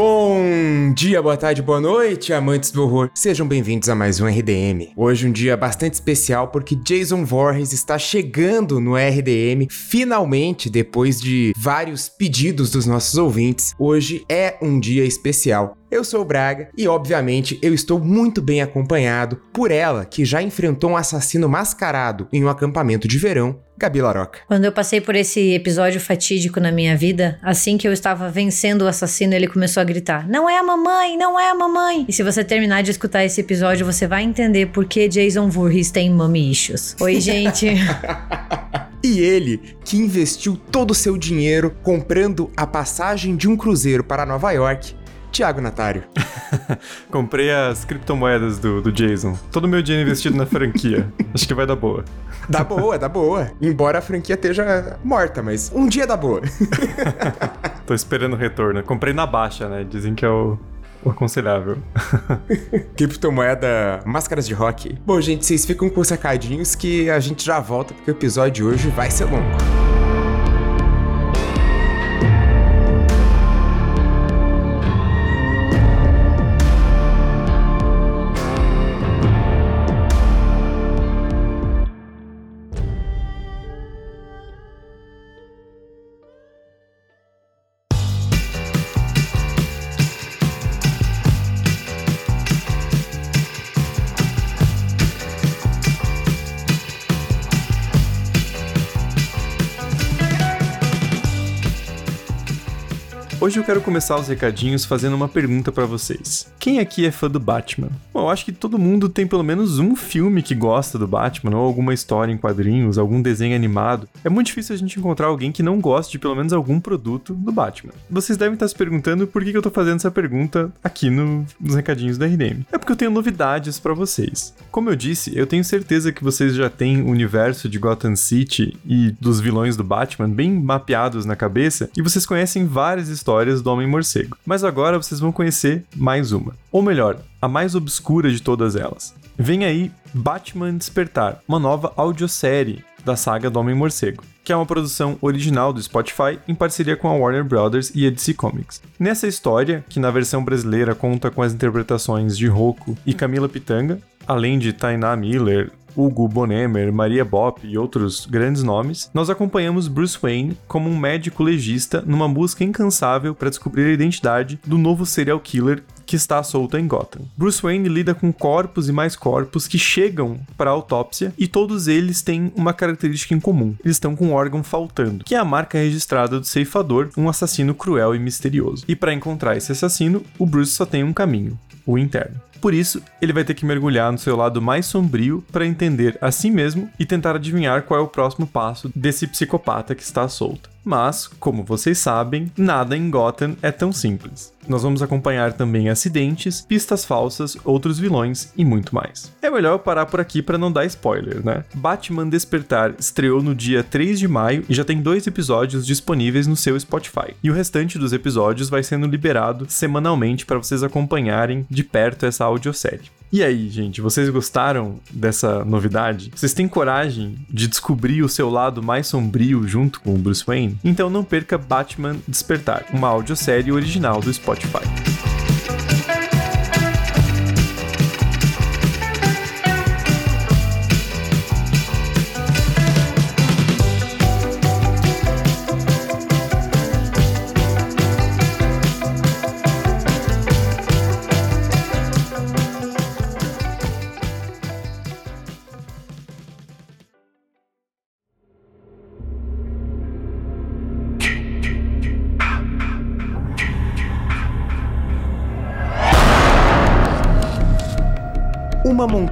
Bom dia, boa tarde, boa noite, amantes do horror. Sejam bem-vindos a mais um RDM. Hoje um dia bastante especial porque Jason Voorhees está chegando no RDM finalmente depois de vários pedidos dos nossos ouvintes. Hoje é um dia especial. Eu sou o Braga e, obviamente, eu estou muito bem acompanhado por ela, que já enfrentou um assassino mascarado em um acampamento de verão, Gabi Laroca. Quando eu passei por esse episódio fatídico na minha vida, assim que eu estava vencendo o assassino, ele começou a gritar: Não é a mamãe, não é a mamãe. E se você terminar de escutar esse episódio, você vai entender por que Jason Voorhees tem mommy issues. Oi, gente. E ele, que investiu todo o seu dinheiro comprando a passagem de um cruzeiro para Nova York, Tiago Natário. Comprei as criptomoedas do, do Jason. Todo o meu dinheiro investido na franquia. Acho que vai dar boa. Dá boa, dá boa. Embora a franquia esteja morta, mas um dia dá boa. Tô esperando o retorno. Comprei na baixa, né? Dizem que é o, o aconselhável. Criptomoeda Máscaras de Rock. Bom, gente, vocês ficam com os recadinhos que a gente já volta porque o episódio de hoje vai ser longo. Hoje eu quero começar os recadinhos fazendo uma pergunta para vocês. Quem aqui é fã do Batman? Bom, eu acho que todo mundo tem pelo menos um filme que gosta do Batman, ou alguma história em quadrinhos, algum desenho animado. É muito difícil a gente encontrar alguém que não goste de pelo menos algum produto do Batman. Vocês devem estar se perguntando por que eu tô fazendo essa pergunta aqui no, nos recadinhos da RDM. É porque eu tenho novidades para vocês. Como eu disse, eu tenho certeza que vocês já têm o universo de Gotham City e dos vilões do Batman bem mapeados na cabeça, e vocês conhecem várias histórias histórias do Homem-Morcego. Mas agora vocês vão conhecer mais uma. Ou melhor, a mais obscura de todas elas. Vem aí Batman Despertar, uma nova audiosérie da saga do Homem-Morcego, que é uma produção original do Spotify em parceria com a Warner Brothers e a DC Comics. Nessa história, que na versão brasileira conta com as interpretações de Rocco e Camila Pitanga, além de Tainá Miller, Hugo Bonemer, Maria Bopp e outros grandes nomes, nós acompanhamos Bruce Wayne como um médico legista numa busca incansável para descobrir a identidade do novo serial killer que está solto em Gotham. Bruce Wayne lida com corpos e mais corpos que chegam para a autópsia e todos eles têm uma característica em comum. Eles estão com um órgão faltando, que é a marca registrada do ceifador, um assassino cruel e misterioso. E para encontrar esse assassino, o Bruce só tem um caminho, o interno. Por isso, ele vai ter que mergulhar no seu lado mais sombrio para entender a si mesmo e tentar adivinhar qual é o próximo passo desse psicopata que está solto. Mas, como vocês sabem, nada em Gotham é tão simples. Nós vamos acompanhar também acidentes, pistas falsas, outros vilões e muito mais. É melhor eu parar por aqui para não dar spoiler, né? Batman Despertar estreou no dia 3 de maio e já tem dois episódios disponíveis no seu Spotify. E o restante dos episódios vai sendo liberado semanalmente para vocês acompanharem de perto essa audiosérie. E aí, gente, vocês gostaram dessa novidade? Vocês têm coragem de descobrir o seu lado mais sombrio junto com o Bruce Wayne? Então não perca Batman Despertar, uma audiosérie original do Spotify.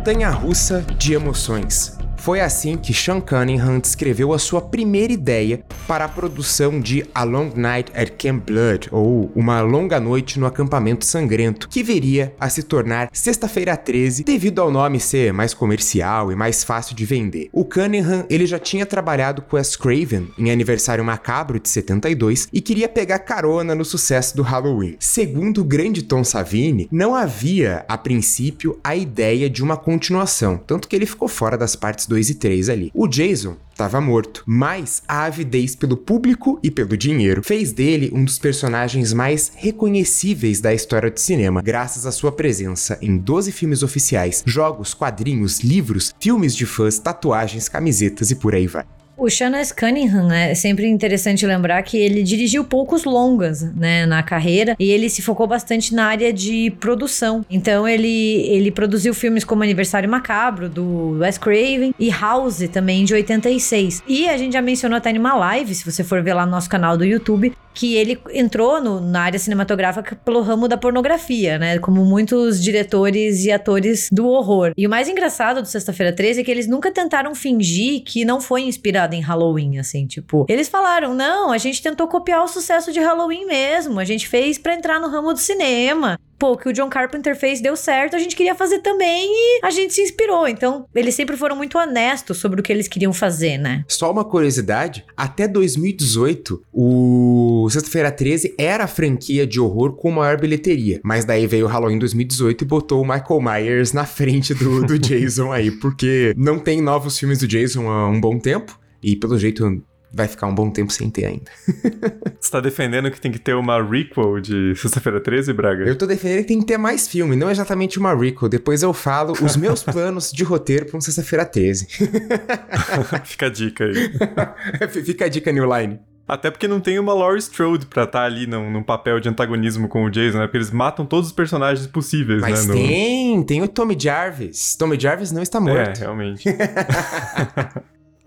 Montanha russa de emoções. Foi assim que Sean Cunningham descreveu a sua primeira ideia para a produção de A Long Night at Camp Blood, ou Uma Longa Noite no Acampamento Sangrento, que viria a se tornar Sexta-feira 13 devido ao nome ser mais comercial e mais fácil de vender. O Cunningham ele já tinha trabalhado com Wes Craven em Aniversário Macabro de 72 e queria pegar carona no sucesso do Halloween. Segundo o grande Tom Savini, não havia, a princípio, a ideia de uma continuação, tanto que ele ficou fora das partes do 2 e 3 ali. O Jason estava morto, mas a avidez pelo público e pelo dinheiro fez dele um dos personagens mais reconhecíveis da história do cinema, graças à sua presença em 12 filmes oficiais, jogos, quadrinhos, livros, filmes de fãs, tatuagens, camisetas e por aí vai. O Sean S. Cunningham, né, é sempre interessante lembrar que ele dirigiu poucos longas, né, na carreira e ele se focou bastante na área de produção. Então ele, ele produziu filmes como Aniversário Macabro, do Wes Craven, e House, também, de 86. E a gente já mencionou até em uma live, se você for ver lá no nosso canal do YouTube, que ele entrou no, na área cinematográfica pelo ramo da pornografia, né? Como muitos diretores e atores do horror. E o mais engraçado do Sexta-feira 13 é que eles nunca tentaram fingir que não foi inspirado em Halloween, assim, tipo, eles falaram: "Não, a gente tentou copiar o sucesso de Halloween mesmo, a gente fez para entrar no ramo do cinema pô, o que o John Carpenter fez deu certo, a gente queria fazer também e a gente se inspirou. Então, eles sempre foram muito honestos sobre o que eles queriam fazer, né? Só uma curiosidade, até 2018, o Sexta-feira 13 era a franquia de horror com maior bilheteria, mas daí veio o Halloween 2018 e botou o Michael Myers na frente do, do Jason aí, porque não tem novos filmes do Jason há um bom tempo. E pelo jeito vai ficar um bom tempo sem ter ainda. Você tá defendendo que tem que ter uma requel de Sexta-feira 13, Braga? Eu tô defendendo que tem que ter mais filme, não exatamente uma requel. Depois eu falo os meus planos de roteiro pra um Sexta-feira 13. Fica a dica aí. Fica a dica, New Line. Até porque não tem uma Laurie Strode pra estar tá ali num, num, papel de antagonismo com o Jason, né? Porque eles matam todos os personagens possíveis, Mas né? Mas tem, no... tem o Tommy Jarvis. Tommy Jarvis não está morto. É, realmente.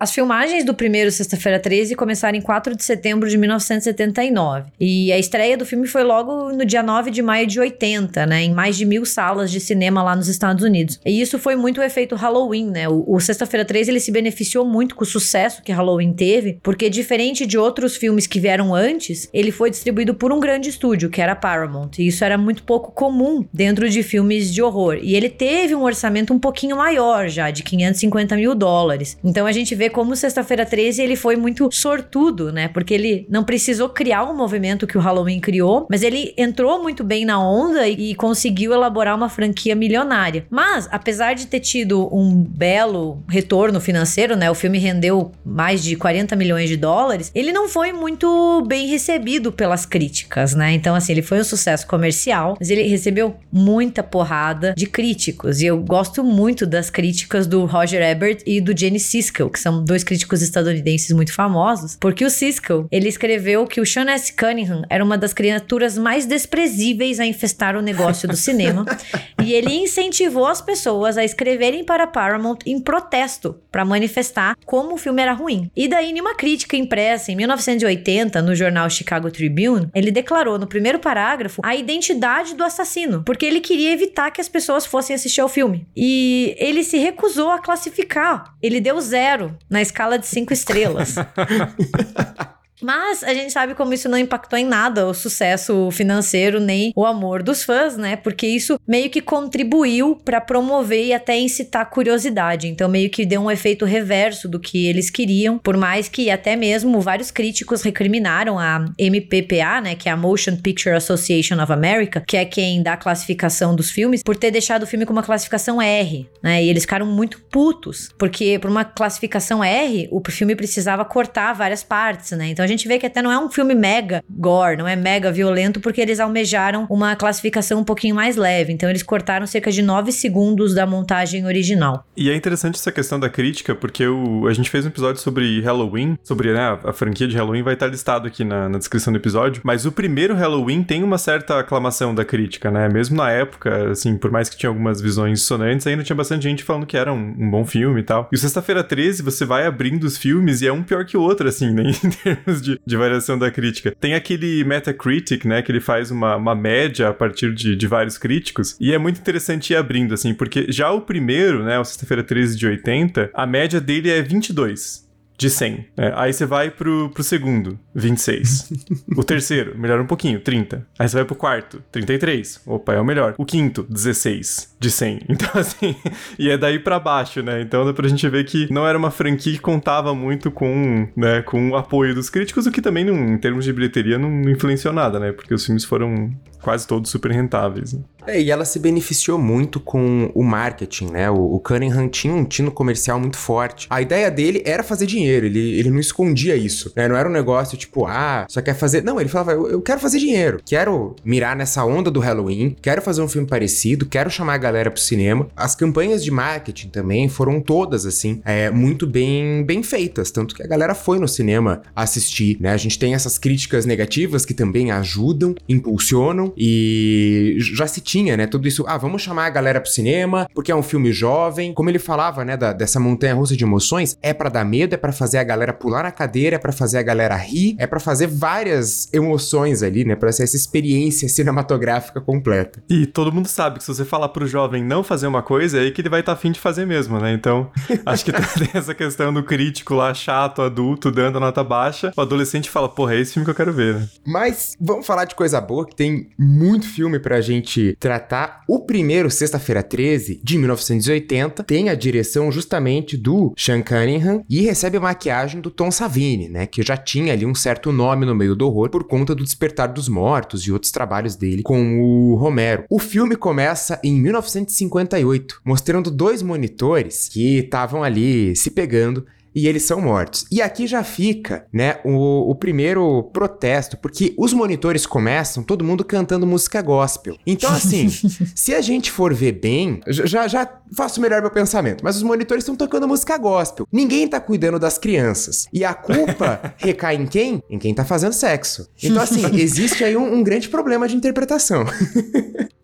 As filmagens do primeiro Sexta-feira 13 começaram em 4 de setembro de 1979. E a estreia do filme foi logo no dia 9 de maio de 80, né? Em mais de mil salas de cinema lá nos Estados Unidos. E isso foi muito o efeito Halloween, né? O, o Sexta-feira 13 ele se beneficiou muito com o sucesso que Halloween teve, porque diferente de outros filmes que vieram antes, ele foi distribuído por um grande estúdio, que era Paramount. E isso era muito pouco comum dentro de filmes de horror. E ele teve um orçamento um pouquinho maior já, de 550 mil dólares. Então a gente vê como Sexta-feira 13 ele foi muito sortudo, né? Porque ele não precisou criar o um movimento que o Halloween criou, mas ele entrou muito bem na onda e, e conseguiu elaborar uma franquia milionária. Mas, apesar de ter tido um belo retorno financeiro, né? O filme rendeu mais de 40 milhões de dólares, ele não foi muito bem recebido pelas críticas, né? Então, assim, ele foi um sucesso comercial, mas ele recebeu muita porrada de críticos. E eu gosto muito das críticas do Roger Ebert e do Jenny Siskel, que são dois críticos estadunidenses muito famosos, porque o Siskel, ele escreveu que o Sean S. Cunningham era uma das criaturas mais desprezíveis a infestar o negócio do cinema, e ele incentivou as pessoas a escreverem para Paramount em protesto para manifestar como o filme era ruim. E daí, em uma crítica impressa em 1980 no jornal Chicago Tribune, ele declarou no primeiro parágrafo a identidade do assassino, porque ele queria evitar que as pessoas fossem assistir ao filme. E ele se recusou a classificar. Ele deu zero na escala de cinco estrelas. Mas a gente sabe como isso não impactou em nada o sucesso financeiro nem o amor dos fãs, né? Porque isso meio que contribuiu para promover e até incitar curiosidade. Então meio que deu um efeito reverso do que eles queriam, por mais que até mesmo vários críticos recriminaram a MPPA, né, que é a Motion Picture Association of America, que é quem dá a classificação dos filmes, por ter deixado o filme com uma classificação R, né? E eles ficaram muito putos, porque por uma classificação R, o filme precisava cortar várias partes, né? Então gente vê que até não é um filme mega gore, não é mega violento, porque eles almejaram uma classificação um pouquinho mais leve. Então eles cortaram cerca de 9 segundos da montagem original. E é interessante essa questão da crítica, porque o, a gente fez um episódio sobre Halloween, sobre né, a franquia de Halloween, vai estar listado aqui na, na descrição do episódio. Mas o primeiro Halloween tem uma certa aclamação da crítica, né? Mesmo na época, assim, por mais que tinha algumas visões sonantes, ainda tinha bastante gente falando que era um, um bom filme e tal. E o Sexta-feira 13, você vai abrindo os filmes e é um pior que o outro, assim, né? Em termos de, de variação da crítica. Tem aquele Metacritic, né, que ele faz uma, uma média a partir de, de vários críticos, e é muito interessante ir abrindo, assim, porque já o primeiro, né, o Sexta-feira 13 de 80, a média dele é 22 de 100. É, aí você vai pro, pro segundo, 26. o terceiro, melhora um pouquinho, 30. Aí você vai pro quarto, 33. Opa, é o melhor. O quinto, 16 de 100. Então, assim, e é daí para baixo, né? Então dá pra gente ver que não era uma franquia que contava muito com, né, com o apoio dos críticos, o que também, não, em termos de bilheteria, não influenciou nada, né? Porque os filmes foram quase todos super rentáveis. Né? É, e ela se beneficiou muito com o marketing, né? O, o Cunningham tinha um tino comercial muito forte. A ideia dele era fazer dinheiro, ele, ele não escondia isso, né? Não era um negócio tipo, ah, só quer fazer. Não, ele falava, eu, eu quero fazer dinheiro, quero mirar nessa onda do Halloween, quero fazer um filme parecido, quero chamar a galera pro cinema. As campanhas de marketing também foram todas, assim, é, muito bem, bem feitas, tanto que a galera foi no cinema assistir, né? A gente tem essas críticas negativas que também ajudam, impulsionam e já se tinha, né? Tudo isso, ah, vamos chamar a galera pro cinema, porque é um filme jovem. Como ele falava, né, da, dessa montanha russa de emoções, é para dar medo, é para fazer a galera pular na cadeira, é para fazer a galera rir, é para fazer várias emoções ali, né, para ser essa experiência cinematográfica completa. E todo mundo sabe que se você falar pro jovem não fazer uma coisa, é aí que ele vai estar tá afim de fazer mesmo, né? Então, acho que tem essa questão do crítico lá chato, adulto, dando nota baixa. O adolescente fala, porra, é esse filme que eu quero ver, né? Mas vamos falar de coisa boa, que tem muito filme pra gente tratar. O primeiro, Sexta-feira 13, de 1980, tem a direção justamente do Sean Cunningham e recebe a maquiagem do Tom Savini, né? Que já tinha ali um certo nome no meio do horror por conta do Despertar dos Mortos e outros trabalhos dele com o Romero. O filme começa em 1958, mostrando dois monitores que estavam ali se pegando e eles são mortos. E aqui já fica, né, o, o, primeiro protesto, porque os monitores começam todo mundo cantando música gospel. Então, assim, se a gente for ver bem, já, já faço melhor meu pensamento, mas os monitores estão tocando música gospel. Ninguém tá cuidando das crianças. E a culpa recai em quem? Em quem tá fazendo sexo. Então, assim, existe aí um, um grande problema de interpretação.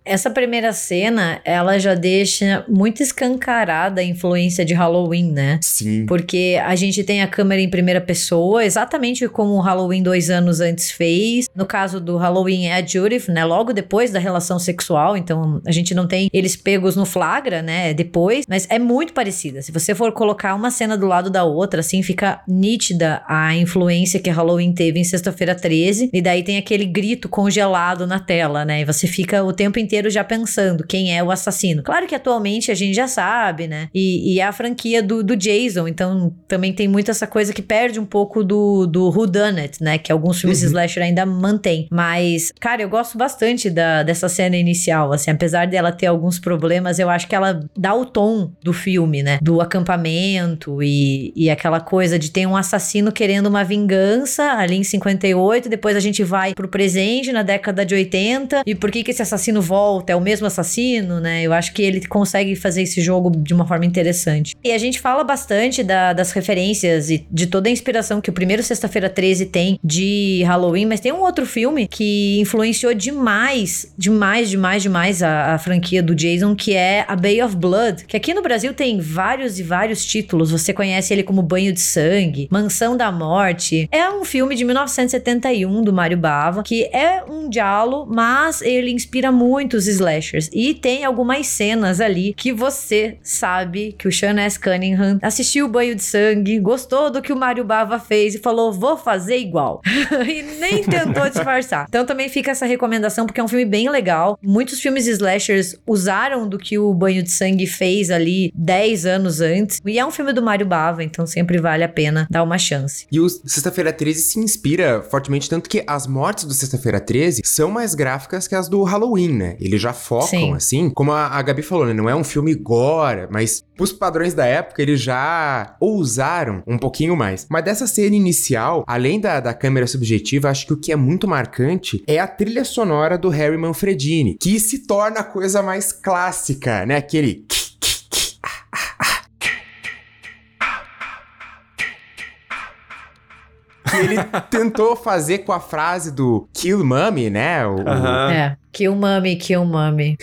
Essa primeira cena, ela já deixa muito escancarada a influência de Halloween, né? Sim. Porque a gente tem a câmera em primeira pessoa, exatamente como o Halloween dois anos antes fez. No caso do Halloween é a Judith, né? Logo depois da relação sexual, então a gente não tem eles pegos no flagra, né? Depois, mas é muito parecida. Se você for colocar uma cena do lado da outra, assim, fica nítida a influência que Halloween teve em Sexta-feira 13. E daí tem aquele grito congelado na tela, né? E você fica o tempo inteiro inteiro já pensando quem é o assassino. Claro que atualmente a gente já sabe, né? E, e é a franquia do, do Jason, então também tem muito essa coisa que perde um pouco do, do Whodunit, né? Que alguns filmes uhum. slasher ainda mantém. Mas, cara, eu gosto bastante da, dessa cena inicial, assim, apesar dela ter alguns problemas, eu acho que ela dá o tom do filme, né? Do acampamento e, e aquela coisa de ter um assassino querendo uma vingança ali em 58, depois a gente vai pro presente na década de 80, e por que que esse assassino volta volta, é o mesmo assassino, né? Eu acho que ele consegue fazer esse jogo de uma forma interessante. E a gente fala bastante da, das referências e de toda a inspiração que o primeiro Sexta-feira 13 tem de Halloween, mas tem um outro filme que influenciou demais, demais, demais, demais a, a franquia do Jason, que é A Bay of Blood, que aqui no Brasil tem vários e vários títulos. Você conhece ele como Banho de Sangue, Mansão da Morte. É um filme de 1971 do Mário Bava, que é um diálogo, mas ele inspira muito muitos slashers. E tem algumas cenas ali que você sabe que o Sean S. Cunningham assistiu o banho de sangue, gostou do que o Mario Bava fez e falou: vou fazer igual. e nem tentou disfarçar. Então também fica essa recomendação, porque é um filme bem legal. Muitos filmes slashers usaram do que o banho de sangue fez ali 10 anos antes. E é um filme do Mario Bava, então sempre vale a pena dar uma chance. E o Sexta-feira 13 se inspira fortemente, tanto que as mortes do Sexta-feira 13 são mais gráficas que as do Halloween, né? Eles já focam, Sim. assim, como a, a Gabi falou, né? Não é um filme gore, mas os padrões da época, eles já ousaram um pouquinho mais. Mas dessa cena inicial, além da, da câmera subjetiva, acho que o que é muito marcante é a trilha sonora do Harry Manfredini, que se torna a coisa mais clássica, né? Aquele que ele tentou fazer com a frase do Kill Mummy, né? O, É. Kill Mummy, Kill Mummy.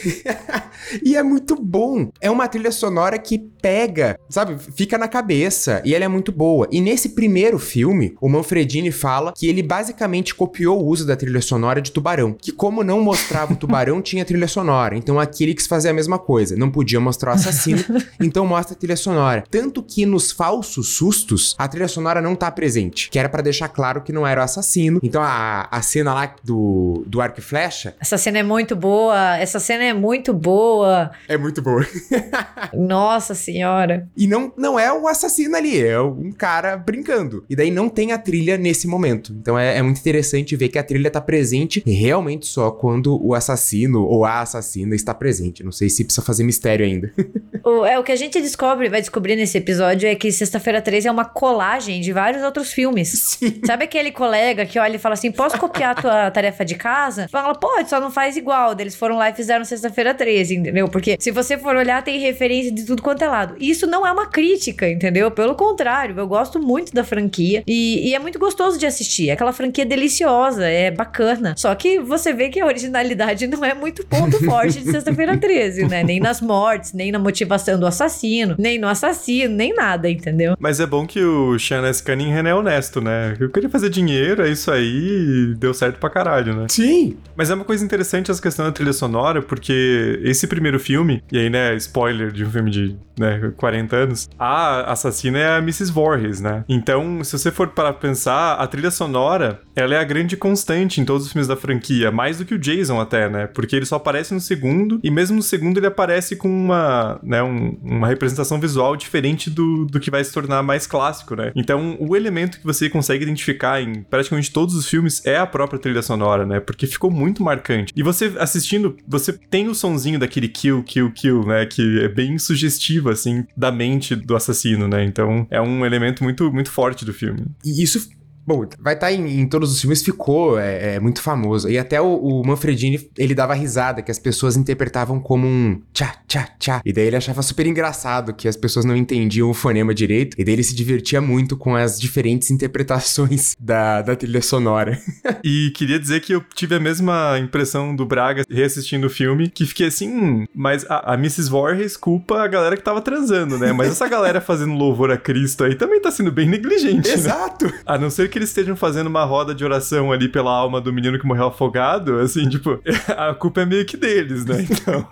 e é muito bom. É uma trilha sonora que pega, sabe? Fica na cabeça. E ela é muito boa. E nesse primeiro filme, o Manfredini fala que ele basicamente copiou o uso da trilha sonora de Tubarão. Que como não mostrava o tubarão, tinha trilha sonora. Então aqui ele quis fazer a mesma coisa. Não podia mostrar o assassino, então mostra a trilha sonora. Tanto que nos falsos sustos, a trilha sonora não tá presente. Que era para deixar claro que não era o assassino. Então a, a cena lá do, do arco e flecha... Essa cena é muito boa. Essa cena é muito boa. É muito boa. Nossa senhora. E não, não é o assassino ali, é um cara brincando. E daí não tem a trilha nesse momento. Então é, é muito interessante ver que a trilha tá presente realmente só quando o assassino ou a assassina está presente. Não sei se precisa fazer mistério ainda. o, é, o que a gente descobre, vai descobrir nesse episódio é que Sexta-feira 13 é uma colagem de vários outros filmes. Sim. Sabe aquele colega que olha e fala assim: posso copiar a tua tarefa de casa? Fala, pode, só não faz igual. Eles foram lá e fizeram Sexta-feira 13, entendeu? Porque se você for olhar, tem referência de tudo quanto é lado. Isso não é uma crítica, entendeu? Pelo contrário, eu gosto muito da franquia e, e é muito gostoso de assistir. É aquela franquia deliciosa, é bacana. Só que você vê que a originalidade não é muito ponto forte de Sexta-feira 13, né? Nem nas mortes, nem na motivação do assassino, nem no assassino, nem nada, entendeu? Mas é bom que o Sean S. Cunningham é honesto, né? Eu queria fazer dinheiro, é isso aí, e deu certo pra caralho, né? Sim. Mas é uma coisa interessante essa questão da trilha sonora, porque esse primeiro filme, e aí, né, spoiler de um filme de né, 40 anos, a assassina é a Mrs. Voorhees, né? Então, se você for para pensar, a trilha sonora, ela é a grande constante em todos os filmes da franquia, mais do que o Jason até, né? Porque ele só aparece no segundo, e mesmo no segundo ele aparece com uma, né, um, uma representação visual diferente do, do que vai se tornar mais clássico, né? Então, o elemento que você consegue identificar em praticamente todos os filmes é a própria trilha sonora, né? Porque ficou muito marcante. E você assistindo, você tem o sonzinho daquele kill, kill, kill, né? Que é bem sugestivo, assim, da mente do assassino, né? Então, é um elemento muito, muito forte do filme. E isso Bom, vai estar tá em, em, todos os filmes, ficou é, é, muito famoso. E até o, o, Manfredini, ele dava risada, que as pessoas interpretavam como um tchá, tchá, tchá. E daí ele achava super engraçado que as pessoas não entendiam o fonema direito. E daí ele se divertia muito com as diferentes interpretações da, da trilha sonora. e queria dizer que eu tive a mesma impressão do Braga reassistindo o filme, que fiquei assim, hum, mas a, a Mrs. Voorhees culpa a galera que tava transando, né? Mas essa galera fazendo louvor a Cristo aí também tá sendo bem negligente, né? Exato! Né? A não ser que eles estejam fazendo uma roda de oração ali pela alma do menino que morreu afogado, assim, tipo, a culpa é meio que deles, né? Então.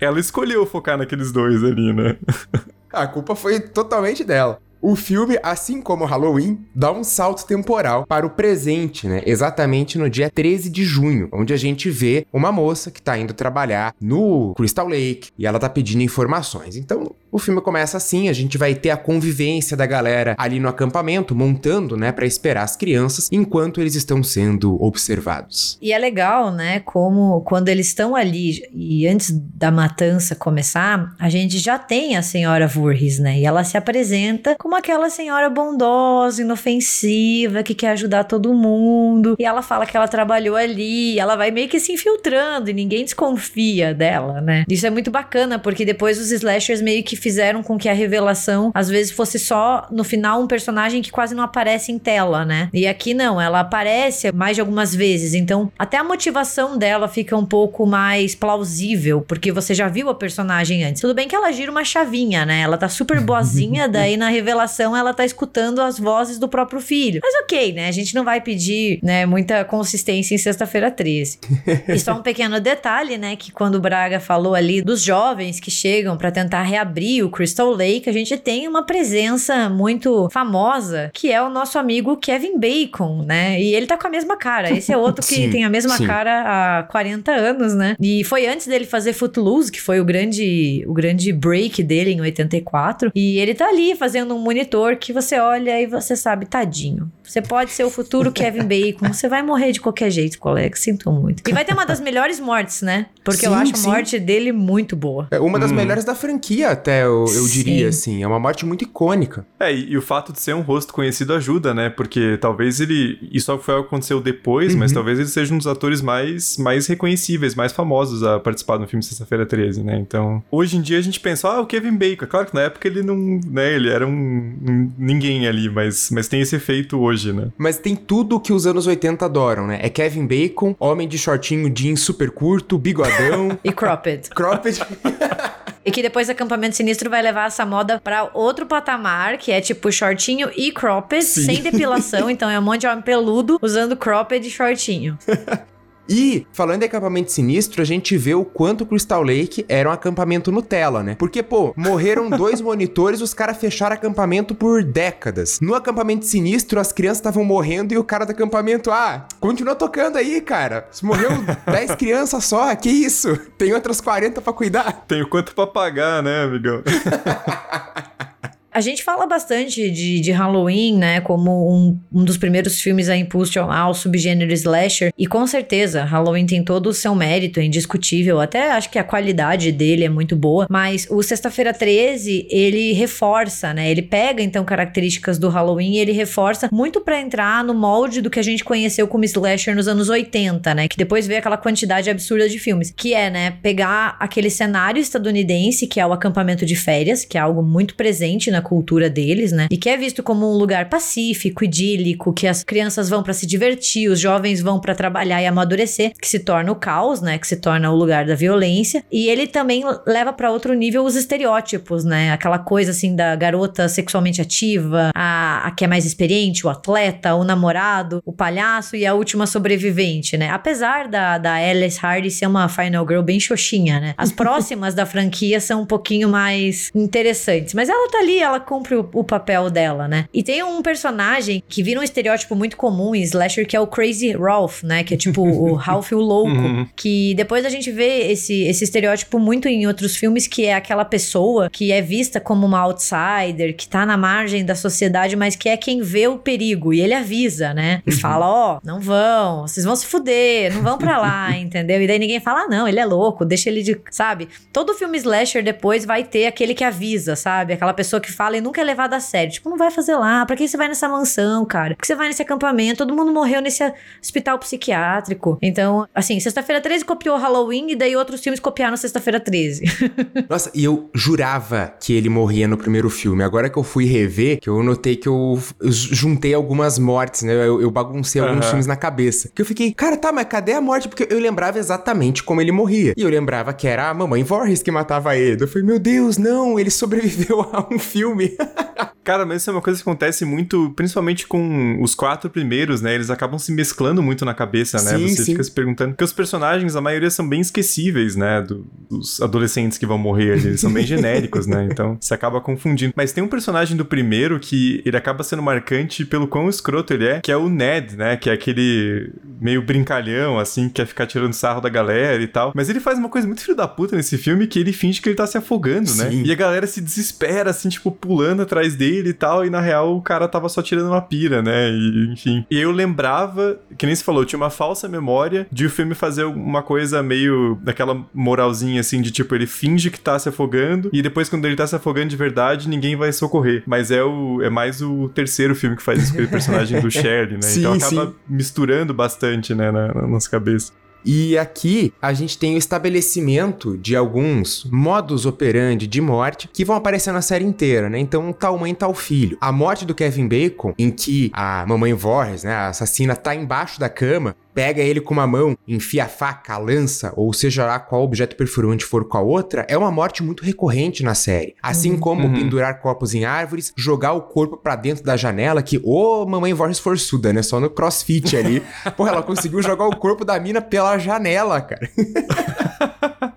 ela escolheu focar naqueles dois ali, né? A culpa foi totalmente dela. O filme, assim como Halloween, dá um salto temporal para o presente, né? Exatamente no dia 13 de junho, onde a gente vê uma moça que tá indo trabalhar no Crystal Lake e ela tá pedindo informações. Então, o filme começa assim, a gente vai ter a convivência da galera ali no acampamento, montando, né, para esperar as crianças enquanto eles estão sendo observados. E é legal, né, como quando eles estão ali e antes da matança começar, a gente já tem a senhora Voorhees, né? E ela se apresenta como aquela senhora bondosa, inofensiva, que quer ajudar todo mundo. E ela fala que ela trabalhou ali, ela vai meio que se infiltrando e ninguém desconfia dela, né? Isso é muito bacana, porque depois os slashers meio que fizeram com que a revelação às vezes fosse só no final um personagem que quase não aparece em tela, né? E aqui não, ela aparece mais de algumas vezes, então até a motivação dela fica um pouco mais plausível, porque você já viu a personagem antes. Tudo bem que ela gira uma chavinha, né? Ela tá super boazinha, daí na revelação ela tá escutando as vozes do próprio filho. Mas ok, né? A gente não vai pedir, né, muita consistência em sexta-feira 13. e só um pequeno detalhe, né, que quando o Braga falou ali dos jovens que chegam para tentar reabrir o Crystal Lake, a gente tem uma presença muito famosa, que é o nosso amigo Kevin Bacon, né? E ele tá com a mesma cara. Esse é outro que sim, tem a mesma sim. cara há 40 anos, né? E foi antes dele fazer Footloose, que foi o grande, o grande break dele em 84. E ele tá ali fazendo um monitor que você olha e você sabe, tadinho. Você pode ser o futuro Kevin Bacon. Você vai morrer de qualquer jeito, colega. Sinto muito. E vai ter uma das melhores mortes, né? Porque Sim, eu acho a sim. morte dele muito boa. É uma das Hum. melhores da franquia, até, eu, eu diria, Sim. assim. É uma morte muito icônica. É, e, e o fato de ser um rosto conhecido ajuda, né? Porque talvez ele. Isso foi algo que aconteceu depois, mas talvez ele seja um dos atores mais, mais reconhecíveis, mais famosos a participar do filme Sexta-feira 13, né? Então, hoje em dia a gente pensa, ah, o Kevin Bacon. Claro que na época ele não. né? Ele era um, um ninguém ali, mas, mas tem esse efeito hoje, né? Mas tem tudo que os anos 80 adoram, né? É Kevin Bacon, homem de shortinho jeans super curto, bigodão, E cropped. cropped. E que depois Acampamento Sinistro vai levar essa moda pra outro patamar, que é tipo shortinho e cropped, Sim. sem depilação. então é um monte de homem peludo usando cropped e shortinho. E, falando em acampamento sinistro, a gente vê o quanto Crystal Lake era um acampamento Nutella, né? Porque, pô, morreram dois monitores, os caras fecharam acampamento por décadas. No acampamento sinistro, as crianças estavam morrendo e o cara do acampamento, ah, continua tocando aí, cara. Morreu 10 crianças só, que isso? Tem outras 40 para cuidar. Tem o quanto pra pagar, né, amigão? A gente fala bastante de, de Halloween, né, como um, um dos primeiros filmes a impulsionar o subgênero slasher, e com certeza Halloween tem todo o seu mérito, é indiscutível, até acho que a qualidade dele é muito boa, mas o Sexta-feira 13, ele reforça, né, ele pega então características do Halloween e ele reforça muito para entrar no molde do que a gente conheceu como slasher nos anos 80, né, que depois veio aquela quantidade absurda de filmes, que é, né, pegar aquele cenário estadunidense, que é o acampamento de férias, que é algo muito presente na cultura deles, né? E que é visto como um lugar pacífico, idílico, que as crianças vão para se divertir, os jovens vão para trabalhar e amadurecer, que se torna o caos, né? Que se torna o lugar da violência. E ele também leva para outro nível os estereótipos, né? Aquela coisa assim da garota sexualmente ativa, a, a que é mais experiente, o atleta, o namorado, o palhaço e a última sobrevivente, né? Apesar da, da Alice Hardy ser uma final girl bem xoxinha, né? As próximas da franquia são um pouquinho mais interessantes. Mas ela tá ali, ela cumpre o, o, papel dela, né? E tem um personagem que vira um estereótipo muito comum em slasher, que é o Crazy Ralph, né? Que é tipo o Ralph o louco. Uhum. Que depois a gente vê esse, esse estereótipo muito em outros filmes, que é aquela pessoa que é vista como uma outsider, que tá na margem da sociedade, mas que é quem vê o perigo. E ele avisa, né? E uhum. fala: Ó, oh, não vão, vocês vão se fuder, não vão pra lá, entendeu? E daí ninguém fala: ah, não, ele é louco, deixa ele de. Sabe? Todo filme slasher depois vai ter aquele que avisa, sabe? Aquela pessoa que fala fala e nunca é levado a sério. Tipo, não vai fazer lá. Pra que você vai nessa mansão, cara? Por que você vai nesse acampamento? Todo mundo morreu nesse hospital psiquiátrico. Então, assim, Sexta-feira 13 copiou Halloween e daí outros filmes copiaram Sexta-feira 13. Nossa, e eu jurava que ele morria no primeiro filme. Agora que eu fui rever, que eu notei que eu, juntei algumas mortes, né? Eu, eu baguncei uhum. alguns filmes na cabeça. Que eu fiquei, cara, tá, mas cadê a morte? Porque eu lembrava exatamente como ele morria. E eu lembrava que era a mamãe Voorhees que matava ele. Eu falei, meu Deus, não, ele sobreviveu a um filme filme. Cara, mas isso é uma coisa que acontece muito, principalmente com os quatro primeiros, né? Eles acabam se mesclando muito na cabeça, né? Sim, Você sim. fica se perguntando. Porque os personagens, a maioria são bem esquecíveis, né? Do, dos adolescentes que vão morrer ali. Eles são bem genéricos, né? Então você acaba confundindo. Mas tem um personagem do primeiro que ele acaba sendo marcante pelo quão escroto ele é, que é o Ned, né? Que é aquele meio brincalhão, assim, que quer ficar tirando sarro da galera e tal. Mas ele faz uma coisa muito filho da puta nesse filme que ele finge que ele tá se afogando, né? sim. né? E a galera se desespera, assim, tipo, pulando atrás dele e tal, e na real o cara tava só tirando uma pira, né? E, enfim. E eu lembrava, que nem se falou, tinha uma falsa memória de o filme fazer uma coisa meio daquela moralzinha assim, de tipo, ele finge que tá se afogando, e depois quando ele tá se afogando de verdade, ninguém vai socorrer. Mas é o é mais o terceiro filme que faz isso com o personagem do Shirley, né? Sim, então acaba sim. misturando bastante, né, na, na nossa cabeça. E aqui a gente tem o estabelecimento de alguns modus operandi de morte que vão aparecer na série inteira, né? Então, tal mãe, tal filho. A morte do Kevin Bacon, em que a mamãe Voorhees, né, a assassina, tá embaixo da cama pega ele com uma mão, enfia a faca, a lança, ou seja lá qual objeto perfurante for com a outra, é uma morte muito recorrente na série. Assim uhum. como uhum. pendurar copos em árvores, jogar o corpo para dentro da janela, que, ô, oh, mamãe voz forçuda, né? Só no crossfit ali. Porra, ela conseguiu jogar o corpo da mina pela janela, cara.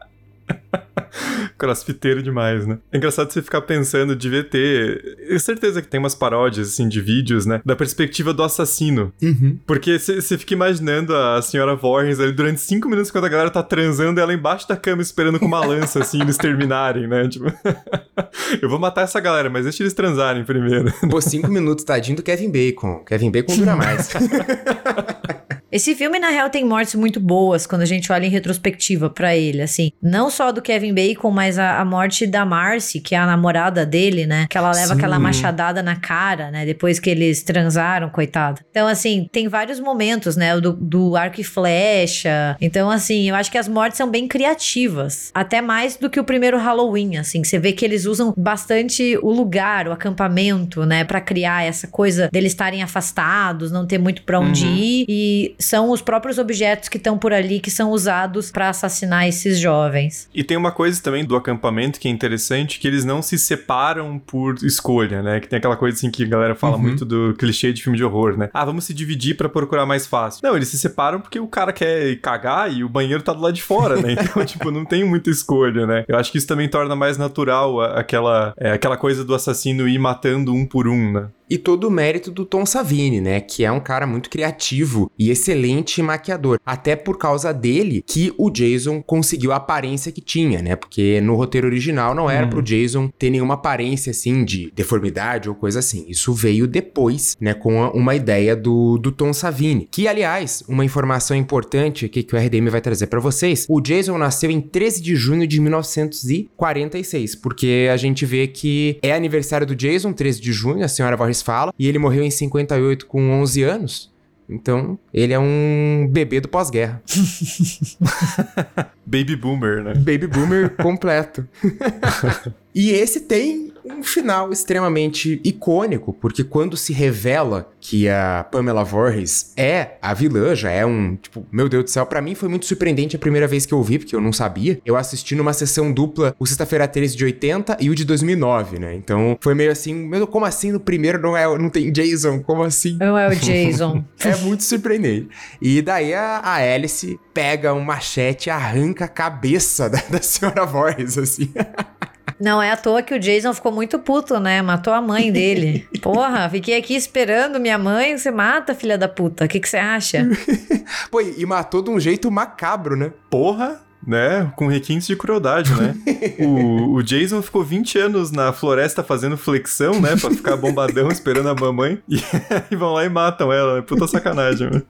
crossfiteiro demais, né? É engraçado você ficar pensando, devia ter. Eu certeza que tem umas paródias, assim, de vídeos, né? Da perspectiva do assassino. Uhum. Porque você fica imaginando a senhora Voorhees ali durante cinco minutos quando a galera tá transando ela embaixo da cama esperando com uma lança, assim, eles terminarem, né? Tipo. eu vou matar essa galera, mas deixa eles transarem primeiro. Pô, cinco minutos, tadinho do Kevin Bacon. Kevin Bacon dura mais. Esse filme, na real, tem mortes muito boas quando a gente olha em retrospectiva para ele, assim. Não só do Kevin Bacon, mas a, a, morte da Marcy, que é a namorada dele, né? Que ela leva Sim. aquela machadada na cara, né? Depois que eles transaram, coitada. Então, assim, tem vários momentos, né? Do, do arco e flecha. Então, assim, eu acho que as mortes são bem criativas. Até mais do que o primeiro Halloween, assim. Você vê que eles usam bastante o lugar, o acampamento, né? para criar essa coisa deles estarem afastados, não ter muito pra onde uhum. ir. E são os próprios objetos que estão por ali que são usados para assassinar esses jovens. E tem uma coisa também do acampamento que é interessante, que eles não se separam por escolha, né? Que tem aquela coisa assim que a galera fala uhum. muito do clichê de filme de horror, né? Ah, vamos se dividir para procurar mais fácil. Não, eles se separam porque o cara quer cagar e o banheiro tá do lado de fora, né? Então, tipo, não tem muita escolha, né? Eu acho que isso também torna mais natural aquela, é, aquela coisa do assassino ir matando um por um, né? E todo o mérito do Tom Savini, né? Que é um cara muito criativo e excelente maquiador. Até por causa dele que o Jason conseguiu a aparência que tinha, né? Porque no roteiro original não era hum. pro Jason ter nenhuma aparência assim de deformidade ou coisa assim. Isso veio depois, né? Com uma ideia do, do Tom Savini. Que, aliás, uma informação importante aqui que o RDM vai trazer para vocês: o Jason nasceu em 13 de junho de 1946. Porque a gente vê que é aniversário do Jason, 13 de junho, a senhora vai fala, e ele morreu em 58 com 11 anos. Então, ele é um bebê do pós-guerra. Baby boomer, né? Baby boomer completo. e esse tem um final extremamente icônico, porque quando se revela que a Pamela Voorhees é a vilã, já é um, tipo, meu Deus do céu, para mim foi muito surpreendente a primeira vez que eu vi, porque eu não sabia. Eu assisti numa sessão dupla o Sexta-feira 13 de 80 e o de 2009, né? Então foi meio assim, meu, como assim no primeiro não é, não tem Jason? Como assim? Não é o Jason. é muito surpreendente. E daí a, a Alice pega um machete e arranca a cabeça da, da senhora Voorhees, assim. Não é à toa que o Jason ficou muito puto, né? Matou a mãe dele. Porra, fiquei aqui esperando minha mãe, você mata, filha da puta. O que você acha? Pô, e matou de um jeito macabro, né? Porra, né? Com requintes de crueldade, né? o, o, Jason ficou 20 anos na floresta fazendo flexão, né? Pra ficar bombadão esperando a mamãe. E, e vão lá e matam ela. Puta sacanagem, mano.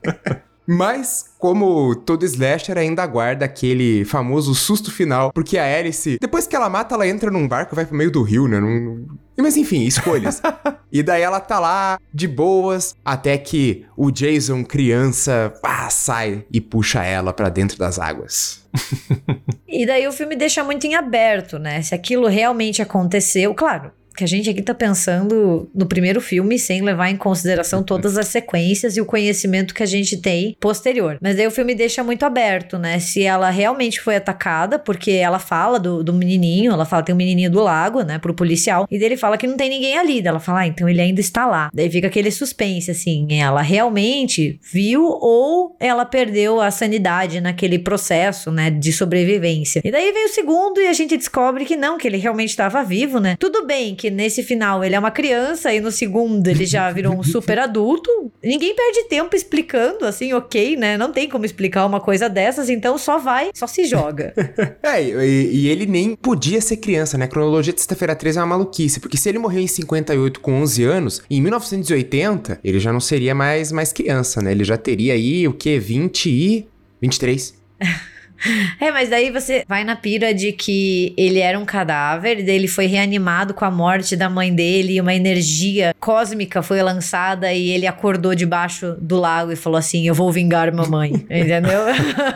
Mas, como todo slasher, ainda guarda aquele famoso susto final, porque a Alice, depois que ela mata, ela entra num barco e vai pro meio do rio, né? Num... Mas enfim, escolhas. e daí ela tá lá, de boas, até que o Jason, criança, ah, sai e puxa ela para dentro das águas. e daí o filme deixa muito em aberto, né? Se aquilo realmente aconteceu, claro, que a gente aqui tá pensando no primeiro filme sem levar em consideração todas as sequências e o conhecimento que a gente tem posterior. Mas daí o filme deixa muito aberto, né? Se ela realmente foi atacada, porque ela fala do, do menininho, ela fala tem um menininho do lago, né, pro policial, e dele fala que não tem ninguém ali. Daí ela fala, ah, então ele ainda está lá. Daí fica aquele suspense, assim, ela realmente viu ou ela perdeu a sanidade naquele processo, né, de sobrevivência. E daí vem o segundo e a gente descobre que não, que ele realmente estava vivo, né? Tudo bem que que nesse final ele é uma criança e no segundo ele já virou um super adulto. Ninguém perde tempo explicando, assim, ok, né? Não tem como explicar uma coisa dessas, então só vai, só se joga. é, e, e, ele nem podia ser criança, né? A cronologia de Sexta-feira 13 é uma maluquice, porque se ele morreu em 58 com 11 anos, em 1980 ele já não seria mais, mais criança, né? Ele já teria aí o quê? 20 e 23. É, mas daí você vai na pira de que ele era um cadáver, daí ele foi reanimado com a morte da mãe dele, e uma energia cósmica foi lançada e ele acordou debaixo do lago e falou assim: Eu vou vingar mamãe. Entendeu?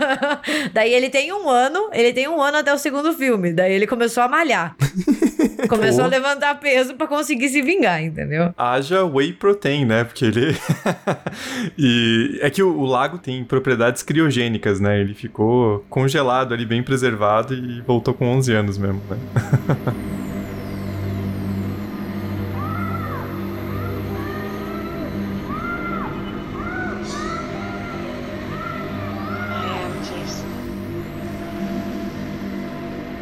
daí ele tem um ano, ele tem um ano até o segundo filme. Daí ele começou a malhar. Começou a levantar peso para conseguir se vingar, entendeu? Haja whey protein, né? Porque ele. e é que o, o lago tem propriedades criogênicas, né? Ele ficou congelado ali, bem preservado e voltou com 11 anos mesmo, né?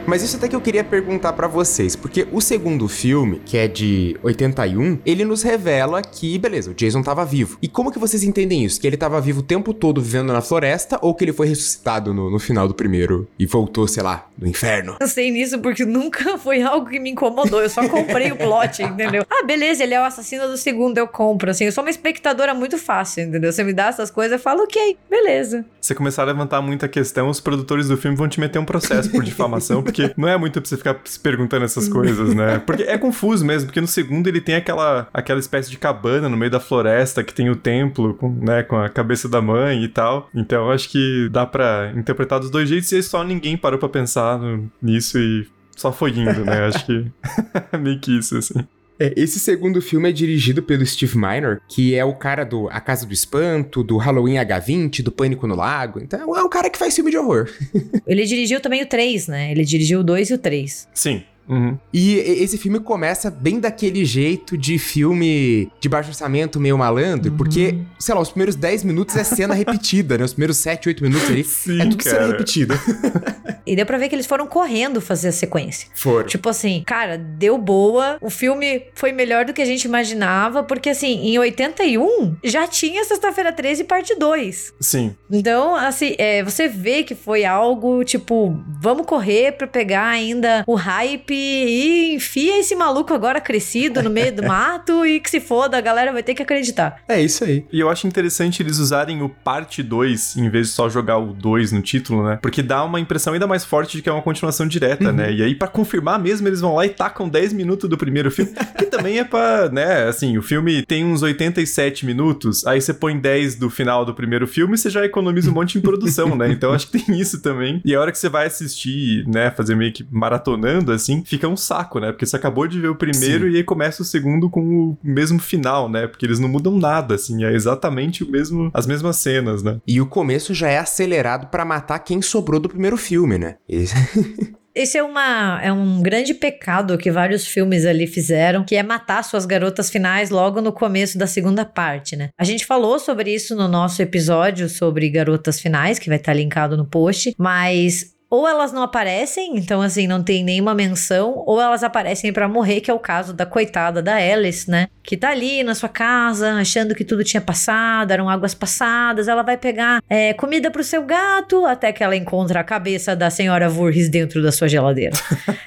Mas isso até que eu queria perguntar para vocês, porque o segundo filme, que é de 81, ele nos revela que, beleza, o Jason tava vivo. E como que vocês entendem isso? Que ele tava vivo o tempo todo vivendo na floresta ou que ele foi ressuscitado no, no final do primeiro e voltou, sei lá, do inferno? Eu sei nisso porque nunca foi algo que me incomodou, eu só comprei o plot, entendeu? Ah, beleza, ele é o assassino do segundo, eu compro, assim, eu sou uma espectadora muito fácil, entendeu? Você me dá essas coisas, eu falo, ok, beleza. Você começar a levantar muita questão, os produtores do filme vão te meter um processo por difamação, porque porque não é muito pra você ficar se perguntando essas coisas, né? Porque é confuso mesmo, porque no segundo ele tem aquela, aquela espécie de cabana no meio da floresta que tem o templo, com, né, com a cabeça da mãe e tal. Então acho que dá para interpretar dos dois jeitos e só ninguém parou para pensar no, nisso e só foi indo, né? Acho que é meio que isso, assim. É, esse segundo filme é dirigido pelo Steve Miner, que é o cara do A Casa do Espanto, do Halloween H20, do Pânico no Lago. Então é um cara que faz filme de horror. Ele dirigiu também o 3, né? Ele dirigiu o 2 e o 3. Sim. Uhum. E esse filme começa bem daquele jeito de filme de baixo orçamento, meio malandro, uhum. porque, sei lá, os primeiros 10 minutos é cena repetida, né? Os primeiros 7, 8 minutos ali Sim, é tudo cara. cena repetida. e deu pra ver que eles foram correndo fazer a sequência. Foram. Tipo assim, cara, deu boa, o filme foi melhor do que a gente imaginava, porque assim, em 81 já tinha Sexta-feira 13 parte 2. Sim. Então, assim, é, você vê que foi algo, tipo, vamos correr pra pegar ainda o hype e enfia esse maluco agora crescido no meio do mato e que se foda, a galera vai ter que acreditar. É isso aí. E eu acho interessante eles usarem o parte 2 em vez de só jogar o 2 no título, né? Porque dá uma impressão ainda mais forte de que é uma continuação direta, uhum. né? E aí, para confirmar mesmo, eles vão lá e tacam 10 minutos do primeiro filme, que também é pra, né? Assim, o filme tem uns 87 minutos, aí você põe 10 do final do primeiro filme e você já economiza um monte em produção, né? Então acho que tem isso também. E a hora que você vai assistir, né, fazer meio que maratonando, assim, fica um saco, né? Porque você acabou de ver o primeiro Sim. e aí começa o segundo com o mesmo final, né? Porque eles não mudam nada, assim, é exatamente o mesmo, as mesmas cenas, né? E o começo já é acelerado para matar quem sobrou do primeiro filme, né? Esse é, uma, é um grande pecado que vários filmes ali fizeram, que é matar suas garotas finais logo no começo da segunda parte, né? A gente falou sobre isso no nosso episódio sobre garotas finais, que vai estar linkado no post, mas ou elas não aparecem, então assim, não tem nenhuma menção, ou elas aparecem para morrer, que é o caso da coitada da Alice, né? Que tá ali na sua casa, achando que tudo tinha passado, eram águas passadas, ela vai pegar é, comida pro seu gato, até que ela encontra a cabeça da senhora Voorhees dentro da sua geladeira.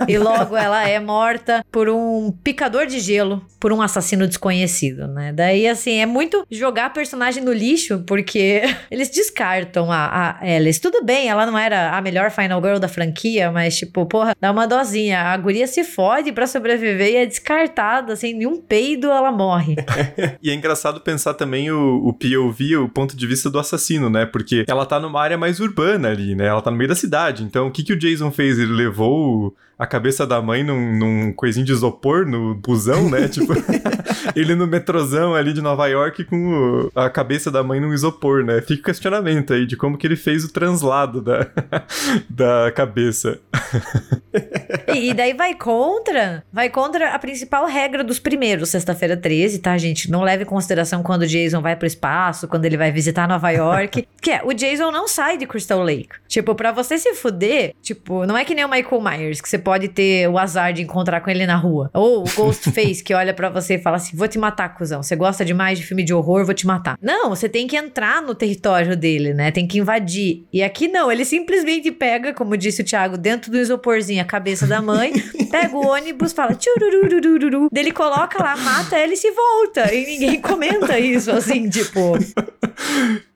e logo ela é morta por um picador de gelo, por um assassino desconhecido, né? Daí, assim, é muito jogar a personagem no lixo, porque eles descartam a, a Alice. Tudo bem, ela não era a melhor Final Final Girl da franquia, mas, tipo, porra, dá uma dosinha. A guria se fode para sobreviver e é descartada, sem nenhum peido, ela morre. e é engraçado pensar também o, o POV, o ponto de vista do assassino, né? Porque ela tá numa área mais urbana ali, né? Ela tá no meio da cidade. Então, o que, que o Jason fez? Ele levou a cabeça da mãe num, num coisinho de isopor no busão, né? tipo, ele no metrozão ali de Nova York com o, a cabeça da mãe num isopor, né? Fica o questionamento aí de como que ele fez o translado da, da cabeça. e, e, daí vai contra, vai contra a principal regra dos primeiros, sexta-feira 13, tá, gente? Não leve em consideração quando o Jason vai pro espaço, quando ele vai visitar Nova York, que é, o Jason não sai de Crystal Lake. Tipo, para você se fuder, tipo, não é que nem o Michael Myers, que você pode pode ter o azar de encontrar com ele na rua. Ou o Ghostface que olha para você e fala assim: vou te matar, cuzão. Você gosta demais de filme de horror, vou te matar. Não, você tem que entrar no território dele, né? Tem que invadir. E aqui não, ele simplesmente pega, como disse o Thiago, dentro do isoporzinho a cabeça da mãe, pega o ônibus, fala tchurururururu. Ele coloca lá, mata ela e se volta. E ninguém comenta isso, assim, tipo.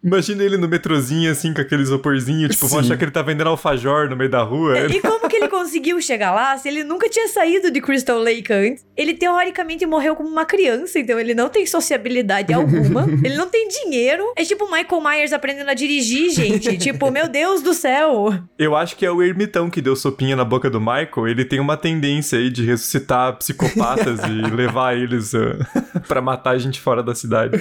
Imagina ele no metrozinho, assim, com aquele isoporzinho, tipo, Sim. vão achar que ele tá vendendo alfajor no meio da rua. E como que ele conseguiu chegar lá se ele nunca tinha saído de Crystal Lake antes? Ele teoricamente morreu como uma criança, então ele não tem sociabilidade alguma, ele não tem dinheiro. É tipo Michael Myers aprendendo a dirigir, gente. tipo, meu Deus do céu. Eu acho que é o ermitão que deu sopinha na boca do Michael. Ele tem uma tendência aí de ressuscitar psicopatas e levar eles uh, para matar a gente fora da cidade.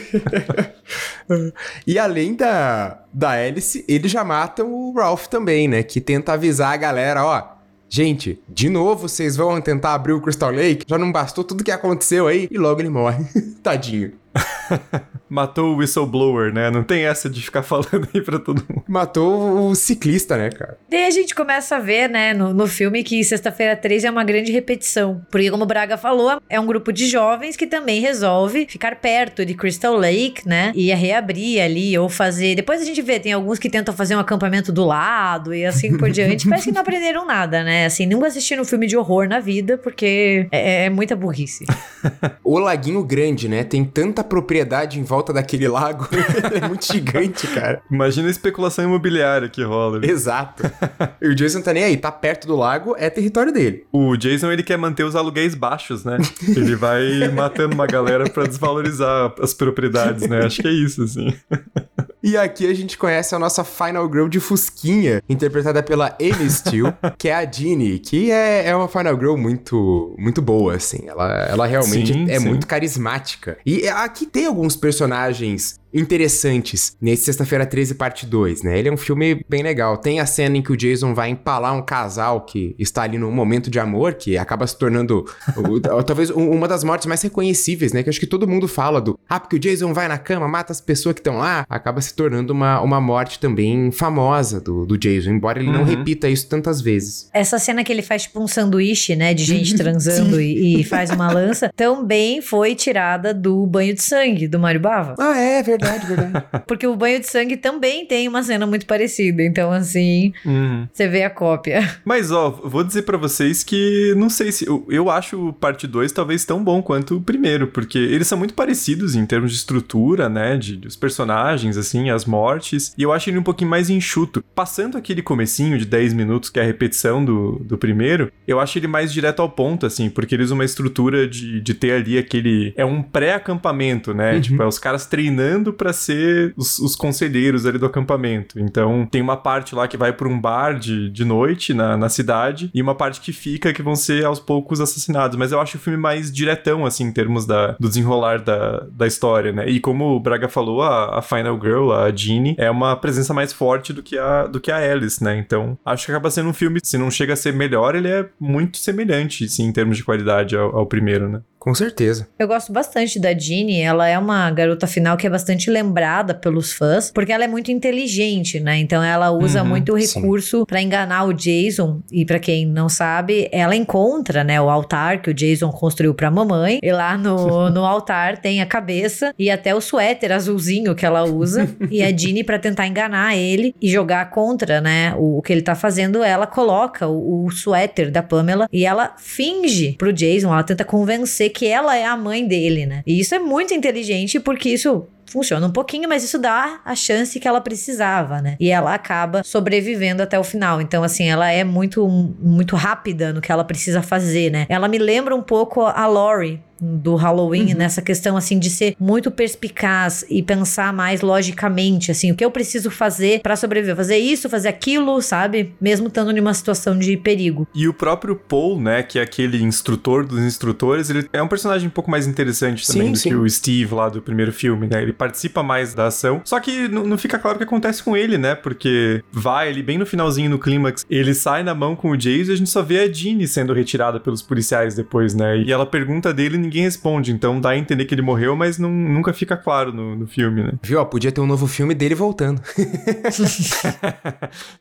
e além da, da Alice, eles já matam o Ralph também, né? Que tenta avisar a galera, ó. Gente, de novo vocês vão tentar abrir o Crystal Lake? Já não bastou tudo que aconteceu aí? E logo ele morre. Tadinho. Matou o whistleblower, né? Não tem essa de ficar falando aí pra todo mundo. Matou o ciclista, né, cara? Daí a gente começa a ver, né, no, no filme que Sexta-feira 3 é uma grande repetição. Porque, como o Braga falou, é um grupo de jovens que também resolve ficar perto de Crystal Lake, né? E reabrir ali, ou fazer. Depois a gente vê, tem alguns que tentam fazer um acampamento do lado e assim por diante. Parece que não aprenderam nada, né? Assim, nunca assistiram um filme de horror na vida, porque é, é muita burrice. o Laguinho Grande, né? Tem tanta propriedade em volta daquele lago. é muito gigante, cara. Imagina a especulação imobiliária que rola. Exato. e o Jason tá nem aí, tá perto do lago, é território dele. O Jason, ele quer manter os aluguéis baixos, né? ele vai matando uma galera para desvalorizar as propriedades, né? Acho que é isso, assim. E aqui a gente conhece a nossa Final Girl de Fusquinha, interpretada pela Amy Steele, que é a Jeannie, que é, é uma Final Girl muito, muito boa, assim. Ela, ela realmente Sim, é sim. muito carismática. E aqui tem alguns personagens interessantes nesse Sexta-feira 13, parte 2, né? Ele é um filme bem legal. Tem a cena em que o Jason vai empalar um casal que está ali num momento de amor, que acaba se tornando o- talvez um- uma das mortes mais reconhecíveis, né? Que acho que todo mundo fala do ah, porque o Jason vai na cama, mata as pessoas que estão lá, acaba se tornando uma, uma morte também famosa do, do Jason, embora ele não Uhum. repita isso tantas vezes. Essa cena que ele faz tipo um sanduíche, né, de gente transando e, e faz uma lança, também foi tirada do banho de sangue do Mário Bava. Ah, é verdade, verdade. Porque o banho de sangue também tem uma cena muito parecida. Então, assim, Uhum. você vê a cópia. Mas, ó, vou dizer pra vocês que não sei se. Eu, eu acho o parte 2 talvez tão bom quanto o primeiro, porque eles são muito parecidos em termos de estrutura, né? De, dos personagens, assim, as mortes. E eu acho ele um pouquinho mais enxuto. Passando aquele comecinho de 10 minutos, que é a repetição do, do primeiro, eu acho ele mais direto ao ponto, assim, porque eles uma estrutura de, de ter ali aquele. É um pré-acampamento, né? Uhum. Tipo, é os caras treinando pra ser os, os conselheiros ali do acampamento. Então, tem uma parte lá que vai pra um bar de, de noite na, na cidade e uma parte que fica que vão ser aos poucos assassinados. Mas eu acho o filme mais diretão, assim, em termos da, do desenrolar da, da história, né? E como o Braga falou, a, a Final Girl, a Jeannie, é uma presença mais forte do que a, do que a Alice, né? Então, acho que acaba sendo um filme, se não chega a ser melhor, ele é muito semelhante, sim, em termos de qualidade ao, ao primeiro, né? Com certeza. Eu gosto bastante da Jeannie, ela é uma garota final que é bastante lembrada pelos fãs, porque ela é muito inteligente, né? Então ela usa Uhum, muito recurso pra enganar o Jason. E pra quem não sabe, ela encontra, né, o altar que o Jason construiu pra mamãe. E lá no, no altar tem a cabeça e até o suéter azulzinho que ela usa. e a Jeannie, pra tentar enganar ele e jogar contra, né, o, o que ele tá fazendo, ela coloca o, o suéter da Pamela e ela finge pro Jason, ela tenta convencer que ela é a mãe dele, né? E isso é muito inteligente porque isso funciona um pouquinho, mas isso dá a chance que ela precisava, né? E ela acaba sobrevivendo até o final. Então, assim, ela é muito, muito rápida no que ela precisa fazer, né? Ela me lembra um pouco a Laurie do Halloween nessa questão assim de ser muito perspicaz e pensar mais logicamente assim o que eu preciso fazer pra sobreviver fazer isso fazer aquilo sabe mesmo estando em uma situação de perigo E o próprio Paul, né, que é aquele instrutor dos instrutores, ele é um personagem um pouco mais interessante também Sim, do sim. que o Steve lá do primeiro filme, né? Ele participa mais da ação. Só que não, fica claro o que acontece com ele, né? Porque vai ali bem no finalzinho, no clímax, ele sai na mão com o Jason e a gente só vê a Jeannie sendo retirada pelos policiais depois, né? E ela pergunta dele e ninguém responde. Então dá a entender que ele morreu, mas não, nunca fica claro no, no filme, né? Viu? Ó, podia ter um novo filme dele voltando.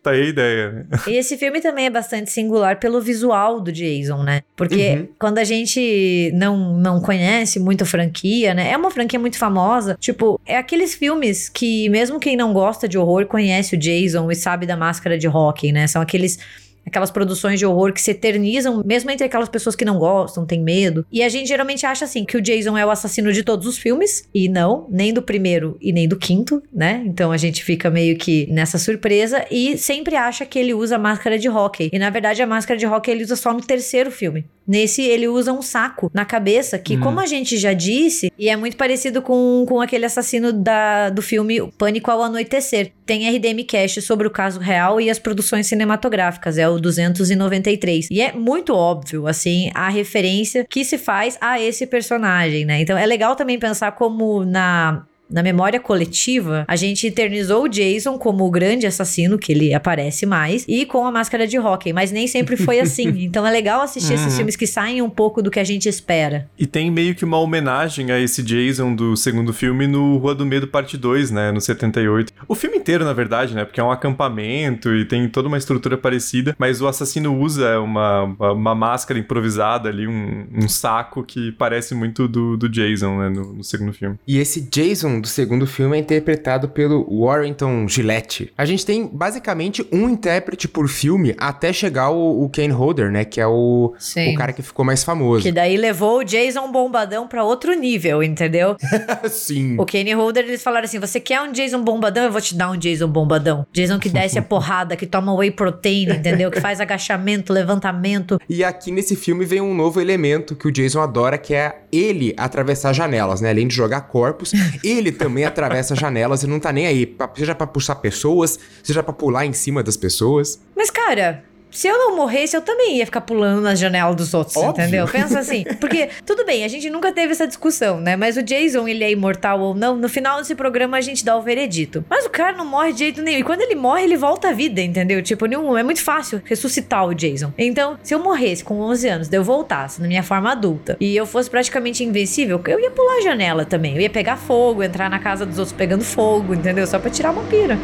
Tá aí a ideia, né? E esse filme também é bastante singular pelo visual do Jason, né? Porque Uhum. quando a gente não, não conhece muito a franquia, né? É uma franquia muito famosa. Tipo, é aqueles filmes que, mesmo quem não gosta de horror, conhece o Jason e sabe da máscara de hockey, né? São aqueles. Aquelas produções de horror que se eternizam, mesmo entre aquelas pessoas que não gostam, têm medo. E a gente geralmente acha assim, que o Jason é o assassino de todos os filmes. E não, nem do primeiro e nem do quinto, né? Então a gente fica meio que nessa surpresa e sempre acha que ele usa máscara de hockey. E na verdade a máscara de hockey ele usa só no terceiro filme. Nesse, ele usa um saco na cabeça, que, Hum. como a gente já disse, e é muito parecido com, com aquele assassino da, do filme Pânico ao Anoitecer. Tem RDM Cast sobre o caso real e as produções cinematográficas, é o 293. E é muito óbvio, assim, a referência que se faz a esse personagem, né? Então é legal também pensar como na na memória coletiva, a gente eternizou o Jason como o grande assassino, que ele aparece mais, e com a máscara de hockey, mas nem sempre foi assim. Então é legal assistir esses Uhum. filmes que saem um pouco do que a gente espera. E tem meio que uma homenagem a esse Jason do segundo filme no Rua do Medo Parte 2, né? No 78. O filme inteiro, na verdade, né? Porque é um acampamento e tem toda uma estrutura parecida, mas o assassino usa uma, uma, uma máscara improvisada ali, um, um saco que parece muito do, do Jason, né? No, no segundo filme. E esse Jason do segundo filme é interpretado pelo Warrington Gillette. A gente tem basicamente um intérprete por filme até chegar o, o Kane Hodder, né? Que é o, Sim. o cara que ficou mais famoso. Que daí levou o Jason Bombadão pra outro nível, entendeu? Sim. O Kenny Holder, eles falaram assim: você quer um Jason Bombadão? Eu vou te dar um Jason Bombadão. Jason que desce a porrada, que toma whey protein, entendeu? Que faz agachamento, levantamento. E aqui nesse filme vem um novo elemento que o Jason adora, que é ele atravessar janelas, né? Além de jogar corpos, ele ele também atravessa janelas e não tá nem aí, seja pra puxar pessoas, seja pra pular em cima das pessoas. Mas, cara, se eu não morresse, eu também ia ficar pulando nas janelas dos outros, Óbvio. entendeu? Pensa assim. Porque, tudo bem, a gente nunca teve essa discussão, né? Mas o Jason, ele é imortal ou não, no final desse programa a gente dá o veredito. Mas o cara não morre de jeito nenhum. E quando ele morre, ele volta à vida, entendeu? Tipo, nenhum, é muito fácil ressuscitar o Jason. Então, se eu morresse com 11 anos, daí eu voltasse na minha forma adulta e eu fosse praticamente invencível, eu ia pular a janela também. Eu ia pegar fogo, entrar na casa dos outros pegando fogo, entendeu? Só pra tirar uma pira.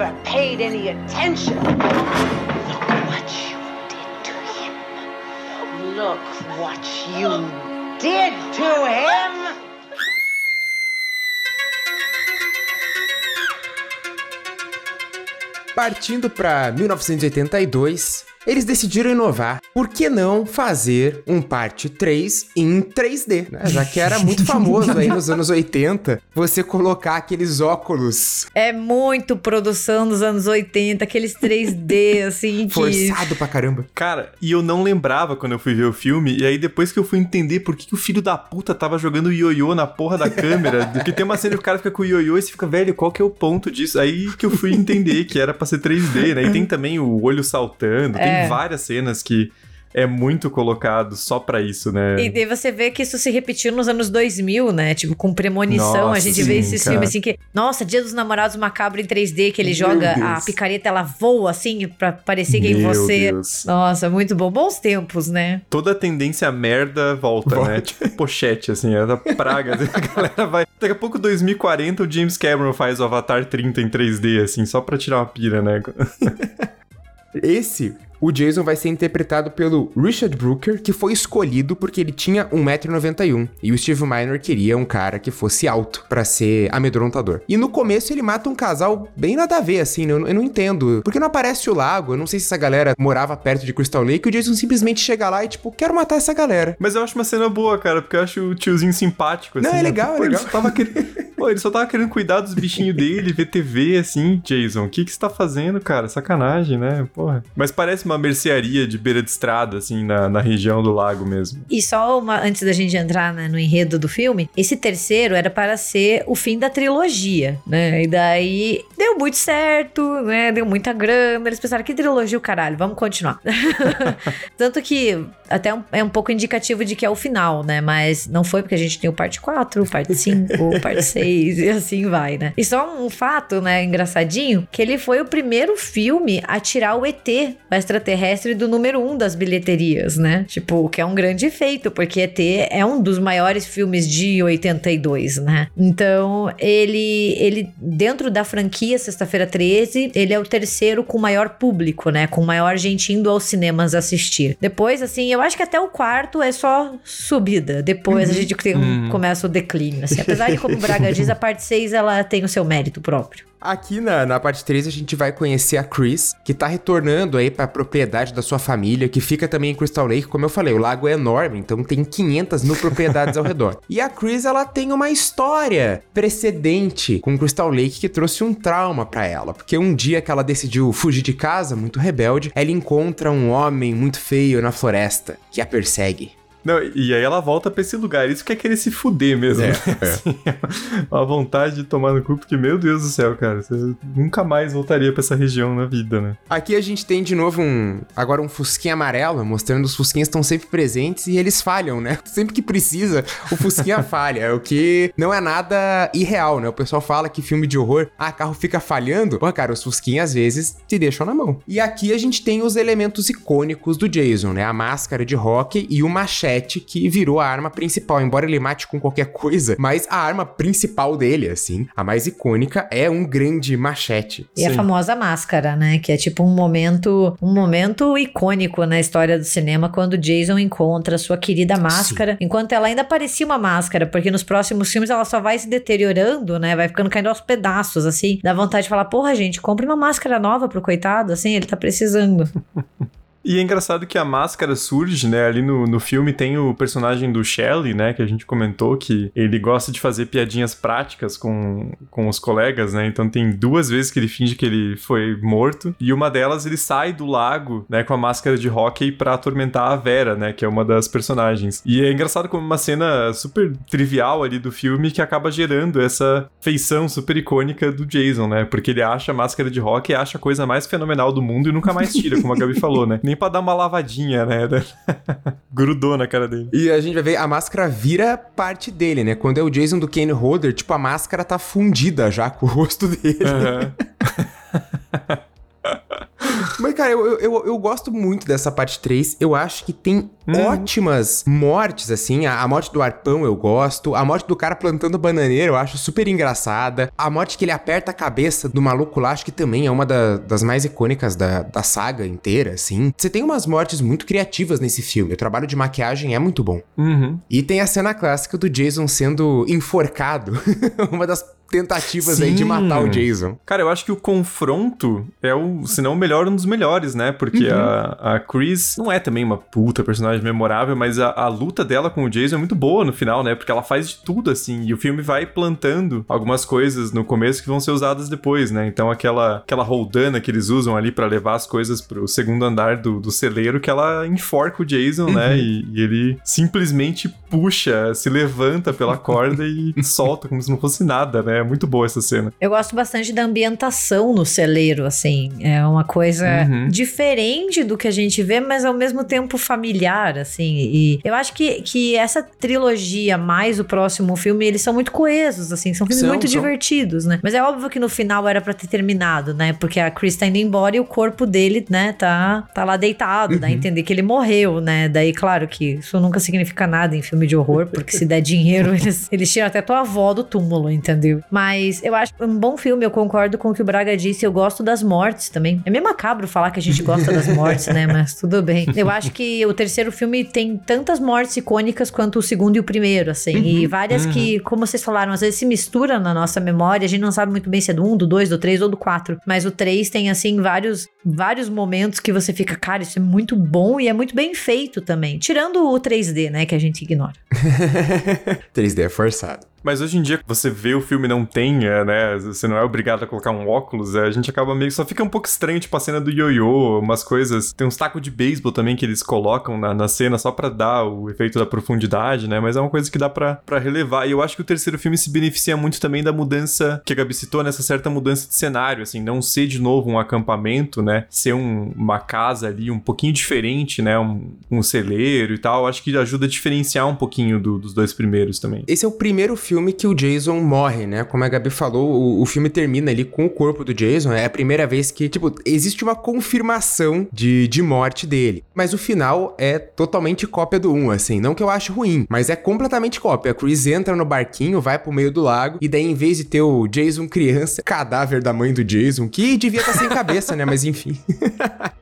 Never paid any attention. Look what you did to him. Look what you did to him. Partindo para 1982, eles decidiram inovar. Por que não fazer um parte 3 em 3D? Né? Já que era muito famoso aí nos anos 80 você colocar aqueles óculos. É muito produção dos anos 80, aqueles 3D, assim. Que... Forçado pra caramba. Cara, e eu não lembrava quando eu fui ver o filme, e aí depois que eu fui entender por que, que o filho da puta tava jogando ioiô na porra da câmera, que tem uma cena que o cara fica com o ioiô e você fica, velho, qual que é o ponto disso? Aí que eu fui entender que era pra ser 3D, né? E tem também o olho saltando, é. tem várias cenas que é muito colocado só para isso, né? E daí você vê que isso se repetiu nos anos 2000, né? Tipo, com premonição, nossa, a gente sim, vê esses cara. filmes assim que, nossa, Dia dos Namorados Macabro em 3D, que ele Meu joga Deus. a picareta, ela voa assim para parecer quem você. Deus. Nossa, muito bom. Bons tempos, né? Toda a tendência merda volta, né? volta. né? Tipo pochete, assim, essa praga. Assim, a galera vai. Daqui a pouco, 2040, o James Cameron faz o Avatar 30 em 3D, assim, só pra tirar uma pira, né? Esse o Jason vai ser interpretado pelo Richard Brooker, que foi escolhido porque ele tinha 1,91m e o Steve Miner queria um cara que fosse alto para ser amedrontador. E no começo ele mata um casal bem nada a ver, assim, eu, eu não entendo. Porque não aparece o lago, eu não sei se essa galera morava perto de Crystal Lake, o Jason simplesmente chega lá e tipo, quero matar essa galera. Mas eu acho uma cena boa, cara, porque eu acho o tiozinho simpático, assim. Não, é legal, né? é legal. Ele só, tava querendo... Pô, ele só tava querendo cuidar dos bichinhos dele, ver TV, assim, Jason. O que que você tá fazendo, cara? Sacanagem, né? Porra. Mas parece uma mercearia de beira de estrada, assim, na, na região do lago mesmo. E só uma, antes da gente entrar né, no enredo do filme, esse terceiro era para ser o fim da trilogia, né? E daí deu muito certo, né? Deu muita grana. Eles pensaram, que trilogia o caralho, vamos continuar. Tanto que até um, é um pouco indicativo de que é o final, né? Mas não foi porque a gente tem o parte 4, parte 5, parte 6 e assim vai, né? E só um fato, né, engraçadinho, que ele foi o primeiro filme a tirar o ET, o extraterrestre, do número 1 um das bilheterias, né? Tipo, o que é um grande feito, porque ET é um dos maiores filmes de 82, né? Então, ele, ele dentro da franquia Sexta-feira 13, ele é o terceiro com maior público, né? Com maior gente indo aos cinemas assistir. Depois, assim, eu acho que até o quarto é só subida. Depois uhum. a gente tem, uhum. começa o declínio, assim. Apesar de, como o Braga diz, a parte 6, ela tem o seu mérito próprio. Aqui na, na parte 3 a gente vai conhecer a Chris, que tá retornando aí pra propriedade da sua família, que fica também em Crystal Lake. Como eu falei, o lago é enorme, então tem 500 mil propriedades ao redor. E a Chris, ela tem uma história precedente com Crystal Lake que trouxe um trauma para ela. Porque um dia que ela decidiu fugir de casa, muito rebelde, ela encontra um homem muito feio na floresta que a persegue. Não, e aí ela volta pra esse lugar. Isso que é querer se fuder mesmo. É, né? é. Assim, a vontade de tomar no cu, porque, meu Deus do céu, cara, você nunca mais voltaria pra essa região na vida, né? Aqui a gente tem de novo um. Agora um fusquinha amarelo, mostrando os fusquinhas estão sempre presentes e eles falham, né? Sempre que precisa, o fusquinha falha. O que não é nada irreal, né? O pessoal fala que filme de horror, ah, carro fica falhando. Pô, cara, os fusquinhas às vezes te deixam na mão. E aqui a gente tem os elementos icônicos do Jason, né? A máscara de rock e o machete que virou a arma principal. Embora ele mate com qualquer coisa, mas a arma principal dele, assim, a mais icônica, é um grande machete. E Sim. a famosa máscara, né? Que é tipo um momento, um momento icônico na história do cinema quando Jason encontra sua querida máscara, Sim. enquanto ela ainda parecia uma máscara, porque nos próximos filmes ela só vai se deteriorando, né? Vai ficando caindo aos pedaços, assim. Dá vontade de falar, porra, gente, compre uma máscara nova pro coitado, assim, ele tá precisando. E é engraçado que a máscara surge, né? Ali no, no filme tem o personagem do Shelley, né? Que a gente comentou que ele gosta de fazer piadinhas práticas com, com os colegas, né? Então tem duas vezes que ele finge que ele foi morto. E uma delas ele sai do lago, né? Com a máscara de hockey pra atormentar a Vera, né? Que é uma das personagens. E é engraçado como uma cena super trivial ali do filme que acaba gerando essa feição super icônica do Jason, né? Porque ele acha a máscara de hockey, acha a coisa mais fenomenal do mundo e nunca mais tira, como a Gabi falou, né? Nem pra dar uma lavadinha, né? Grudou na cara dele. E a gente vai ver, a máscara vira parte dele, né? Quando é o Jason do Kane Holder, tipo, a máscara tá fundida já com o rosto dele. Uhum. Mas, cara, eu, eu, eu gosto muito dessa parte 3. Eu acho que tem hum. ótimas mortes, assim. A, a, morte do arpão eu gosto. A morte do cara plantando bananeira eu acho super engraçada. A morte que ele aperta a cabeça do maluco lá, acho que também é uma da, das mais icônicas da, da saga inteira, assim. Você tem umas mortes muito criativas nesse filme. O trabalho de maquiagem é muito bom. Uhum. E tem a cena clássica do Jason sendo enforcado. uma das tentativas Sim. aí de matar o Jason. Cara, eu acho que o confronto é o, se não o melhor, um dos melhores, né? Porque uhum. a, a Chris não é também uma puta personagem memorável, mas a, a, luta dela com o Jason é muito boa no final, né? Porque ela faz de tudo, assim, e o filme vai plantando algumas coisas no começo que vão ser usadas depois, né? Então aquela, aquela roldana que eles usam ali para levar as coisas pro segundo andar do, do celeiro, que ela enforca o Jason, né? uhum. né? E, e ele simplesmente puxa, se levanta pela corda e solta como se não fosse nada, né? É muito boa essa cena. Eu gosto bastante da ambientação no celeiro, assim. É uma coisa uhum. diferente do que a gente vê, mas ao mesmo tempo familiar, assim. E eu acho que, que essa trilogia mais o próximo filme, eles são muito coesos, assim. São filmes são, muito são. divertidos, né? Mas é óbvio que no final era para ter terminado, né? Porque a Chris tá indo embora e o corpo dele, né, tá, tá lá deitado. Uhum. Dá a entender que ele morreu, né? Daí, claro que isso nunca significa nada em filme de horror, porque se der dinheiro, eles, eles tiram até tua avó do túmulo, entendeu? Mas eu acho um bom filme, eu concordo com o que o Braga disse. Eu gosto das mortes também. É meio macabro falar que a gente gosta das mortes, né? Mas tudo bem. Eu acho que o terceiro filme tem tantas mortes icônicas quanto o segundo e o primeiro, assim. Uhum, e várias uhum. que, como vocês falaram, às vezes se misturam na nossa memória. A gente não sabe muito bem se é do 1, um, do 2, do 3 ou do 4. Mas o 3 tem, assim, vários, vários momentos que você fica, cara, isso é muito bom e é muito bem feito também. Tirando o 3D, né? Que a gente ignora. 3D é forçado. Mas hoje em dia, você vê o filme não tem, é, né? Você não é obrigado a colocar um óculos, é, a gente acaba meio que só fica um pouco estranho, tipo a cena do ioiô, umas coisas. Tem uns tacos de beisebol também que eles colocam na, na cena só para dar o efeito da profundidade, né? Mas é uma coisa que dá para relevar. E eu acho que o terceiro filme se beneficia muito também da mudança que a Gabi citou, nessa certa mudança de cenário, assim, não ser de novo um acampamento, né? Ser um, uma casa ali um pouquinho diferente, né? Um, um celeiro e tal. Acho que ajuda a diferenciar um pouquinho do, dos dois primeiros também. Esse é o primeiro filme filme que o Jason morre, né? Como a Gabi falou, o, o, filme termina ali com o corpo do Jason. É a primeira vez que, tipo, existe uma confirmação de, de morte dele. Mas o final é totalmente cópia do 1, assim. Não que eu ache ruim, mas é completamente cópia. A Chris entra no barquinho, vai pro meio do lago, e daí, em vez de ter o Jason criança, cadáver da mãe do Jason, que devia estar tá sem cabeça, né? Mas enfim.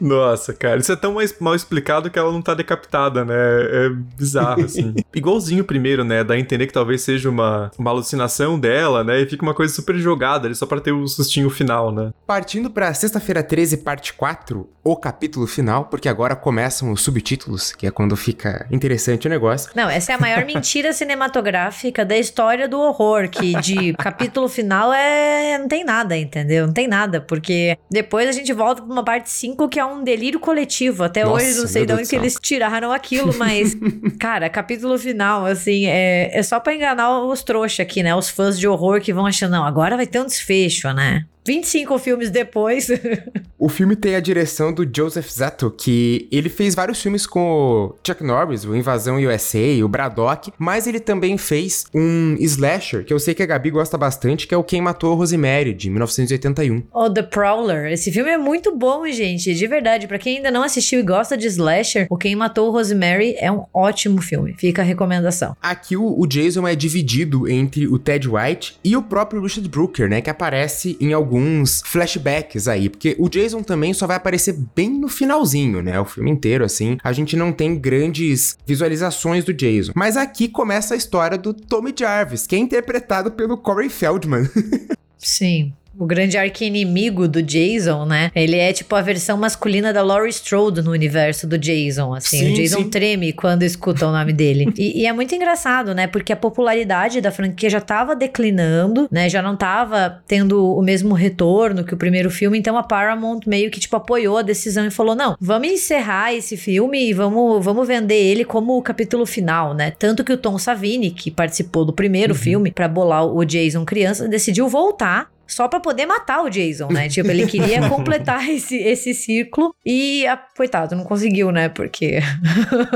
Nossa, cara, isso é tão mais mal explicado que ela não tá decapitada, né? É bizarro, assim. Igualzinho primeiro, né? Dá a entender que talvez seja uma, uma alucinação dela, né? E fica uma coisa super jogada ali só pra ter o sustinho final, né? Partindo pra sexta-feira 13, parte 4, o capítulo final, porque agora começam os subtítulos, que é quando fica interessante o negócio. Não, essa é a maior mentira cinematográfica da história do horror, que de capítulo final é. não tem nada, entendeu? Não tem nada, porque depois a gente volta pra uma parte 5 5, que é um delírio coletivo. Até Nossa, hoje não sei de onde que eles tiraram aquilo, mas, cara, capítulo final, assim, é, é só pra enganar os trouxas aqui, né? Os fãs de horror que vão achando, não, agora vai ter um desfecho, né? 25 filmes depois. o filme tem a direção do Joseph Zato, que ele fez vários filmes com o Chuck Norris, o Invasão USA, o Braddock, mas ele também fez um slasher, que eu sei que a Gabi gosta bastante, que é o Quem Matou Rosemary, de 1981. Oh, The Prowler. Esse filme é muito bom, gente, de verdade. Para quem ainda não assistiu e gosta de slasher, o Quem Matou Rosemary é um ótimo filme. Fica a recomendação. Aqui o, o Jason é dividido entre o Ted White e o próprio Richard Brooker, né, que aparece em alguns alguns flashbacks aí, porque o Jason também só vai aparecer bem no finalzinho, né? O filme inteiro, assim, a gente não tem grandes visualizações do Jason. Mas aqui começa a história do Tommy Jarvis, que é interpretado pelo Corey Feldman. Sim. O grande arqui-inimigo do Jason, né? Ele é tipo a versão masculina da Laurie Strode no universo do Jason, assim. Sim, o Jason sim. treme quando escuta o nome dele. E, e é muito engraçado, né? Porque a popularidade da franquia já tava declinando, né? Já não tava tendo o mesmo retorno que o primeiro filme, então a Paramount meio que, tipo, apoiou a decisão e falou, não, vamos encerrar esse filme e vamos, vamos vender ele como o capítulo final, né? Tanto que o Tom Savini, que participou do primeiro filme pra bolar o Jason criança, decidiu voltar só pra poder matar o Jason, né? Tipo, ele queria completar esse, esse ciclo e, a, coitado, não conseguiu, né? Porque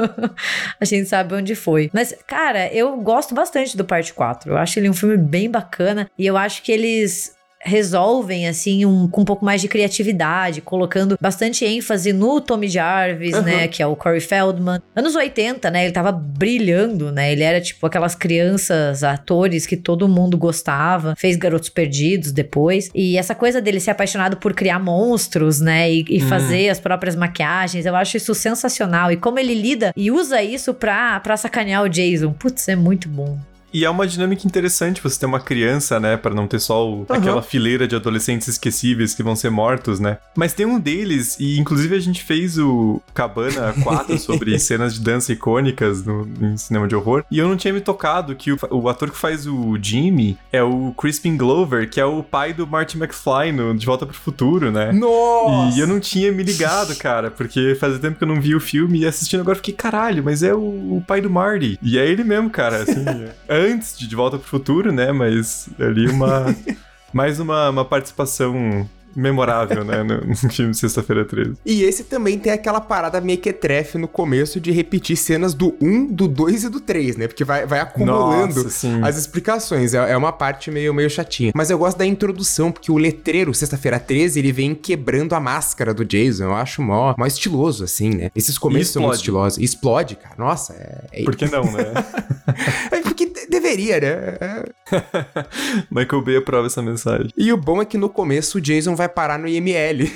a gente sabe onde foi. Mas, cara, eu gosto bastante do parte 4. Eu acho ele um filme bem bacana e eu acho que eles resolvem assim um, com um pouco mais de criatividade, colocando bastante ênfase no Tommy Jarvis, Aham. né, que é o Corey Feldman. Anos 80, né, ele tava brilhando, né? Ele era tipo aquelas crianças, atores que todo mundo gostava, fez Garotos Perdidos depois. E essa coisa dele ser apaixonado por criar monstros, né, e, e Hum. fazer as próprias maquiagens, eu acho isso sensacional. E como ele lida e usa isso pra, pra sacanear o Jason. Putz, é muito bom. E é uma dinâmica interessante você ter uma criança, né? Pra não ter só o- aquela fileira de adolescentes esquecíveis que vão ser mortos, né? Mas tem um deles, e inclusive a gente fez o Cabana 4 sobre cenas de dança icônicas no, em cinema de horror. E eu não tinha me tocado que o, o ator que faz o Jimmy é o Crispin Glover, que é o pai do Marty McFly no De Volta pro Futuro, né? Nossa! E eu não tinha me ligado, cara, porque fazia tempo que eu não vi o filme e assistindo agora fiquei, caralho, mas é o, o pai do Marty. E é ele mesmo, cara, assim, antes de De Volta pro Futuro, né? Mas ali uma. mais uma, uma participação memorável, né? No, no filme Sexta-feira 13. E esse também tem aquela parada mequetrefe no começo de repetir cenas do 1, do 2 e do 3, né? Porque vai, vai acumulando Nossa, as explicações. É, é uma parte meio, meio chatinha. Mas eu gosto da introdução, porque o letreiro, sexta-feira 13, ele vem quebrando a máscara do Jason. Eu acho mó, mó estiloso, assim, né? Esses começos são muito estilosos. E Explode, cara. Nossa, é. é... Por que não, né? é porque de- deveria, né? É. Michael Bay aprova essa mensagem. E o bom é que no começo o Jason vai parar no IML.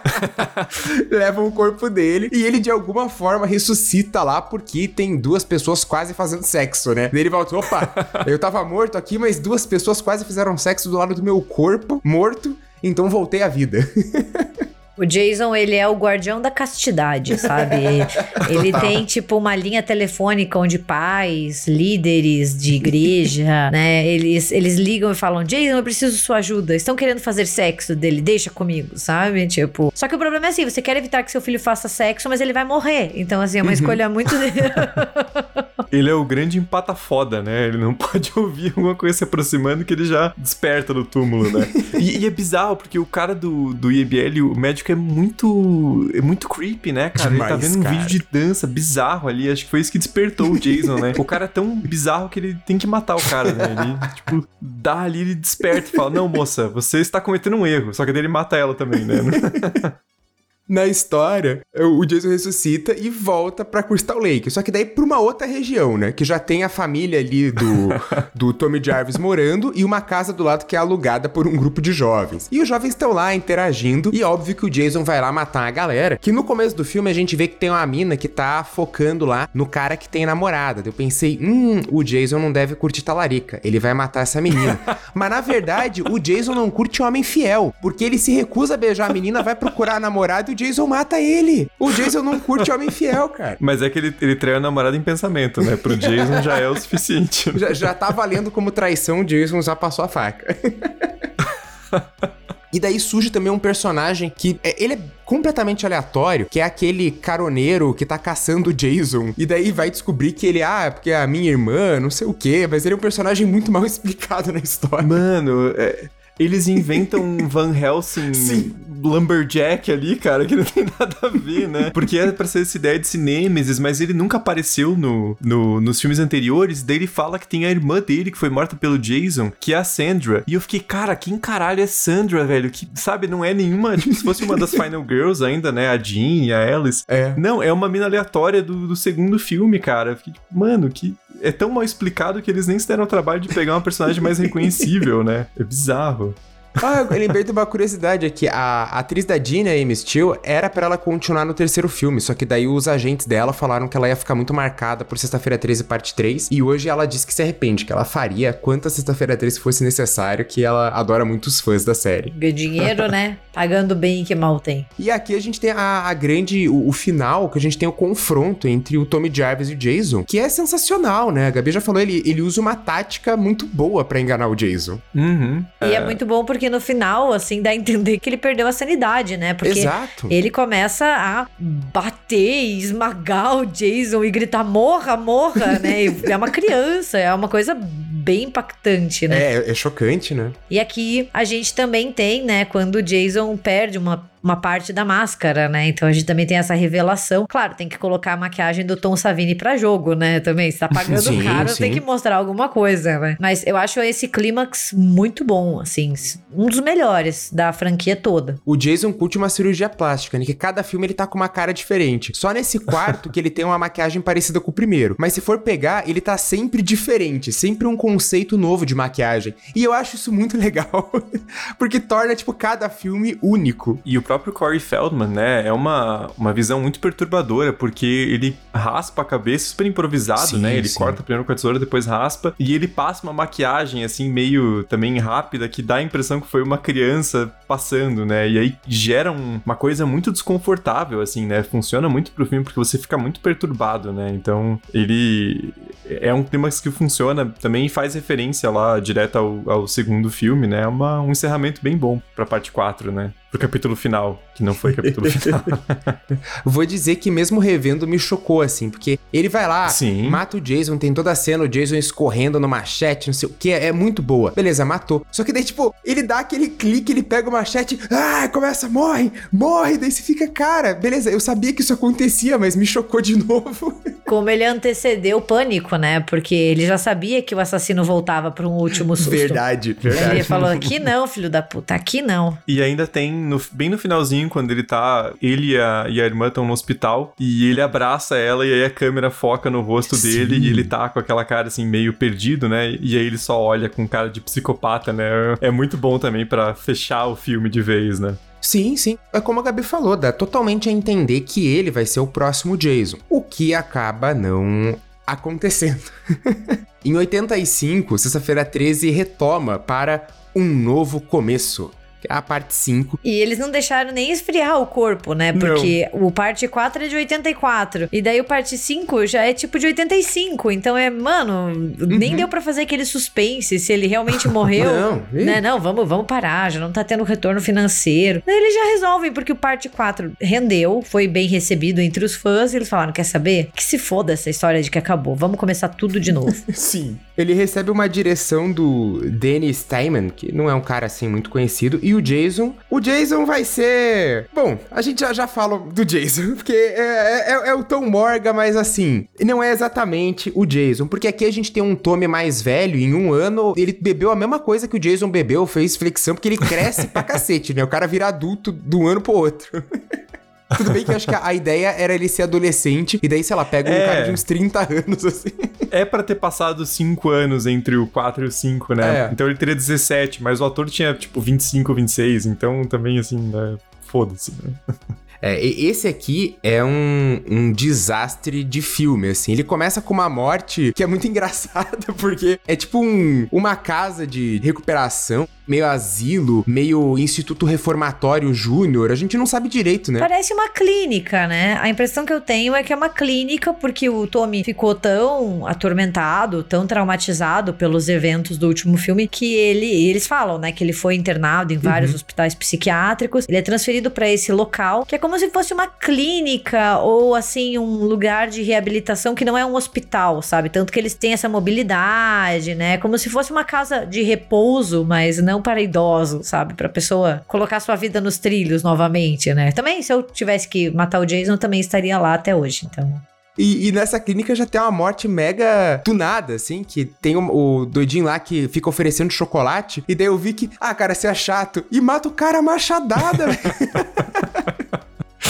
Levam o corpo dele e ele de alguma forma ressuscita lá porque tem duas pessoas quase fazendo sexo, né? Ele volta, opa, eu tava morto aqui, mas duas pessoas quase fizeram sexo do lado do meu corpo, morto, então voltei à vida. O Jason, ele é o guardião da castidade, sabe? ele tem, tipo, uma linha telefônica onde pais, líderes de igreja, né? Eles, eles ligam e falam: Jason, eu preciso de sua ajuda. Estão querendo fazer sexo dele, deixa comigo, sabe? Tipo. Só que o problema é assim: você quer evitar que seu filho faça sexo, mas ele vai morrer. Então, assim, é uma escolha muito. Ele é o grande empata foda, né? Ele não pode ouvir alguma coisa se aproximando que ele já desperta do túmulo, né? E, e é bizarro, porque o cara do, do IBL, o médico é muito. é muito creepy, né, cara? ele tá Demais, vendo um cara. vídeo de dança bizarro ali. Acho que foi isso que despertou o Jason, né? O cara é tão bizarro que ele tem que matar o cara, né? Ele, tipo, dá ali, ele desperta e fala: Não, moça, você está cometendo um erro. Só que daí ele mata ela também, né? Na história, o Jason ressuscita e volta pra Crystal Lake. Só que daí pra uma outra região, né? Que já tem a família ali do, do Tommy Jarvis morando e uma casa do lado que é alugada por um grupo de jovens. E os jovens estão lá interagindo e óbvio que o Jason vai lá matar a galera. Que no começo do filme a gente vê que tem uma mina que tá focando lá no cara que tem namorada. Eu pensei, hum, o Jason não deve curtir talarica. Ele vai matar essa menina. Mas na verdade, o Jason não curte homem fiel. Porque ele se recusa a beijar a menina, vai procurar a namorada e o Jason mata ele. O Jason não curte homem fiel, cara. Mas é que ele, ele traiu a namorada em pensamento, né? Pro Jason já é o suficiente. Já, já tá valendo como traição, o Jason já passou a faca. E daí surge também um personagem que é- ele é completamente aleatório, que é aquele caroneiro que tá caçando o Jason. E daí vai descobrir que ele, ah, porque é a minha irmã, não sei o quê, mas ele é um personagem muito mal explicado na história. Mano, é, eles inventam um Van Helsing Sim. Lumberjack ali, cara, que não tem nada a ver, né? Porque era pra ser essa ideia de Cinêmesis, mas ele nunca apareceu no, no- nos filmes anteriores. Daí ele fala que tem a irmã dele que foi morta pelo Jason, que é a Sandra. E eu fiquei, cara, quem caralho é Sandra, velho? Que, sabe, não é nenhuma. Tipo, se fosse uma das Final Girls ainda, né? A Jean e a Alice. É. Não, é uma mina aleatória do, do segundo filme, cara. Eu fiquei, tipo, mano, que. É tão mal explicado que eles nem se deram o trabalho de pegar uma personagem mais reconhecível, né? É bizarro. Ah, eu lembrei de uma curiosidade aqui. A atriz da Dina, Amy Steele, era pra ela continuar no terceiro filme, só que daí os agentes dela falaram que ela ia ficar muito marcada por Sexta-feira 13, parte 3, e hoje ela disse que se arrepende, que ela faria quanta Sexta-feira 13 fosse necessário, que ela adora muitos fãs da série. Dinheiro, né? Pagando bem que mal tem. E aqui a gente tem a, a grande, o, o, final, que a gente tem o confronto entre o Tommy Jarvis e o Jason, que é sensacional, né? A Gabi já falou, ele, ele usa uma tática muito boa para enganar o Jason. Uhum. E é. é. muito bom porque no final, assim, dá a entender que ele perdeu a sanidade, né? Porque Exato. ele começa a bater e esmagar o Jason e gritar morra, morra, né? é uma criança, é uma coisa bem impactante, né? É, é chocante, né? E aqui a gente também tem, né, quando o Jason perde uma uma parte da máscara, né? Então a gente também tem essa revelação. Claro, tem que colocar a maquiagem do Tom Savini pra jogo, né? Também, se tá pagando sim, caro, sim. tem que mostrar alguma coisa, né? Mas eu acho esse clímax muito bom, assim, um dos melhores da franquia toda. O Jason curte uma cirurgia plástica, né? Que cada filme ele tá com uma cara diferente. Só nesse quarto que ele tem uma maquiagem parecida com o primeiro. Mas se for pegar, ele tá sempre diferente, sempre um conceito novo de maquiagem. E eu acho isso muito legal, porque torna, tipo, cada filme único. E o próprio Corey Feldman, né, é uma, uma visão muito perturbadora, porque ele raspa a cabeça super improvisado, sim, né? Ele sim. corta primeiro com a tesoura, depois raspa, e ele passa uma maquiagem, assim, meio também rápida, que dá a impressão que foi uma criança passando, né? E aí gera um, uma coisa muito desconfortável, assim, né? Funciona muito pro filme, porque você fica muito perturbado, né? Então, ele é um clima que funciona, também faz referência lá direto ao, ao segundo filme, né? É uma, um encerramento bem bom pra parte 4, né? Pro capítulo final, que não foi capítulo final. Vou dizer que mesmo revendo me chocou, assim, porque ele vai lá, Sim. mata o Jason, tem toda a cena, o Jason escorrendo no machete, não sei o que, é muito boa. Beleza, matou. Só que daí, tipo, ele dá aquele clique, ele pega o machete, ah, começa, morre, morre, daí você fica, cara, beleza, eu sabia que isso acontecia, mas me chocou de novo. Como ele antecedeu o pânico, né? Porque ele já sabia que o assassino voltava para um último susto. Verdade, verdade. Ele falou, aqui não, filho da puta, aqui não. E ainda tem no, bem no finalzinho, quando ele tá. Ele e a, e a irmã estão no hospital. E ele abraça ela, e aí a câmera foca no rosto Sim. dele. E ele tá com aquela cara assim, meio perdido, né? E aí ele só olha com cara de psicopata, né? É muito bom também para fechar o filme de vez, né? Sim, sim. É como a Gabi falou, dá totalmente a entender que ele vai ser o próximo Jason. O que acaba não acontecendo. em 85, sexta-feira 13 retoma para um novo começo a parte 5. E eles não deixaram nem esfriar o corpo, né? Porque não. o parte 4 é de 84. E daí o parte 5 já é tipo de 85. Então é, mano, uhum. nem deu para fazer aquele suspense se ele realmente morreu. não, né? Não, vamos, vamos parar, já não tá tendo retorno financeiro. Daí eles já resolvem, porque o parte 4 rendeu, foi bem recebido entre os fãs. E eles falaram: quer saber? Que se foda essa história de que acabou. Vamos começar tudo de novo. Sim. Ele recebe uma direção do Danny Steinman, que não é um cara assim muito conhecido, e o Jason. O Jason vai ser. Bom, a gente já, já fala do Jason, porque é, é, é o Tom Morgan, mas assim, não é exatamente o Jason, porque aqui a gente tem um Tommy mais velho, em um ano ele bebeu a mesma coisa que o Jason bebeu, fez flexão, porque ele cresce pra cacete, né? O cara vira adulto de um ano pro outro. Tudo bem que eu acho que a ideia era ele ser adolescente, e daí, sei lá, pega um é. cara de uns 30 anos, assim. É para ter passado 5 anos entre o 4 e o 5, né? É. Então ele teria 17, mas o ator tinha, tipo, 25, 26, então também, assim, né? foda-se, né? É, esse aqui é um, um desastre de filme, assim. Ele começa com uma morte que é muito engraçada, porque é tipo um, uma casa de recuperação meio asilo, meio instituto reformatório júnior, a gente não sabe direito, né? Parece uma clínica, né? A impressão que eu tenho é que é uma clínica porque o Tommy ficou tão atormentado, tão traumatizado pelos eventos do último filme que ele, eles falam, né, que ele foi internado em vários uhum. hospitais psiquiátricos. Ele é transferido para esse local, que é como se fosse uma clínica ou assim um lugar de reabilitação que não é um hospital, sabe? Tanto que eles têm essa mobilidade, né? Como se fosse uma casa de repouso, mas não para idosos, sabe? Pra pessoa colocar sua vida nos trilhos novamente, né? Também, se eu tivesse que matar o Jason, também estaria lá até hoje, então. E, e, nessa clínica já tem uma morte mega tunada, assim, que tem o, o, doidinho lá que fica oferecendo chocolate. E daí eu vi que, ah, cara, você é chato. E mata o cara machadada.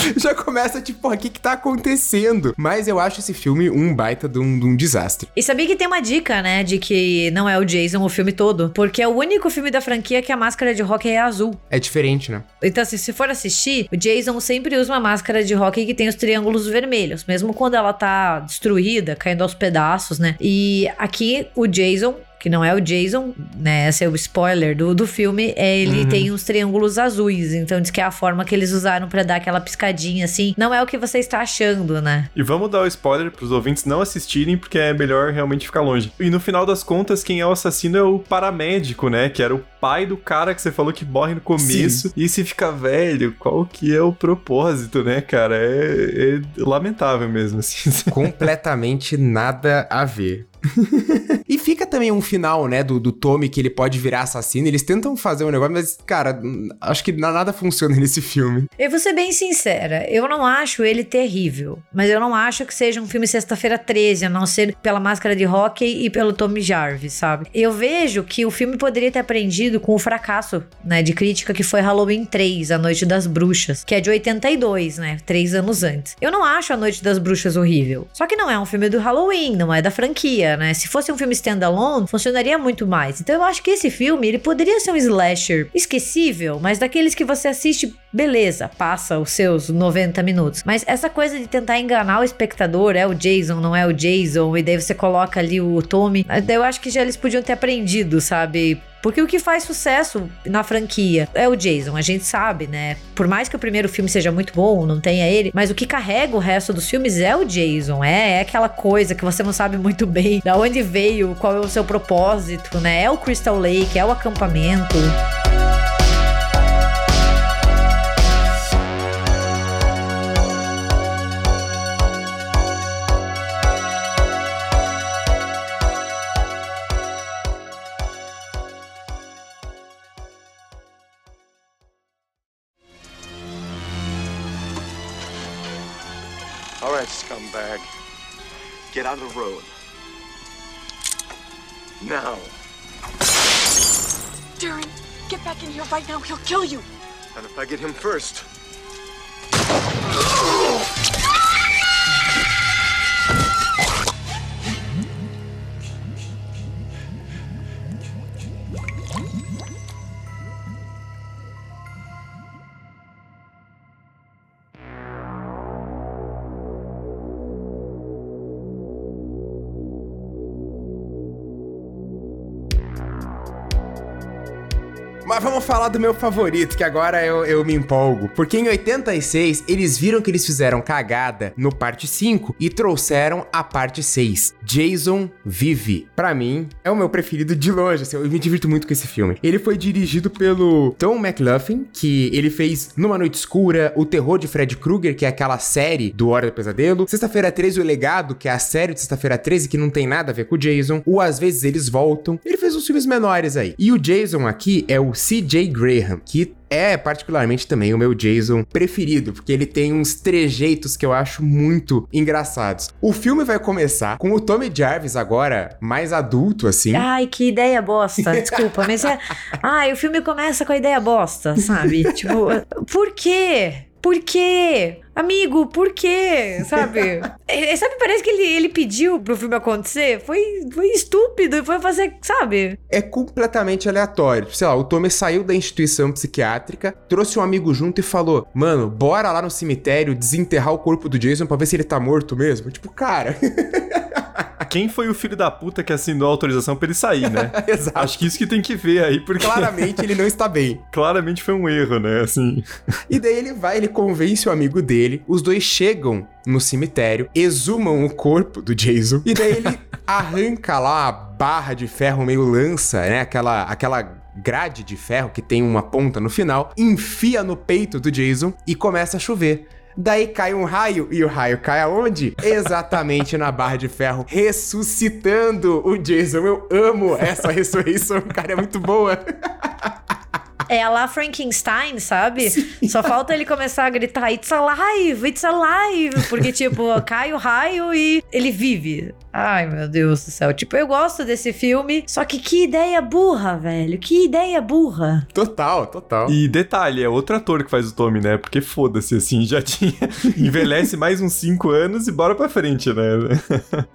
Já começa tipo, porra, o que que tá acontecendo? Mas eu acho esse filme um baita de um, de um desastre. E sabia que tem uma dica, né, de que não é o Jason o filme todo, porque é o único filme da franquia que a máscara de rock é azul. É diferente, né? Então, assim, se for assistir, o Jason sempre usa uma máscara de rock que tem os triângulos vermelhos, mesmo quando ela tá destruída, caindo aos pedaços, né? E aqui o Jason que não é o Jason, né? Esse é o spoiler do, do filme. É, ele Uhum. tem uns triângulos azuis. Então diz que é a forma que eles usaram pra dar aquela piscadinha assim. Não é o que você está achando, né? E vamos dar o spoiler pros ouvintes não assistirem, porque é melhor realmente ficar longe. E no final das contas, quem é o assassino é o paramédico, né? Que era o pai do cara que você falou que morre no começo. E se fica velho, qual que é o propósito, né, cara? É, é lamentável mesmo, assim. Completamente nada a ver. e fica também um final, né, do, do Tommy que ele pode virar assassino. Eles tentam fazer um negócio, mas, cara, acho que na- nada funciona nesse filme. Eu vou ser bem sincera, eu não acho ele terrível, mas eu não acho que seja um filme Sexta-feira 13, a não ser pela máscara de hockey e pelo Tommy Jarvis, sabe? Eu vejo que o filme poderia ter aprendido com o fracasso, né, de crítica que foi Halloween 3, A Noite das Bruxas, que é de 82, né, três anos antes. Eu não acho A Noite das Bruxas horrível, só que não é um filme do Halloween, não é da franquia, né? Se fosse um filme standalone, funcionaria muito mais. Então eu acho que esse filme, ele poderia ser um slasher esquecível, mas daqueles que você assiste, beleza, passa os seus 90 minutos. Mas essa coisa de tentar enganar o espectador, é o Jason, não é o Jason, e daí você coloca ali o Tommy, eu acho que já eles podiam ter aprendido, sabe? Porque o que faz sucesso na franquia é o Jason, a gente sabe, né? Por mais que o primeiro filme seja muito bom, não tenha ele, mas o que carrega o resto dos filmes é o Jason, é, é aquela coisa que você não sabe muito bem da onde veio, qual é o seu propósito, né? É o Crystal Lake, é o acampamento. Of the road. Now. Darren, get back in here right now. He'll kill you. And if I get him first. Vamos falar do meu favorito, que agora eu, eu me empolgo. Porque em 86, eles viram que eles fizeram cagada no parte 5 e trouxeram a parte 6. Jason Vive. Pra mim, é o meu preferido de longe, assim, eu me divirto muito com esse filme. Ele foi dirigido pelo Tom McLaughlin, que ele fez Numa Noite Escura, O Terror de Fred Krueger, que é aquela série do Hora do Pesadelo, Sexta-feira 13, O Legado, que é a série de Sexta-feira 13, que não tem nada a ver com o Jason, o Às vezes Eles Voltam. Ele fez uns filmes menores aí. E o Jason aqui é o C.J. Graham, que é particularmente também o meu Jason preferido, porque ele tem uns trejeitos que eu acho muito engraçados. O filme vai começar com o Tommy Jarvis agora mais adulto assim. Ai, que ideia bosta. Desculpa, mas é. Ai, o filme começa com a ideia bosta, sabe? tipo, por quê? Por quê? Amigo, por quê? Sabe? É, sabe, parece que ele, ele pediu pro filme acontecer. Foi, foi estúpido e foi fazer, sabe? É completamente aleatório. Sei lá, o Tommy saiu da instituição psiquiátrica, trouxe um amigo junto e falou: Mano, bora lá no cemitério desenterrar o corpo do Jason pra ver se ele tá morto mesmo. Tipo, cara. Quem foi o filho da puta que assinou a autorização pra ele sair, né? Exato. Acho que isso que tem que ver aí, porque Claramente ele não está bem. claramente foi um erro, né? Assim. E daí ele vai, ele convence o amigo dele, os dois chegam no cemitério, exumam o corpo do Jason, e daí ele arranca lá a barra de ferro meio lança, né? Aquela, aquela grade de ferro que tem uma ponta no final, enfia no peito do Jason e começa a chover. Daí cai um raio, e o raio cai aonde? Exatamente na barra de ferro, ressuscitando o Jason. Eu amo essa ressurreição, cara, é muito boa. É a lá Frankenstein, sabe? Só falta ele começar a gritar, it's alive, it's alive. Porque, tipo, cai o raio e ele vive. Ai, meu Deus do céu. Tipo, eu gosto desse filme, só que que ideia burra, velho. Que ideia burra. Total, total. E detalhe, é outro ator que faz o Tommy, né? Porque foda-se, assim, já tinha. Envelhece mais uns 5 anos e bora pra frente, né?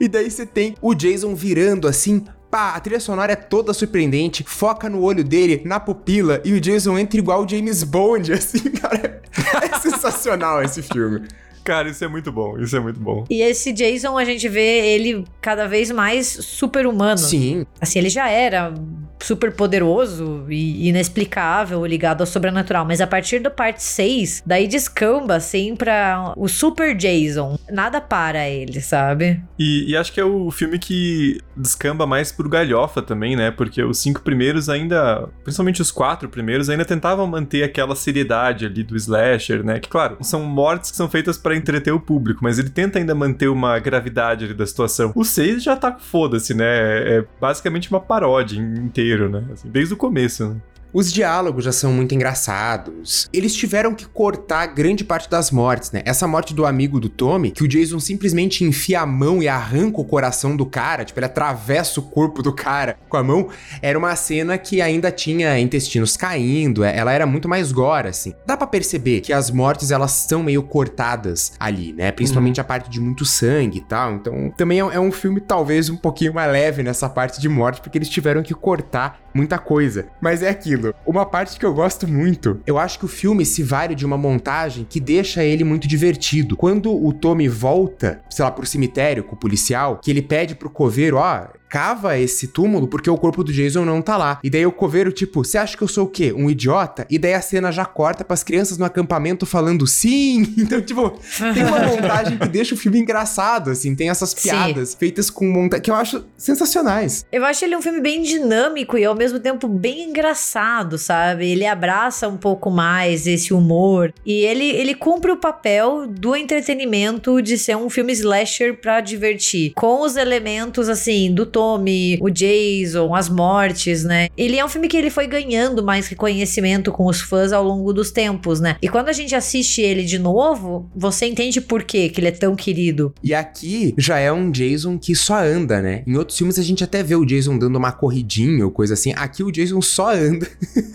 E daí você tem o Jason virando assim. Pá, a trilha sonora é toda surpreendente, foca no olho dele, na pupila, e o Jason entra igual o James Bond, assim, cara. É sensacional esse filme. Cara, isso é muito bom, isso é muito bom. E esse Jason, a gente vê ele cada vez mais super humano. Sim. Assim, ele já era super poderoso e inexplicável, ligado ao sobrenatural. Mas a partir do parte 6, daí descamba, assim, pra o Super Jason. Nada para ele, sabe? E, e acho que é o filme que descamba mais pro galhofa também, né? Porque os cinco primeiros ainda, principalmente os quatro primeiros, ainda tentavam manter aquela seriedade ali do slasher, né? Que, claro, são mortes que são feitas para entreter o público, mas ele tenta ainda manter uma gravidade ali da situação. O seis já tá foda-se, né? É basicamente uma paródia inteiro, né? Assim, desde o começo, né? Os diálogos já são muito engraçados. Eles tiveram que cortar grande parte das mortes, né? Essa morte do amigo do Tommy, que o Jason simplesmente enfia a mão e arranca o coração do cara, tipo, ele atravessa o corpo do cara com a mão, era uma cena que ainda tinha intestinos caindo, é, ela era muito mais gore, assim. Dá pra perceber que as mortes, elas são meio cortadas ali, né? Principalmente a parte de muito sangue e tal. Então, também é, é um filme talvez um pouquinho mais leve nessa parte de morte, porque eles tiveram que cortar muita coisa. Mas é aquilo. Uma parte que eu gosto muito, eu acho que o filme se vale de uma montagem que deixa ele muito divertido. Quando o Tommy volta, sei lá, pro cemitério com o policial, que ele pede pro coveiro, ó, cava esse túmulo porque o corpo do Jason não tá lá. E daí o coveiro, tipo, você acha que eu sou o quê? Um idiota? E daí a cena já corta pras crianças no acampamento falando sim. Então, tipo, tem uma montagem que deixa o filme engraçado, assim. Tem essas piadas sim. feitas com montagem que eu acho sensacionais. Eu acho ele um filme bem dinâmico e ao mesmo tempo bem engraçado, sabe? Ele abraça um pouco mais esse humor e ele, ele cumpre o papel do entretenimento de ser um filme slasher pra divertir. Com os elementos, assim, do Tommy, o Jason, as mortes, né? Ele é um filme que ele foi ganhando mais reconhecimento com os fãs ao longo dos tempos, né? E quando a gente assiste ele de novo, você entende por quê que ele é tão querido. E aqui já é um Jason que só anda, né? Em outros filmes a gente até vê o Jason dando uma corridinha ou coisa assim. Aqui o Jason só anda.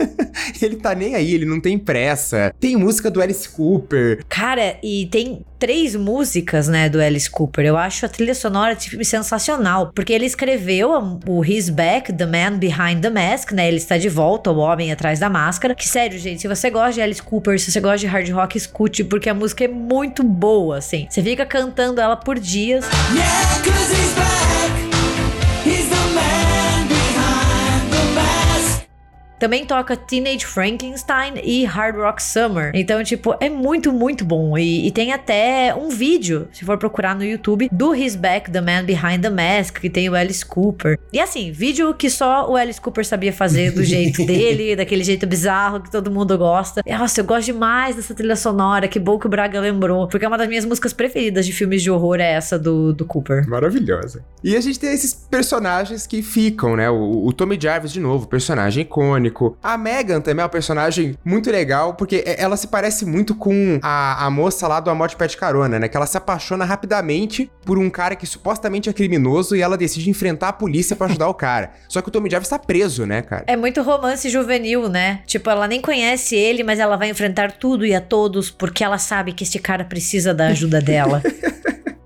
ele tá nem aí, ele não tem pressa. Tem música do Alice Cooper. Cara, e tem três músicas, né, do Alice Cooper. Eu acho a trilha sonora filme sensacional, porque ele escreveu o He's Back, The Man Behind the Mask, né? Ele está de volta, o homem atrás da máscara. Que sério, gente, se você gosta de Alice Cooper, se você gosta de hard rock, escute, porque a música é muito boa, assim. Você fica cantando ela por dias. Yeah, Também toca Teenage Frankenstein e Hard Rock Summer. Então, tipo, é muito, muito bom. E, e, tem até um vídeo, se for procurar no YouTube, do His Back, The Man Behind the Mask, que tem o Alice Cooper. E assim, vídeo que só o Alice Cooper sabia fazer do jeito dele, daquele jeito bizarro que todo mundo gosta. E, nossa, eu gosto demais dessa trilha sonora. Que bom que o Braga lembrou. Porque é uma das minhas músicas preferidas de filmes de horror é essa do, do Cooper. Maravilhosa. E a gente tem esses personagens que ficam, né? O, o Tommy Jarvis, de novo, personagem icônico. A Megan também é um personagem muito legal, porque ela se parece muito com a, a moça lá do A Morte Pet Carona, né? Que ela se apaixona rapidamente por um cara que supostamente é criminoso e ela decide enfrentar a polícia para ajudar o cara. Só que o Tommy Jarvis tá preso, né, cara? É muito romance juvenil, né? Tipo, ela nem conhece ele, mas ela vai enfrentar tudo e a todos porque ela sabe que este cara precisa da ajuda dela.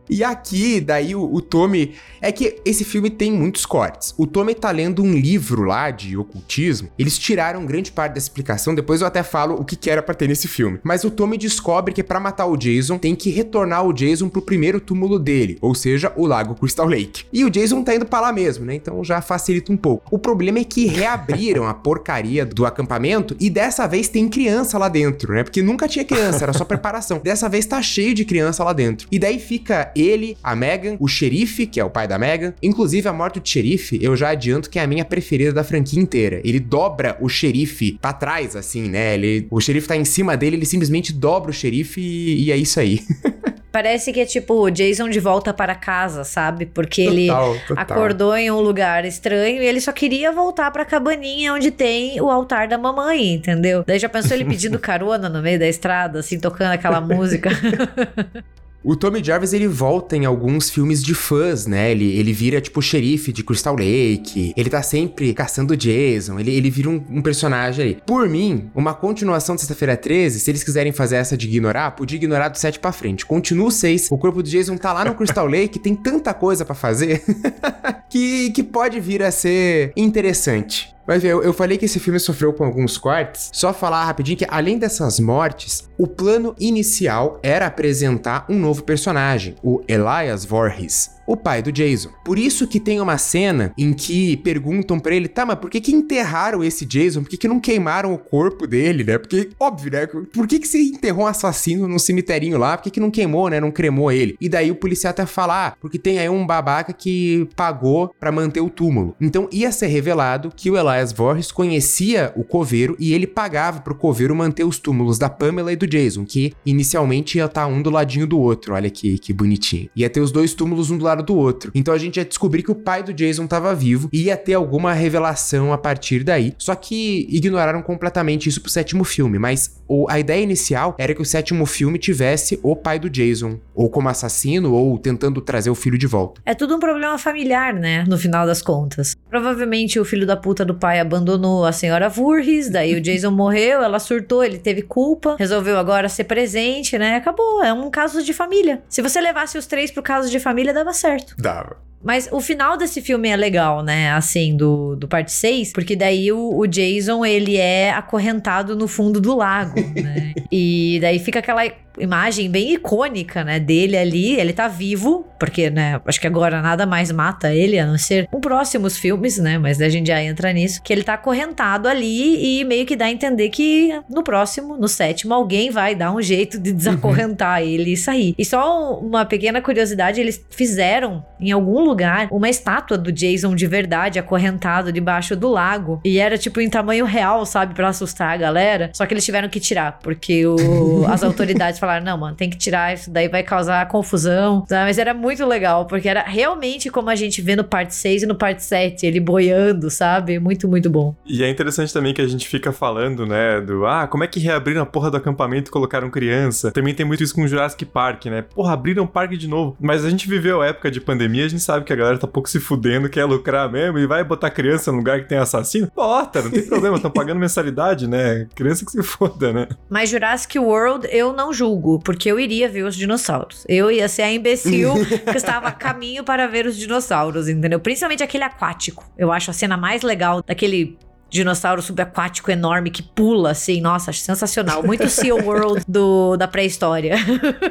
E aqui, daí o, o Tommy. É que esse filme tem muitos cortes. O Tommy tá lendo um livro lá de ocultismo. Eles tiraram grande parte da explicação. Depois eu até falo o que, que era pra ter nesse filme. Mas o Tommy descobre que para matar o Jason tem que retornar o Jason pro primeiro túmulo dele, ou seja, o Lago Crystal Lake. E o Jason tá indo pra lá mesmo, né? Então já facilita um pouco. O problema é que reabriram a porcaria do acampamento e dessa vez tem criança lá dentro, né? Porque nunca tinha criança, era só preparação. Dessa vez tá cheio de criança lá dentro. E daí fica ele, a Megan, o xerife, que é o pai da Megan. Inclusive, a morte do xerife, eu já adianto que é a minha preferida da franquia inteira. Ele dobra o xerife pra trás, assim, né? Ele, o xerife tá em cima dele, ele simplesmente dobra o xerife e, e é isso aí. Parece que é tipo o Jason de volta para casa, sabe? Porque ele Total, total. acordou em um lugar estranho e ele só queria voltar pra cabaninha onde tem o altar da mamãe, entendeu? Daí já pensou ele pedindo carona no meio da estrada, assim, tocando aquela música. O Tommy Jarvis ele volta em alguns filmes de fãs, né? Ele, ele vira tipo o xerife de Crystal Lake. Ele tá sempre caçando Jason. Ele, ele vira um, um personagem aí. Por mim, uma continuação de Sexta-feira 13, se eles quiserem fazer essa de ignorar, podia ignorar do 7 pra frente. Continua o 6. O corpo do Jason tá lá no Crystal Lake, tem tanta coisa pra fazer que, que pode vir a ser interessante. Mas eu, eu falei que esse filme sofreu com alguns cortes. Só falar rapidinho que, além dessas mortes, o plano inicial era apresentar um novo personagem, o Elias Voorhees, o pai do Jason. Por isso que tem uma cena em que perguntam pra ele, tá, mas por que que enterraram esse Jason? Por que que não queimaram o corpo dele, né? Porque, óbvio, né? Por que que se enterrou um assassino num cemiterinho lá? Por que que não queimou, né? Não cremou ele? E daí o policial até fala, ah, porque tem aí um babaca que pagou pra manter o túmulo. Então ia ser revelado que o Elias Voorhees conhecia o coveiro e ele pagava pro coveiro manter os túmulos da Pamela e do Jason, que inicialmente ia estar um do ladinho do outro. Olha que, que bonitinho. Ia ter os dois túmulos um do lado do outro. Então a gente ia descobrir que o pai do Jason estava vivo e ia ter alguma revelação a partir daí. Só que ignoraram completamente isso pro sétimo filme. Mas o, a ideia inicial era que o sétimo filme tivesse o pai do Jason, ou como assassino, ou tentando trazer o filho de volta. É tudo um problema familiar, né? No final das contas. Provavelmente o filho da puta do pai abandonou a senhora Voorhees, daí o Jason morreu, ela surtou, ele teve culpa, resolveu agora ser presente, né? Acabou, é um caso de família. Se você levasse os três pro caso de família, dava certo. Dava. Mas o final desse filme é legal, né? Assim, do, do parte 6, porque daí o, o Jason, ele é acorrentado no fundo do lago, né? e daí fica aquela imagem bem icônica, né, dele ali, ele tá vivo, porque, né, acho que agora nada mais mata ele, a não ser com próximos filmes, né, mas a gente já entra nisso, que ele tá acorrentado ali e meio que dá a entender que no próximo, no sétimo, alguém vai dar um jeito de desacorrentar ele e sair. E só uma pequena curiosidade, eles fizeram em algum lugar uma estátua do Jason de verdade acorrentado debaixo do lago e era tipo em tamanho real, sabe, para assustar a galera. Só que eles tiveram que tirar, porque o, as autoridades falaram: não, mano, tem que tirar, isso daí vai causar confusão. Sabe? Mas era muito legal, porque era realmente como a gente vê no parte 6 e no parte 7, ele boiando, sabe? Muito, muito bom. E é interessante também que a gente fica falando, né, do ah, como é que reabriram a porra do acampamento e colocaram criança? Também tem muito isso com o Jurassic Park, né? Porra, abriram o parque de novo. Mas a gente viveu a época de pandemia, a gente sabe que a galera tá pouco se fudendo, quer lucrar mesmo e vai botar criança no lugar que tem assassino. Bota, não tem problema, estão pagando mensalidade, né? Criança que se foda, né? Mas Jurassic World eu não julgo, porque eu iria ver os dinossauros. Eu ia ser a imbecil que estava a caminho para ver os dinossauros, entendeu? Principalmente aquele aquático. Eu acho a cena mais legal daquele dinossauro subaquático enorme que pula assim, nossa, sensacional. Muito Sea World do, da pré-história.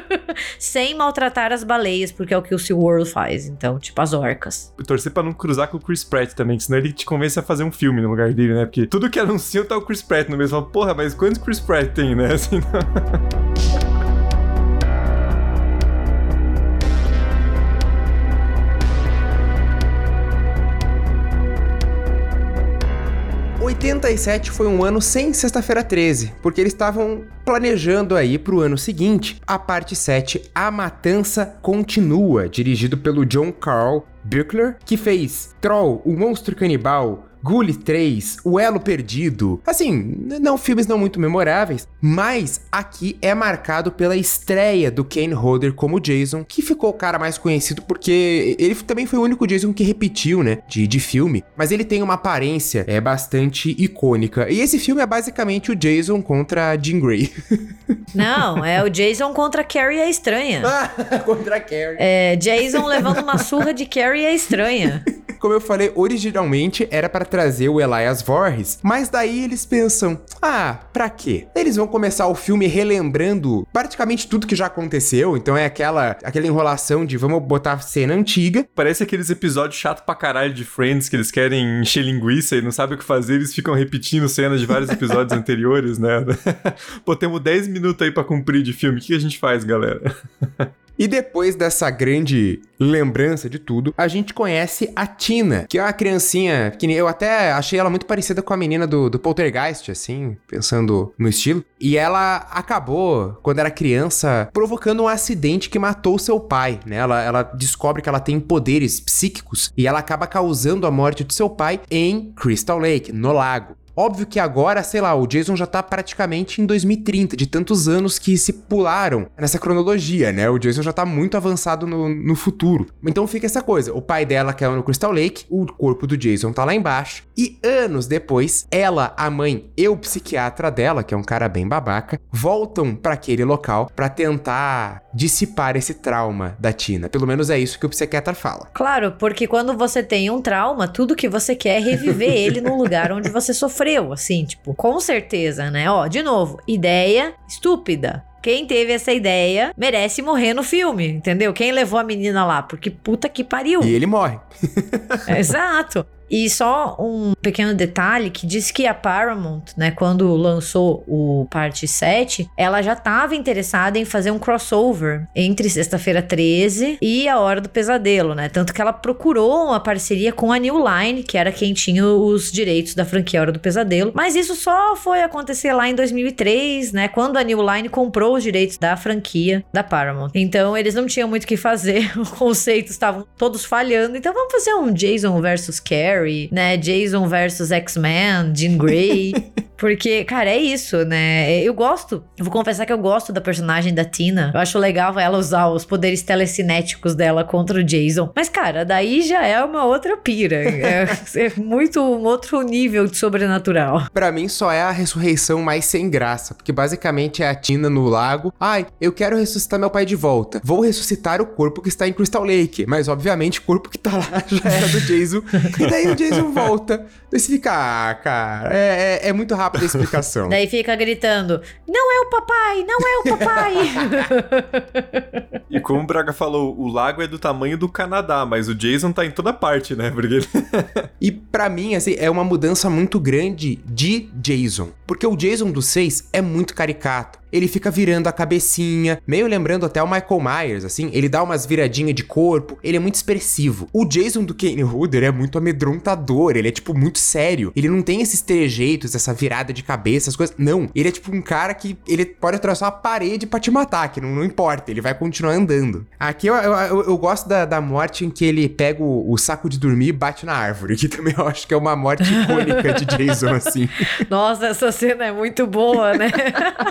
Sem maltratar as baleias, porque é o que o Sea World faz, então, tipo as orcas. Eu torcer pra não cruzar com o Chris Pratt também, senão ele te convence a fazer um filme no lugar dele, né? Porque tudo que anunciam tá o Chris Pratt no mesmo. Porra, mas quantos Chris Pratt tem, né? Assim, não... 87 foi um ano sem Sexta-feira 13, porque eles estavam planejando aí pro ano seguinte a parte 7, A Matança Continua, dirigido pelo John Carl Buechler, que fez Troll, o Monstro Canibal, Gully 3, O Elo Perdido. Assim, não filmes não muito memoráveis, mas aqui é marcado pela estreia do Kane Hodder como Jason, que ficou o cara mais conhecido porque ele também foi o único Jason que repetiu, né, de, de filme, mas ele tem uma aparência é bastante icônica. E esse filme é basicamente o Jason contra a Jean Grey. Não, é o Jason contra Carrie a Estranha. contra a Carrie. É Jason levando uma surra de Carrie a Estranha. Como eu falei, originalmente era para trazer o Elias Voorhees, mas daí eles pensam: ah, pra quê? Eles vão começar o filme relembrando praticamente tudo que já aconteceu, então é aquela, aquela enrolação de vamos botar cena antiga. Parece aqueles episódios chato pra caralho de Friends que eles querem encher linguiça e não sabem o que fazer, eles ficam repetindo cenas de vários episódios anteriores, né? Pô, temos 10 minutos aí pra cumprir de filme, o que a gente faz, galera? E depois dessa grande lembrança de tudo, a gente conhece a Tina, que é uma criancinha que eu até achei ela muito parecida com a menina do, do Poltergeist, assim, pensando no estilo. E ela acabou, quando era criança, provocando um acidente que matou seu pai, né? Ela, ela descobre que ela tem poderes psíquicos e ela acaba causando a morte de seu pai em Crystal Lake, no lago. Óbvio que agora, sei lá, o Jason já tá praticamente em 2030, de tantos anos que se pularam nessa cronologia, né? O Jason já tá muito avançado no, no futuro. Então fica essa coisa: o pai dela caiu no Crystal Lake, o corpo do Jason tá lá embaixo, e anos depois, ela, a mãe e o psiquiatra dela, que é um cara bem babaca, voltam para aquele local para tentar dissipar esse trauma da Tina. Pelo menos é isso que o psiquiatra fala. Claro, porque quando você tem um trauma, tudo que você quer é reviver ele no lugar onde você sofreu sofreu, assim, tipo, com certeza, né? Ó, de novo, ideia estúpida. Quem teve essa ideia merece morrer no filme, entendeu? Quem levou a menina lá? Porque puta que pariu. E ele morre. Exato. E só um pequeno detalhe que diz que a Paramount, né, quando lançou o parte 7, ela já estava interessada em fazer um crossover entre Sexta-feira 13 e A Hora do Pesadelo, né? Tanto que ela procurou uma parceria com a New Line, que era quem tinha os direitos da franquia Hora do Pesadelo. Mas isso só foi acontecer lá em 2003, né, quando a New Line comprou os direitos da franquia da Paramount. Então eles não tinham muito o que fazer, os conceitos estavam todos falhando. Então vamos fazer um Jason versus Carrie Carrey, né? Jason versus X-Men, Jean Grey. Porque, cara, é isso, né? Eu gosto. Eu vou confessar que eu gosto da personagem da Tina. Eu acho legal ela usar os poderes telecinéticos dela contra o Jason. Mas, cara, daí já é uma outra pira. É, é muito um outro nível de sobrenatural. Para mim, só é a ressurreição mais sem graça. Porque basicamente é a Tina no lago. Ai, eu quero ressuscitar meu pai de volta. Vou ressuscitar o corpo que está em Crystal Lake. Mas, obviamente, o corpo que tá lá já era do Jason. e daí o Jason volta. Daí você fica, ah, cara, é, é, é muito rápido a explicação. Daí fica gritando: Não é o papai, não é o papai. e como o Braga falou, o lago é do tamanho do Canadá, mas o Jason tá em toda parte, né? Porque... e para mim, assim, é uma mudança muito grande de Jason. Porque o Jason do 6 é muito caricato ele fica virando a cabecinha, meio lembrando até o Michael Myers, assim, ele dá umas viradinhas de corpo, ele é muito expressivo. O Jason do Kane Hooder é muito amedrontador, ele é tipo muito sério. Ele não tem esses trejeitos, essa virada de cabeça, as coisas. Não, ele é tipo um cara que ele pode atravessar uma parede para te matar, que não, não, importa, ele vai continuar andando. Aqui eu, eu, eu, eu gosto da, da, morte em que ele pega o, o, saco de dormir e bate na árvore, que também eu acho que é uma morte icônica de Jason, assim. Nossa, essa cena é muito boa, né?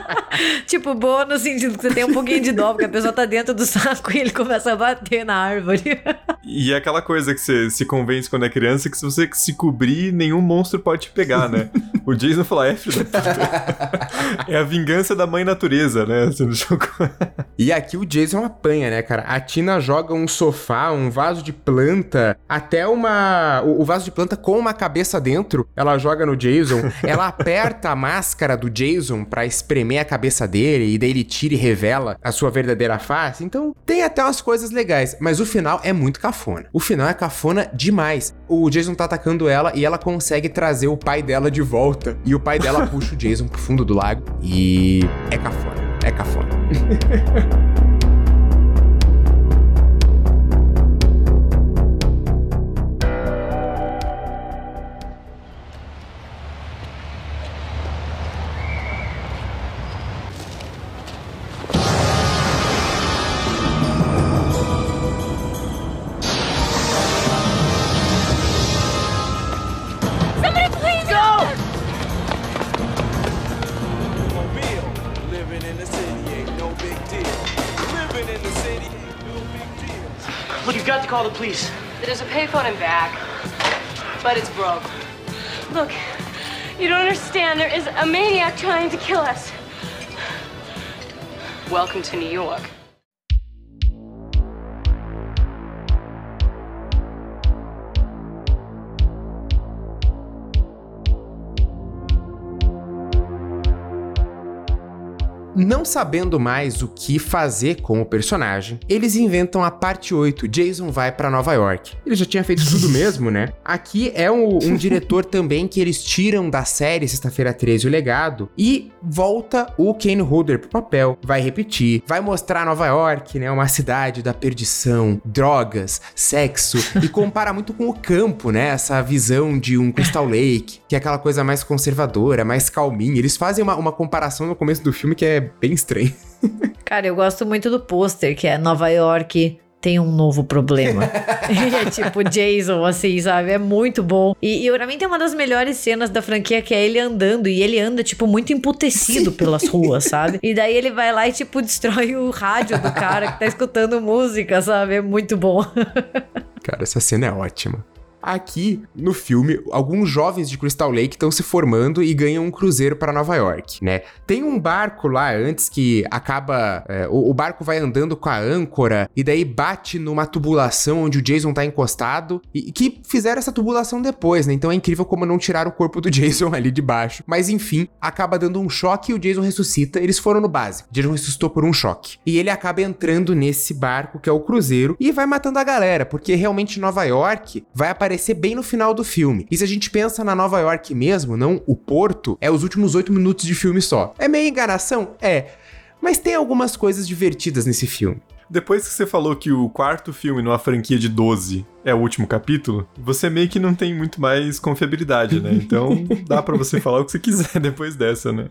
tipo, boa no sentido que você tem um pouquinho de dó, porque a pessoa tá dentro do saco e ele começa a bater na árvore. e é aquela coisa que você se convence quando é criança que se você se cobrir, nenhum monstro pode te pegar, né? o Jason fala, é, filho da puta. é a vingança da mãe natureza, né? e aqui o Jason apanha, né, cara? A Tina joga um sofá, um vaso de planta, até uma. O, o vaso de planta com uma cabeça dentro, ela joga no Jason. ela aperta a máscara do Jason para espremer a cabeça cabeça dele e daí ele tira e revela a sua verdadeira face. Então tem até umas coisas legais, mas o final é muito cafona. O final é cafona demais. O Jason tá atacando ela e ela consegue trazer o pai dela de volta. E o pai dela puxa o Jason pro fundo do lago e é cafona. É cafona. please. There's a payphone in back, but it's broke. Look, you don't understand. There is a maniac trying to kill us. Welcome to New York. Não sabendo mais o que fazer com o personagem, eles inventam a parte 8, Jason vai para Nova York. Ele já tinha feito tudo mesmo, né? Aqui é um, um diretor também que eles tiram da série Sexta-feira 13 o legado e volta o Kane Hodder pro papel. Vai repetir, vai mostrar Nova York, né? Uma cidade da perdição, drogas, sexo e compara muito com o campo, né? Essa visão de um Crystal Lake, que é aquela coisa mais conservadora, mais calminha. Eles fazem uma, uma comparação no começo do filme que é bem estranho. Cara, eu gosto muito do pôster, que é Nova York, tem um novo problema. é tipo Jason, assim, sabe? É muito bom. E, e pra mim tem uma das melhores cenas da franquia que é ele andando. E ele anda, tipo, muito emputecido pelas ruas, sabe? E daí ele vai lá e, tipo, destrói o rádio do cara que tá escutando música, sabe? É muito bom. Cara, essa cena é ótima. Aqui, no filme, alguns jovens de Crystal Lake estão se formando e ganham um cruzeiro para Nova York, né? Tem um barco lá antes que acaba. é, o, o barco vai andando com a âncora e daí bate numa tubulação onde o Jason tá encostado e que fizeram essa tubulação depois, né? Então é incrível como não tiraram o corpo do Jason ali de baixo. Mas enfim, acaba dando um choque e o Jason ressuscita. Eles foram no básico. Jason ressuscitou por um choque. E ele acaba entrando nesse barco que é o cruzeiro e vai matando a galera, porque realmente Nova York vai aparecer bem no final do filme. E se a gente pensa na Nova York mesmo, não o Porto, é os últimos oito minutos de filme só. É meio enganação? É. Mas tem algumas coisas divertidas nesse filme. Depois que você falou que o quarto filme numa franquia de 12 é o último capítulo, você meio que não tem muito mais confiabilidade, né? Então dá pra você falar o que você quiser depois dessa, né?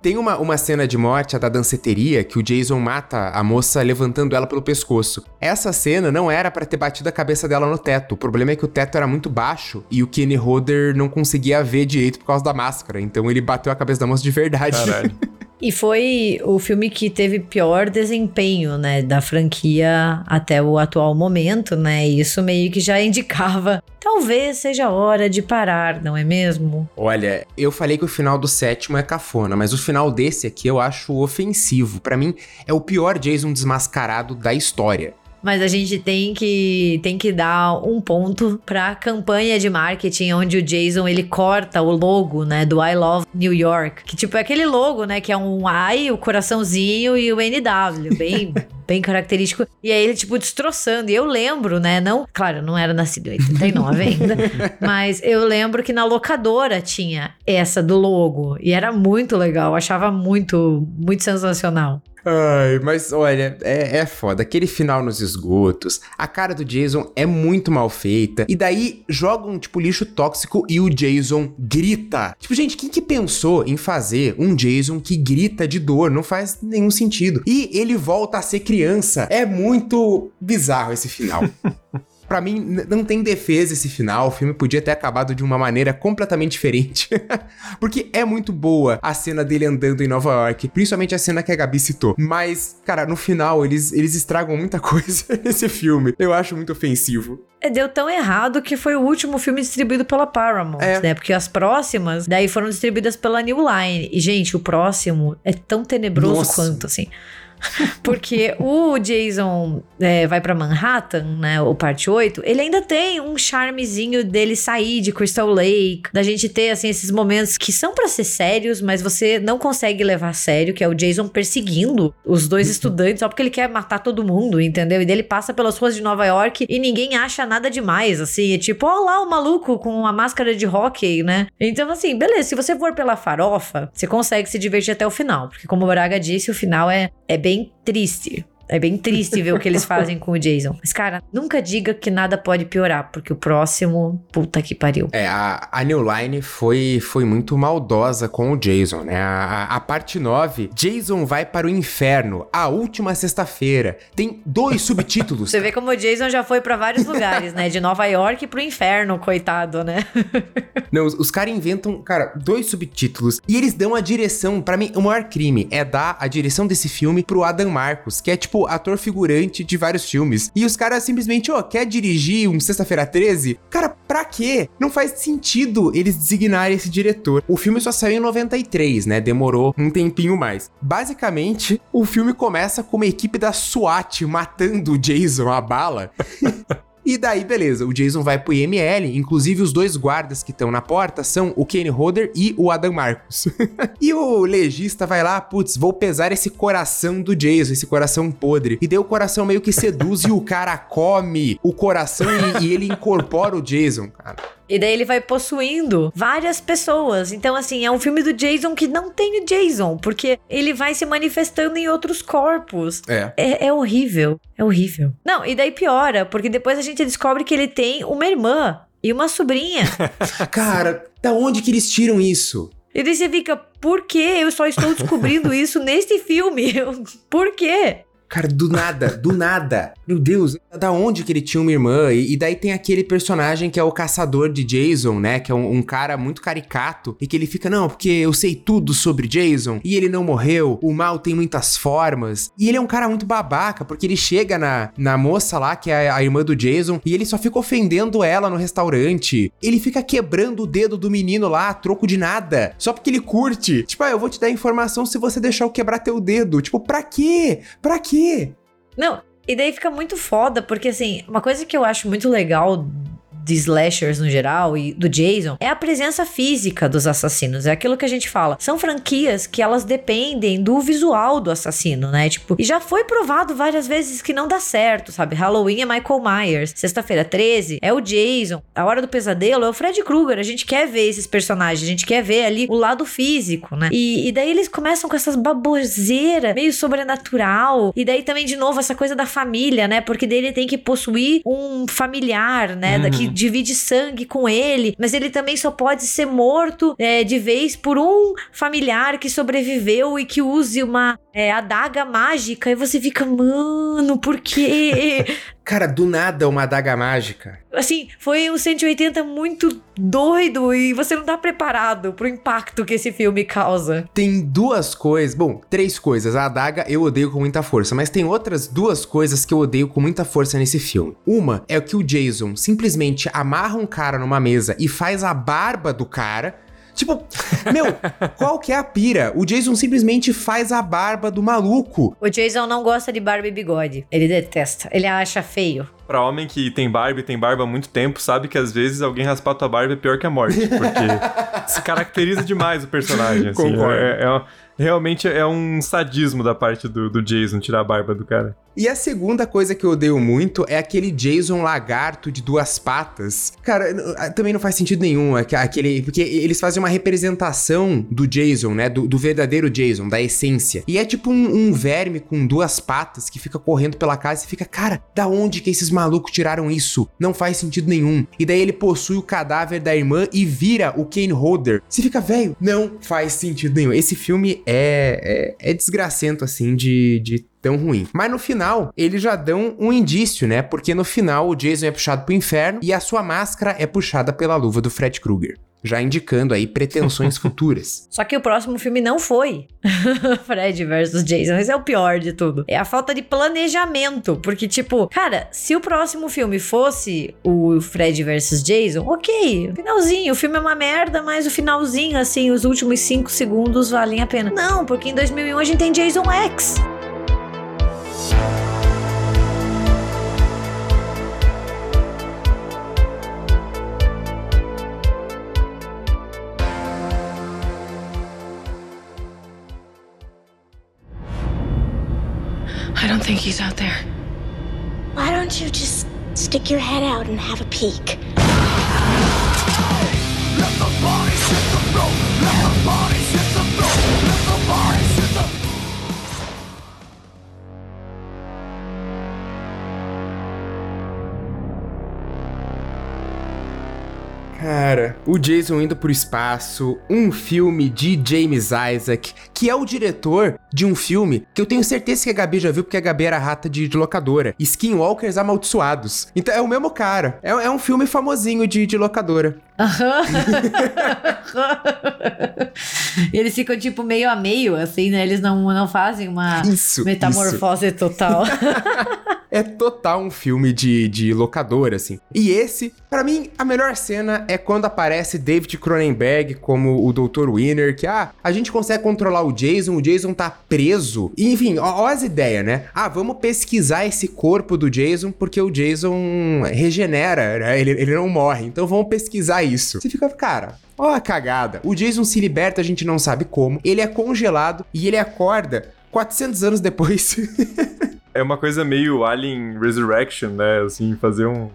Tem uma, uma cena de morte, a da danceteria, que o Jason mata a moça levantando ela pelo pescoço. Essa cena não era pra ter batido a cabeça dela no teto. O problema é que o teto era muito baixo e o Kenny Hodder não conseguia ver direito por causa da máscara. Então ele bateu a cabeça da moça de verdade. Caralho. E foi o filme que teve pior desempenho, né, da franquia até o atual momento, né? E isso meio que já indicava, talvez seja a hora de parar, não é mesmo? Olha, eu falei que o final do sétimo é cafona, mas o final desse aqui eu acho ofensivo. Pra mim, é o pior Jason desmascarado da história. Mas a gente tem que, tem que dar um ponto pra campanha de marketing onde o Jason ele corta o logo, né, do I Love New York. Que tipo é aquele logo, né, que é um I, o coraçãozinho e o NW, bem bem característico. E aí ele tipo destroçando. E eu lembro, né, não, claro, eu não era nascido em 89 ainda, mas eu lembro que na locadora tinha essa do logo e era muito legal, eu achava muito muito sensacional. Ai, mas olha, é, é foda. Aquele final nos esgotos, a cara do Jason é muito mal feita. E daí jogam, tipo, lixo tóxico e o Jason grita. Tipo, gente, quem que pensou em fazer um Jason que grita de dor? Não faz nenhum sentido. E ele volta a ser criança. É muito bizarro esse final. Pra mim, não tem defesa esse final. O filme podia ter acabado de uma maneira completamente diferente. Porque é muito boa a cena dele andando em Nova York. Principalmente a cena que a Gabi citou. Mas, cara, no final, eles, eles estragam muita coisa nesse filme. Eu acho muito ofensivo. É, Deu tão errado que foi o último filme distribuído pela Paramount, É. né? Porque as próximas, daí foram distribuídas pela New Line. E, gente, o próximo é tão tenebroso Nossa. quanto, assim. Porque o Jason é, vai pra Manhattan, né? O parte 8, ele ainda tem um charmezinho dele sair de Crystal Lake, da gente ter, assim, esses momentos que são pra ser sérios, mas você não consegue levar a sério, que é o Jason perseguindo os dois estudantes só porque ele quer matar todo mundo, entendeu? E daí ele passa pelas ruas de Nova York e ninguém acha nada demais, assim. É tipo, ó lá o maluco com a máscara de hockey, né? Então, assim, beleza, se você for pela farofa, você consegue se divertir até o final. Porque, como o Braga disse, o final é, é bem triste. É bem triste ver o que eles fazem com o Jason. Mas, cara, nunca diga que nada pode piorar, porque o próximo, puta que pariu. É, a, a New Line foi, foi muito maldosa com o Jason, né? A, a- a parte 9, Jason vai para o inferno, a última sexta-feira. Tem dois subtítulos. Você vê como o Jason já foi pra vários lugares, né? De Nova York pro inferno, coitado, né? Não, os, os caras inventam, cara, dois subtítulos e eles dão a direção. Pra mim, o maior crime é dar a direção desse filme pro Adam Marcos, que é tipo ator figurante de vários filmes. E os caras simplesmente, ó, quer dirigir um Sexta-feira 13? Cara, pra quê? Não faz sentido eles designarem esse diretor. O filme só saiu em 93, né? Demorou um tempinho mais. Basicamente, o filme começa com uma equipe da SWAT matando o Jason a bala. E daí, beleza, o Jason vai pro IML, inclusive os dois guardas que estão na porta são o Kenny Holder e o Adam Marcos. e o legista vai lá, putz, vou pesar esse coração do Jason, esse coração podre. E daí o coração meio que seduz e o cara come o coração e, e ele incorpora o Jason, cara. E daí ele vai possuindo várias pessoas. Então, assim, é um filme do Jason que não tem o Jason, porque ele vai se manifestando em outros corpos. É. É, é horrível. É horrível. Não, e daí piora, porque depois a gente descobre que ele tem uma irmã e uma sobrinha. Cara, da onde que eles tiram isso? e daí você fica, por que eu só estou descobrindo isso neste filme? por quê? Cara, do nada, do nada. Meu Deus, da onde que ele tinha uma irmã? E, e daí tem aquele personagem que é o caçador de Jason, né? Que é um, um, cara muito caricato. E que ele fica, não, porque eu sei tudo sobre Jason. E ele não morreu. O mal tem muitas formas. E ele é um cara muito babaca, porque ele chega na, na moça lá, que é a, a irmã do Jason, e ele só fica ofendendo ela no restaurante. Ele fica quebrando o dedo do menino lá, a troco de nada. Só porque ele curte. Tipo, ah, eu vou te dar informação se você deixar eu quebrar teu dedo. Tipo, pra quê? Pra quê? Quê? Não, e daí fica muito foda, porque assim, uma coisa que eu acho muito legal de slashers no geral e do Jason é a presença física dos assassinos. É aquilo que a gente fala. São franquias que elas dependem do visual do assassino, né? Tipo, e já foi provado várias vezes que não dá certo, sabe? Halloween é Michael Myers, Sexta-feira 13 é o Jason, A Hora do Pesadelo é o Fred Krueger. A gente quer ver esses personagens, a gente quer ver ali o lado físico, né? E, e daí eles começam com essas baboseiras meio sobrenatural. E daí também, de novo, essa coisa da família, né? Porque daí ele tem que possuir um familiar, né? Uhum. Que divide sangue com ele, mas ele também só pode ser morto é, de vez por um familiar que sobreviveu e que use uma é, adaga mágica. E você fica, mano, por quê? Cara, do nada uma adaga mágica. Assim, foi um 180 muito doido e você não tá preparado pro impacto que esse filme causa. Tem duas coisas, bom, três coisas. A adaga eu odeio com muita força, mas tem outras duas coisas que eu odeio com muita força nesse filme. Uma é que o Jason simplesmente amarra um cara numa mesa e faz a barba do cara Tipo, meu, qual que é a pira? O Jason simplesmente faz a barba do maluco. O Jason não gosta de barba e bigode. Ele detesta. Ele acha feio. Pra homem que tem barba e tem barba há muito tempo, sabe que às vezes alguém raspar tua barba é pior que a morte. Porque se caracteriza demais o personagem. Assim, Concordo. É, é, realmente é um sadismo da parte do, do, Jason tirar a barba do cara. E a segunda coisa que eu odeio muito é aquele Jason lagarto de duas patas. Cara, também não faz sentido nenhum aquele. Porque eles fazem uma representação do Jason, né? Do, do verdadeiro Jason, da essência. E é tipo um, um, verme com duas patas que fica correndo pela casa e fica, cara, da onde que esses malucos tiraram isso? Não faz sentido nenhum. E daí ele possui o cadáver da irmã e vira o Kane Holder. Você fica, velho, não faz sentido nenhum. Esse filme é, é, é desgracento, assim, de, de tão ruim. Mas no final, eles já dão um indício, né? Porque no final o Jason é puxado pro inferno e a sua máscara é puxada pela luva do Fred Krueger. Já indicando aí pretensões futuras. Só que o próximo filme não foi Fred versus Jason. Esse é o pior de tudo. É a falta de planejamento. Porque, tipo, cara, se o próximo filme fosse o Fred versus Jason, ok. Finalzinho. O filme é uma merda, mas o finalzinho, assim, os últimos cinco segundos valem a pena. Não, porque em 2001 a gente tem Jason X. think he's out there. Why don't you just stick your head out and have a peek? Cara, o Jason indo pro espaço, um filme de James Isaac, que é o diretor de um filme que eu tenho certeza que a Gabi já viu, porque a Gabi era rata de, de locadora. Skinwalkers Amaldiçoados. Então é o mesmo cara. É, é um filme famosinho de, de locadora. Aham. Eles ficam tipo meio a meio, assim, né? Eles não, não fazem uma isso, metamorfose isso. total. é total um filme de, de locador, assim. E esse, pra mim, a melhor cena é quando aparece David Cronenberg como o Dr. Winner, que, ah, a gente consegue controlar o Jason, o Jason tá preso. E, enfim, ó, ó as ideias, né? Ah, vamos pesquisar esse corpo do Jason, porque o Jason regenera, né? Ele, ele não morre. Então vamos pesquisar isso. Você fica, cara, Ó a cagada. O Jason se liberta, a gente não sabe como. Ele é congelado e ele acorda 400 anos depois. É uma coisa meio Alien Resurrection, né? Assim, fazer um.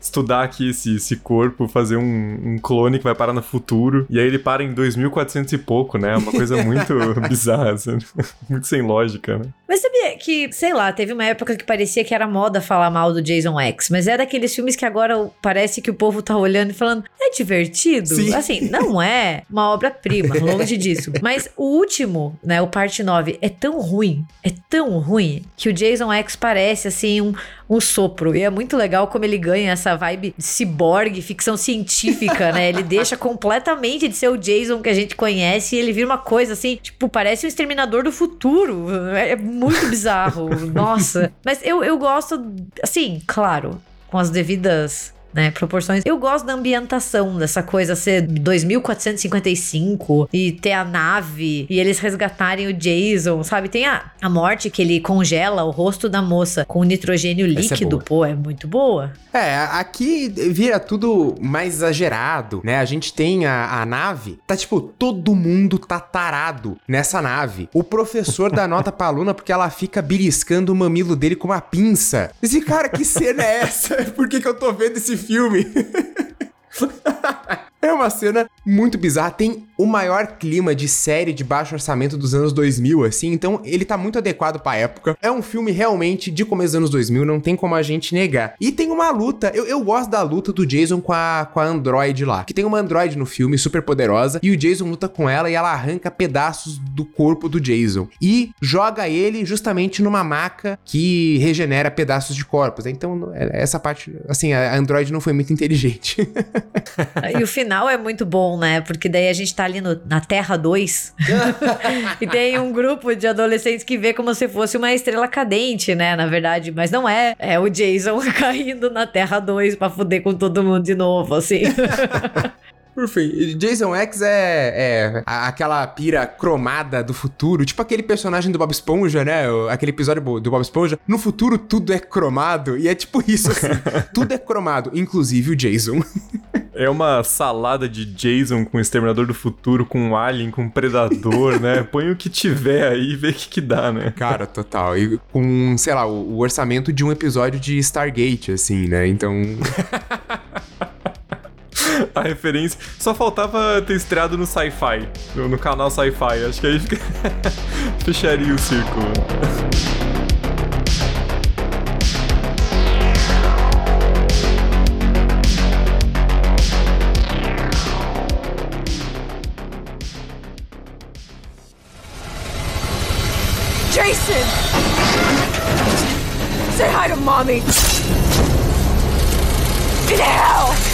Estudar aqui esse, esse corpo, fazer um, um clone que vai parar no futuro. E aí ele para em 2400 e pouco, né? É uma coisa muito bizarra, assim, muito sem lógica, né? Mas sabia que, sei lá, teve uma época que parecia que era moda falar mal do Jason X, mas é daqueles filmes que agora parece que o povo tá olhando e falando, é divertido? Sim. Assim, não é uma obra-prima, longe disso. Mas o último, né, o parte 9, é tão ruim, é tão ruim, que o Jason X parece, assim, um, um sopro. E é muito legal como ele ganha essa vibe de ciborgue, ficção científica, né? Ele deixa completamente de ser o Jason que a gente conhece e ele vira uma coisa assim, tipo, parece um exterminador do futuro. É muito bizarro. Nossa. Mas eu, eu gosto, assim, claro, com as devidas né, proporções. Eu gosto da ambientação dessa coisa ser 2455 e ter a nave e eles resgatarem o Jason, sabe? Tem a, a morte que ele congela o rosto da moça com nitrogênio é líquido, boa. pô, é muito boa. É, aqui vira tudo mais exagerado, né? A gente tem a, a nave, tá tipo, todo mundo tá tarado nessa nave. O professor dá nota pra aluna porque ela fica beliscando o mamilo dele com uma pinça. Esse cara, que cena é essa? Por que, que eu tô vendo esse filme? É uma cena muito bizarra. Tem o maior clima de série de baixo orçamento dos anos 2000, assim. Então, ele tá muito adequado pra época. É um filme realmente de começo dos anos 2000, não tem como a gente negar. E tem uma luta. Eu, eu gosto da luta do Jason com a, com a Android lá. Que tem uma Android no filme, super poderosa. E o Jason luta com ela e ela arranca pedaços do corpo do Jason. E joga ele justamente numa maca que regenera pedaços de corpos. Então, é- essa parte, assim, a Android não foi muito inteligente. E o final é muito bom, né? Porque daí a gente tá ali no- na Terra 2 e tem um grupo de adolescentes que vê como se fosse uma estrela cadente, né? Na verdade, mas não é. É o Jason caindo na Terra 2 pra fuder com todo mundo de novo, assim. Por fim, Jason X é, é aquela pira cromada do futuro, tipo aquele personagem do Bob Esponja, né? O- Aquele episódio do Bob Esponja. No futuro tudo é cromado e é tipo isso, assim. tudo é cromado, inclusive o Jason. É uma salada de Jason com Exterminador do Futuro, com Alien, com Predador, né? Põe o que tiver aí e vê o que, que dá, né? Cara, total. E com, sei lá, o, o orçamento de um episódio de Stargate, assim, né? Então. A referência. Só faltava ter estreado no Sci-Fi, no, no canal Sci-Fi. Acho que aí fica... fecharia o círculo. Jason! Say hi to mommy! In hell!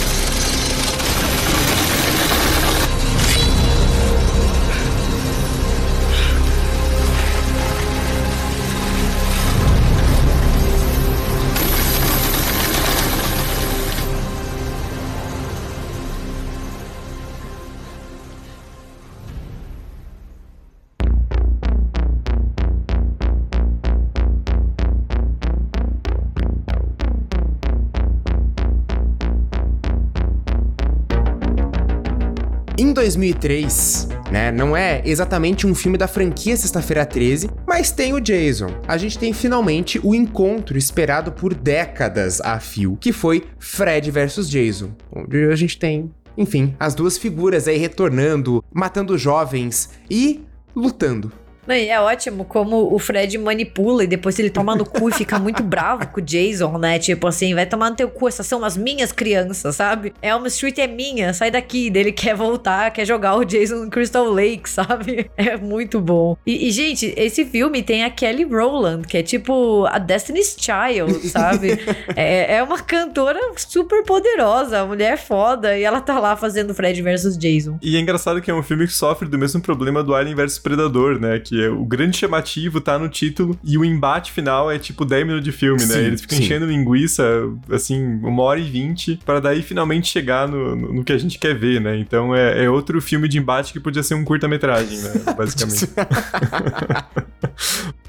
2003, né, não é exatamente um filme da franquia Sexta-feira 13, mas tem o Jason. A gente tem finalmente o encontro esperado por décadas a fio, que foi Fred versus Jason, onde a gente tem, enfim, as duas figuras aí retornando, matando jovens e lutando. Não, e é ótimo como o Fred manipula e depois ele toma no cu e fica muito bravo com o Jason, né? Tipo assim, vai tomar no teu cu, essas são as minhas crianças, sabe? Elm Street é minha, sai daqui. Daí Ele quer voltar, quer jogar o Jason no Crystal Lake, sabe? É muito bom. E, e, gente, esse filme tem a Kelly Rowland, que é tipo a Destiny's Child, sabe? é, é uma cantora super poderosa, a mulher foda, e ela tá lá fazendo Fred versus Jason. E é engraçado que é um filme que sofre do mesmo problema do Alien vs Predador, né? Que Que é, o grande chamativo tá no título e o embate final é tipo 10 minutos de filme, né? Sim, Eles ficam sim. enchendo linguiça, assim, uma hora e vinte, pra daí finalmente chegar no, no, no que a gente quer ver, né? Então é, é outro filme de embate que podia ser um curta-metragem, né? Basicamente.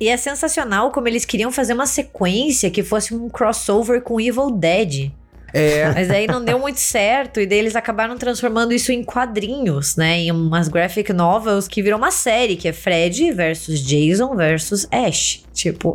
E é sensacional como eles queriam fazer uma sequência que fosse um crossover com Evil Dead. É, Mas daí não deu muito certo, e daí eles acabaram transformando isso em quadrinhos, né? Em umas graphic novels que virou uma série, que é Fred versus Jason versus Ash. Tipo,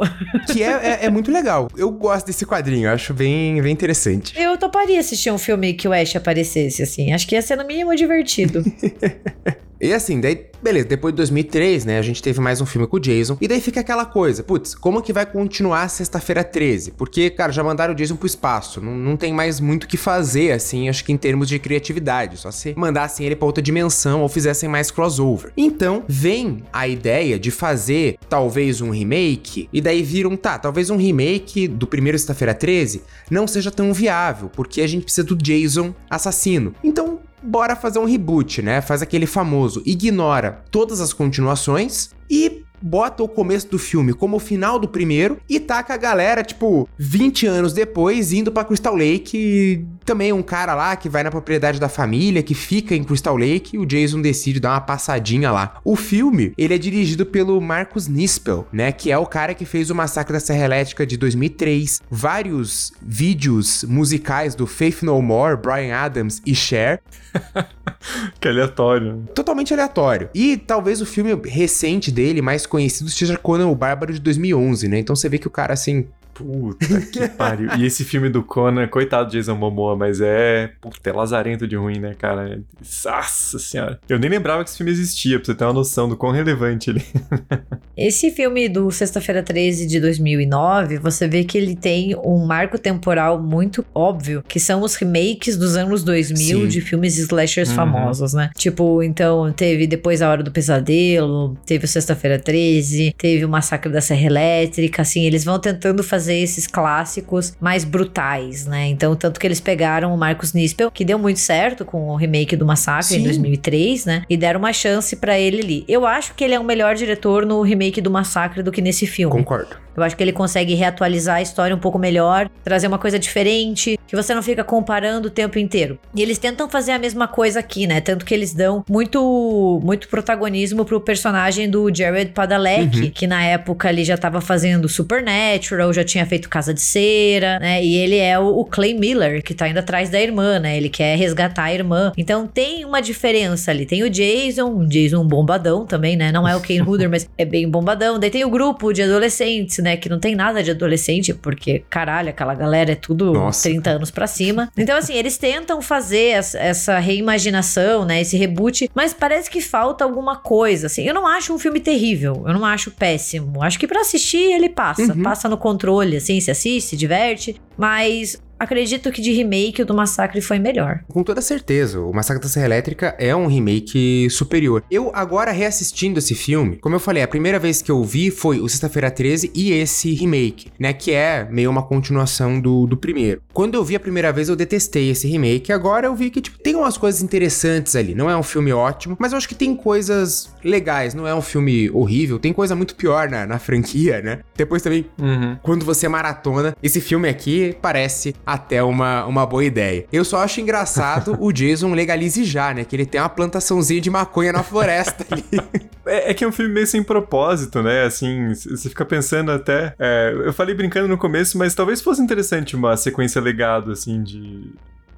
que é, é, é muito legal. Eu gosto desse quadrinho, acho bem, bem interessante. eu toparia assistir um filme que o Ash aparecesse, assim. Acho que ia ser no mínimo divertido. E assim, daí, beleza, depois de 2003, né, a gente teve mais um filme com o Jason, e daí fica aquela coisa, putz, como que vai continuar sexta-feira 13? Porque, cara, já mandaram o Jason pro espaço, não, não tem mais muito o que fazer, assim, acho que em termos de criatividade, só se mandassem ele pra outra dimensão ou fizessem mais crossover. Então, vem a ideia de fazer, talvez, um remake, e daí viram, tá, talvez um remake do primeiro sexta-feira 13 não seja tão viável, porque a gente precisa do Jason assassino. Então, bora fazer um reboot, né? Faz aquele famoso, ignora todas as continuações e bota o começo do filme como o final do primeiro e taca a galera, tipo, 20 anos depois, indo pra Crystal Lake. E também um cara lá que vai na propriedade da família, que fica em Crystal Lake, e o Jason decide dar uma passadinha lá. O filme, ele é dirigido pelo Marcus Nispel, né? Que é o cara que fez o Massacre da Serra Elétrica de 2003, vários vídeos musicais do Faith No More, Brian Adams e Cher, que aleatório. totalmente aleatório. E talvez o filme recente dele, mais conhecido, seja Conan o Bárbaro de 2011, né? Então você vê que o cara, assim, Puta que pariu. E esse filme do Conan, coitado de Jason Momoa, mas é. Puta, é lazarento de ruim, né, cara? Nossa senhora. Eu nem lembrava que esse filme existia, pra você ter uma noção do quão relevante ele Esse filme do Sexta-feira 13 de 2009, você vê que ele tem um marco temporal muito óbvio, que são os remakes dos anos 2000 Sim. de filmes slashers Uhum. famosos, né? Tipo, então teve depois A Hora do Pesadelo, teve o Sexta-feira 13, teve o Massacre da Serra Elétrica, assim, eles vão tentando fazer esses clássicos mais brutais, né? Então, tanto que eles pegaram o Marcos Nispel, que deu muito certo com o remake do Massacre em Sim. 2003, né? E deram uma chance pra ele ali. Eu acho que ele é o melhor diretor no remake do Massacre do que nesse filme. concordo. Eu acho que ele consegue reatualizar a história um pouco melhor, trazer uma coisa diferente, que você não fica comparando o tempo inteiro. E eles tentam fazer a mesma coisa aqui, né? Tanto que eles dão muito muito protagonismo pro personagem do Jared Padalecki, que na época ele já tava fazendo Supernatural, já tinha feito Casa de Cera, né? E ele é o, o Clay Miller, que tá indo atrás da irmã, né? Ele quer resgatar a irmã. Então tem uma diferença ali. Tem o Jason, um Jason bombadão também, né? Não é o Ken Hooder, mas é bem bombadão. Daí tem o grupo de adolescentes, né? Que não tem nada de adolescente, porque, caralho, aquela galera é tudo Nossa. 30 anos pra cima. Então, assim, eles tentam fazer es- essa reimaginação, né? Esse reboot, mas parece que falta alguma coisa, assim. Eu não acho um filme terrível, eu não acho péssimo. Acho que pra assistir ele passa, Uhum. passa no controle, assim, se assiste, se diverte, mas acredito que de remake o do Massacre foi melhor. Com toda certeza, o Massacre da Serra Elétrica é um remake superior. Eu, agora reassistindo esse filme, como eu falei, a primeira vez que eu vi foi o Sexta-feira 13 e esse remake, né? Que é meio uma continuação do, do primeiro. Quando eu vi a primeira vez, eu detestei esse remake. Agora eu vi que, tipo, tem umas coisas interessantes ali. Não é um filme ótimo, mas eu acho que tem coisas legais. Não é um filme horrível. Tem coisa muito pior na, na franquia, né? Depois também Uhum. quando você maratona, esse filme aqui parece até uma, uma boa ideia. Eu só acho engraçado o Jason legalize já, né? Que ele tem uma plantaçãozinha de maconha na floresta ali. É, é que é um filme meio sem propósito, né? Assim, você fica pensando até. é, eu falei brincando no começo, mas talvez fosse interessante uma sequência legado, assim, de.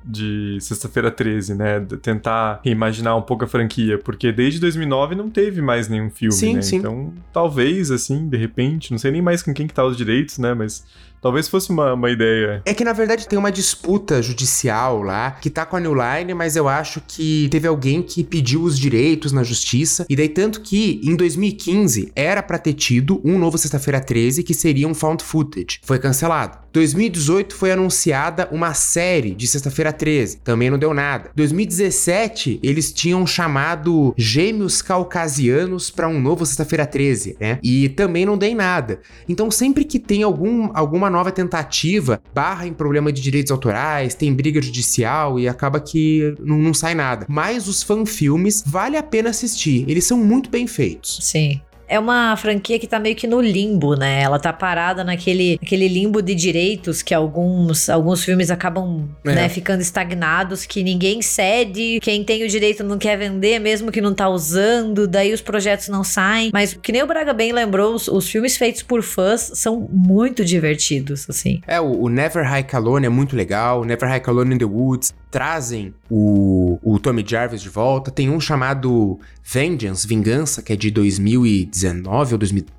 De Sexta-feira 13, né? De tentar reimaginar um pouco a franquia, porque desde 2009 não teve mais nenhum filme, Sim, né? sim. Então, talvez, assim, de repente, não sei nem mais com quem que tá os direitos, né? Mas talvez fosse uma, uma ideia. É que na verdade tem uma disputa judicial lá que tá com a New Line, mas eu acho que teve alguém que pediu os direitos na justiça. E daí, tanto que em 2015 era pra ter tido um novo Sexta-feira 13 que seria um found footage. Foi cancelado. 2018 foi anunciada uma série de Sexta-feira 13. Também não deu nada. 2017 eles tinham chamado Gêmeos Caucasianos pra um novo Sexta-feira 13, né? E também não deu nada. Então, sempre que tem algum, alguma nova tentativa, barra em problema de direitos autorais, tem briga judicial e acaba que não, não sai nada. Mas os fanfilmes vale a pena assistir, eles são muito bem feitos. Sim. É uma franquia que tá meio que no limbo, né? Ela tá parada naquele, naquele limbo de direitos que alguns, alguns filmes acabam, É. né, ficando estagnados, que ninguém cede, quem tem o direito não quer vender, mesmo que não tá usando, daí os projetos não saem. Mas que nem o Braga bem lembrou, os, os filmes feitos por fãs são muito divertidos, assim. É, o, o Never High Alone é muito legal, Never High Alone in the Woods trazem o, o Tommy Jarvis de volta. Tem um chamado Vengeance, Vingança, que é de 2019 ou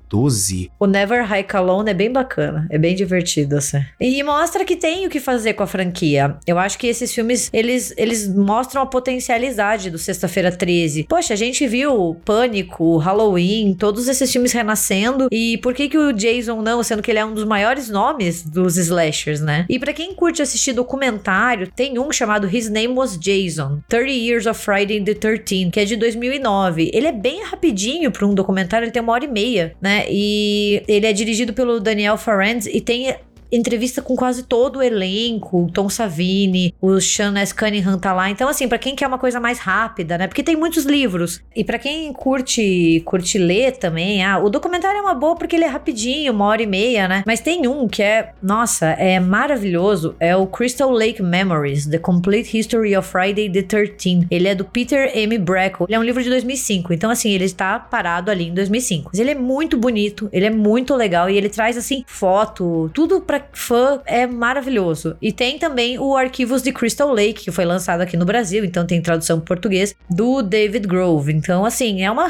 2012. O Never Hike Alone é bem bacana, é bem divertido, assim. E mostra que tem o que fazer com a franquia. Eu acho que esses filmes, eles, eles mostram a potencialidade do Sexta-feira 13. Poxa, a gente viu Pânico, Halloween, todos esses filmes renascendo. E por que que o Jason não, sendo que ele é um dos maiores nomes dos slashers, né? E pra quem curte assistir documentário, tem um chamado His Name Was Jason, 30 Years of Friday the 13 que é de 2009. Ele é bem rapidinho pra um documentário, ele tem uma hora e meia, né? E ele é dirigido pelo Daniel Farenz e tem entrevista com quase todo o elenco, o Tom Savini, o Sean S. Cunningham tá lá. Então, assim, pra quem quer uma coisa mais rápida, né? Porque tem muitos livros. E pra quem curte, curte ler também, ah, o documentário é uma boa porque ele é rapidinho, uma hora e meia, né? Mas tem um que é, nossa, é maravilhoso. É o Crystal Lake Memories, The Complete History of Friday the 13 Ele é do Peter M. Brackle. Ele é um livro de 2005. Então, assim, ele está parado ali em 2005. Mas ele é muito bonito, ele é muito legal e ele traz, assim, foto, tudo pra fã é maravilhoso. E tem também o Arquivos de Crystal Lake, que foi lançado aqui no Brasil, então tem tradução em português, do David Grove. Então, assim, é uma.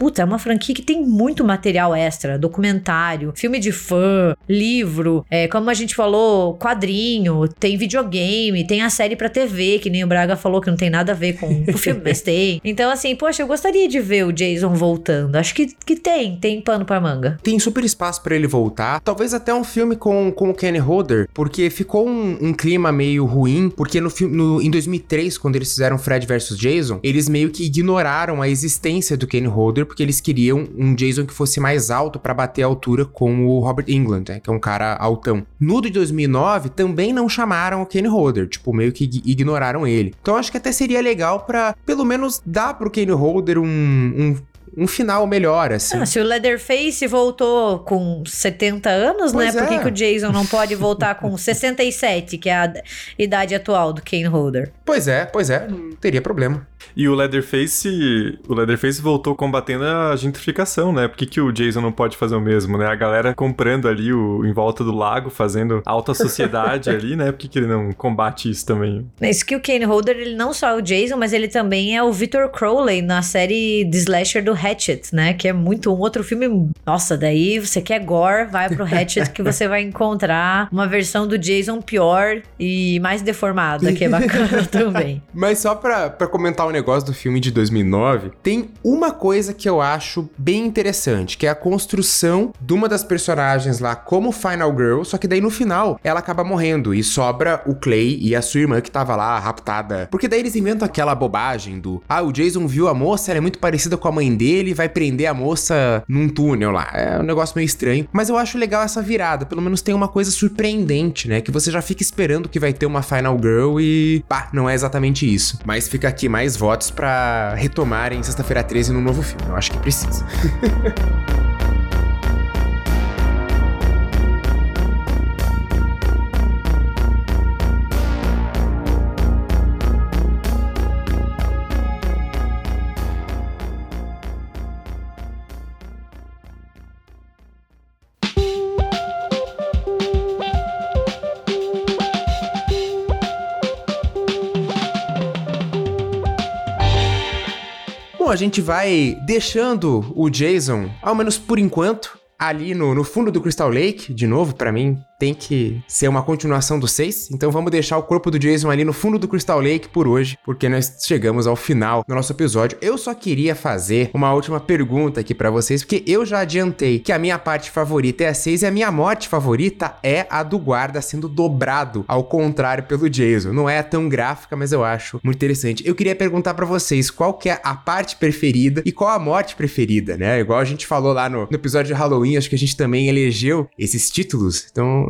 Puta, é uma franquia que tem muito material extra, documentário, filme de fã, livro, é, como a gente falou, quadrinho, tem videogame, tem a série pra TV, que nem o Braga falou que não tem nada a ver com o filme, mas tem. Então, assim, poxa, eu gostaria de ver o Jason voltando. Acho que, que tem, tem pano pra manga. Tem super espaço pra ele voltar. Talvez até um filme com, com o Kenny Holder, porque ficou um, um clima meio ruim, porque no filme no- em 2003, quando eles fizeram Fred vs Jason, eles meio que ignoraram a existência do Kenny Holder, porque eles queriam um Jason que fosse mais alto pra bater a altura com o Robert England, né, que é um cara altão. No de 2009 também não chamaram o Kenny Holder, tipo, meio que ig- ignoraram ele. Então acho que até seria legal pra, pelo menos, dar pro Kenny Holder um, um, um final melhor, assim. Ah, se o Leatherface voltou com 70 anos, Pois né? Por que, é. que o Jason não pode voltar com 67, que é a idade atual do Kane Holder? Pois é, pois é, não teria problema. E o Leatherface, o Leatherface voltou combatendo a gentrificação, né? Por que, que o Jason não pode fazer o mesmo, né? A galera comprando ali o em volta do lago, fazendo alta sociedade ali, né? Por que, que ele não combate isso também? Isso que o Kane Holder, ele não só é o Jason, mas ele também é o Victor Crowley na série de slasher do Hatchet, né? Que é muito um outro filme. Nossa, daí você quer gore, vai pro Hatchet que você vai encontrar uma versão do Jason pior e mais deformada, que é bacana também. Mas só pra, pra comentar o negócio do filme de 2009, tem uma coisa que eu acho bem interessante, que é a construção de uma das personagens lá como Final Girl, só que daí no final ela acaba morrendo e sobra o Clay e a sua irmã que tava lá raptada. Porque daí eles inventam aquela bobagem do, ah, o Jason viu a moça, ela é muito parecida com a mãe dele vai prender a moça num túnel lá. É um negócio meio estranho, mas eu acho legal essa virada, pelo menos tem uma coisa surpreendente, né, que você já fica esperando que vai ter uma Final Girl e, pá, não é exatamente isso. Mas fica aqui mais votos pra retomarem Sexta-feira 13 no novo filme. Eu acho que precisa. A gente vai deixando o Jason, ao menos por enquanto, ali no, no fundo do Crystal Lake, de novo, pra mim, tem que ser uma continuação do 6. Então vamos deixar o corpo do Jason ali no fundo do Crystal Lake por hoje, porque nós chegamos ao final do nosso episódio. Eu só queria fazer uma última pergunta aqui pra vocês, porque eu já adiantei que a minha parte favorita é a 6 e a minha morte favorita é a do guarda sendo dobrado ao contrário pelo Jason. Não é tão gráfica, mas eu acho muito interessante. Eu queria perguntar pra vocês qual que é a parte preferida e qual a morte preferida, né? Igual a gente falou lá no, no episódio de Halloween, acho que a gente também elegeu esses títulos. Então,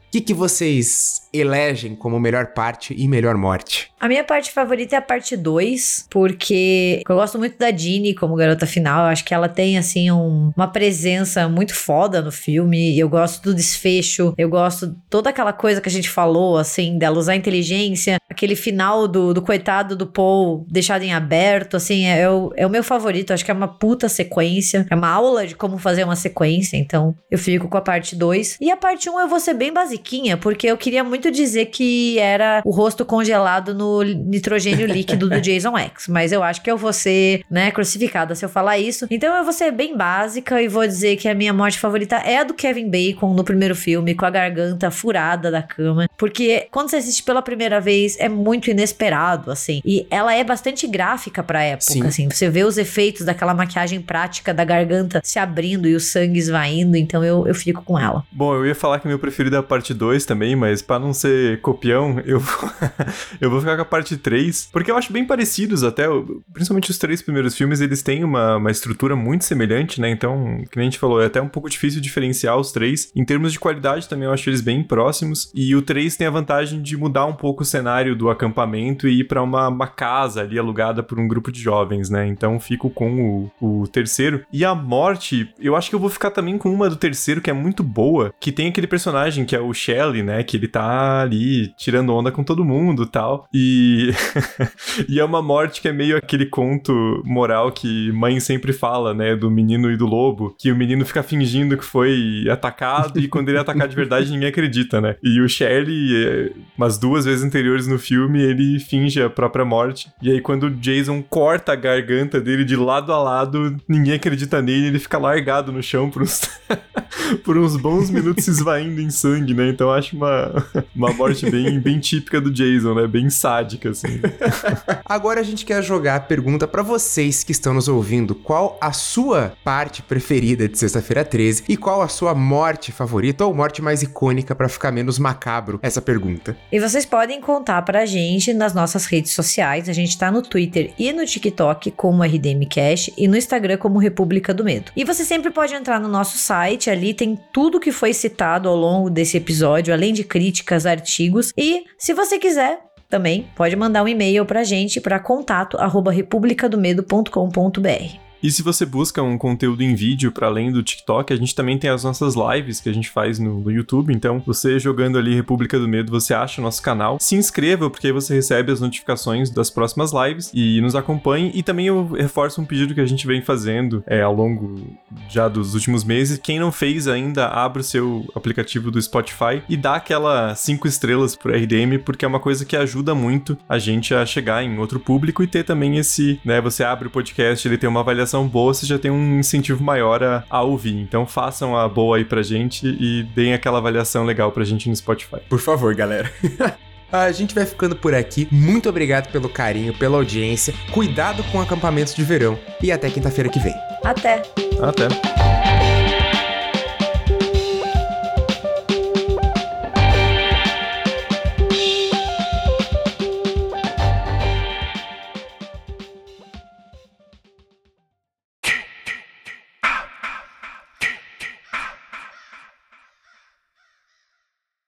O que, que vocês elegem como melhor parte e melhor morte? A minha parte favorita é a parte 2, porque eu gosto muito da Jeannie como garota final. Eu acho que ela tem, assim, um- uma presença muito foda no filme. Eu gosto do desfecho, eu gosto toda aquela coisa que a gente falou, assim, dela usar inteligência. Aquele final do, do coitado do Paul deixado em aberto, assim, é, o, é o meu favorito. Eu acho que é uma puta sequência. É uma aula de como fazer uma sequência. Então, eu fico com a parte 2. E a parte 1 um eu vou ser bem basiquinha, porque eu queria muito dizer que era o rosto congelado no nitrogênio líquido do Jason X. Mas eu acho que eu vou ser, né, crucificada se eu falar isso. Então eu vou ser bem básica e vou dizer que a minha morte favorita é a do Kevin Bacon no primeiro filme, com a garganta furada da cama. Porque quando você assiste pela primeira vez, é muito inesperado, assim. E ela é bastante gráfica pra época, Sim. assim. Você vê os efeitos daquela maquiagem prática da garganta se abrindo e o sangue esvaindo. Então eu, eu fico com ela. Bom, eu ia falar que meu preferido é a parte 2 também, mas pra não ser copião, eu vou, eu vou ficar com a parte 3, porque eu acho bem parecidos até, principalmente os três primeiros filmes, eles têm uma, uma estrutura muito semelhante, né? Então, que a gente falou, é até um pouco difícil diferenciar os três. Em termos de qualidade também, eu acho eles bem próximos. E o 3 tem a vantagem de mudar um pouco o cenário do acampamento e ir pra uma, uma casa ali alugada por um grupo de jovens, né? Então, fico com o, o terceiro. E a morte, eu acho que eu vou ficar também com uma do terceiro que é muito boa, que tem aquele personagem que é o Shelley, né? Que ele tá ali tirando onda com todo mundo tal. E. e é uma morte que é meio aquele conto moral que mãe sempre fala, né? Do menino e do lobo. Que o menino fica fingindo que foi atacado e quando ele é de verdade ninguém acredita, né? E o Shelley, é, umas duas vezes anteriores no filme, ele finge a própria morte. E aí quando o Jason corta a garganta dele de lado a lado, ninguém acredita nele, ele fica largado no chão por uns, por uns bons minutos se esvaindo em sangue, né? Então eu acho uma, uma morte bem, bem típica do Jason, né? Bem sádica, assim. Agora a gente quer jogar a pergunta pra vocês que estão nos ouvindo. Qual a sua parte preferida de Sexta-feira 13 e qual a sua morte favorita ou morte mais icônica pra ficar menos macabro essa pergunta? E vocês podem contar pra gente nas nossas redes sociais. A gente tá no Twitter e no TikTok como RDM Cash e no Instagram como República do Medo. E você sempre pode entrar no nosso site, ali tem tudo que foi citado ao longo desse episódio, além de críticas, artigos. E se você quiser, também pode mandar um e-mail pra gente para contato arroba republicadomedo.com.br. E se você busca um conteúdo em vídeo para além do TikTok, a gente também tem as nossas lives que a gente faz no, no YouTube. Então, você jogando ali República do Medo, você acha o nosso canal. Se inscreva, porque aí você recebe as notificações das próximas lives e nos acompanhe. E também eu reforço um pedido que a gente vem fazendo é, ao longo já dos últimos meses. Quem não fez ainda, abra o seu aplicativo do Spotify e dá aquela cinco estrelas pro RDM, porque é uma coisa que ajuda muito a gente a chegar em outro público e ter também esse, né? Você abre o podcast, ele tem uma avaliação boa, você já tem um incentivo maior a, a ouvir. Então façam a boa aí pra gente e deem aquela avaliação legal pra gente no Spotify. Por favor, galera. A gente vai ficando por aqui. Muito obrigado pelo carinho, pela audiência. Cuidado com acampamentos de verão. E até quinta-feira que vem. Até! Até!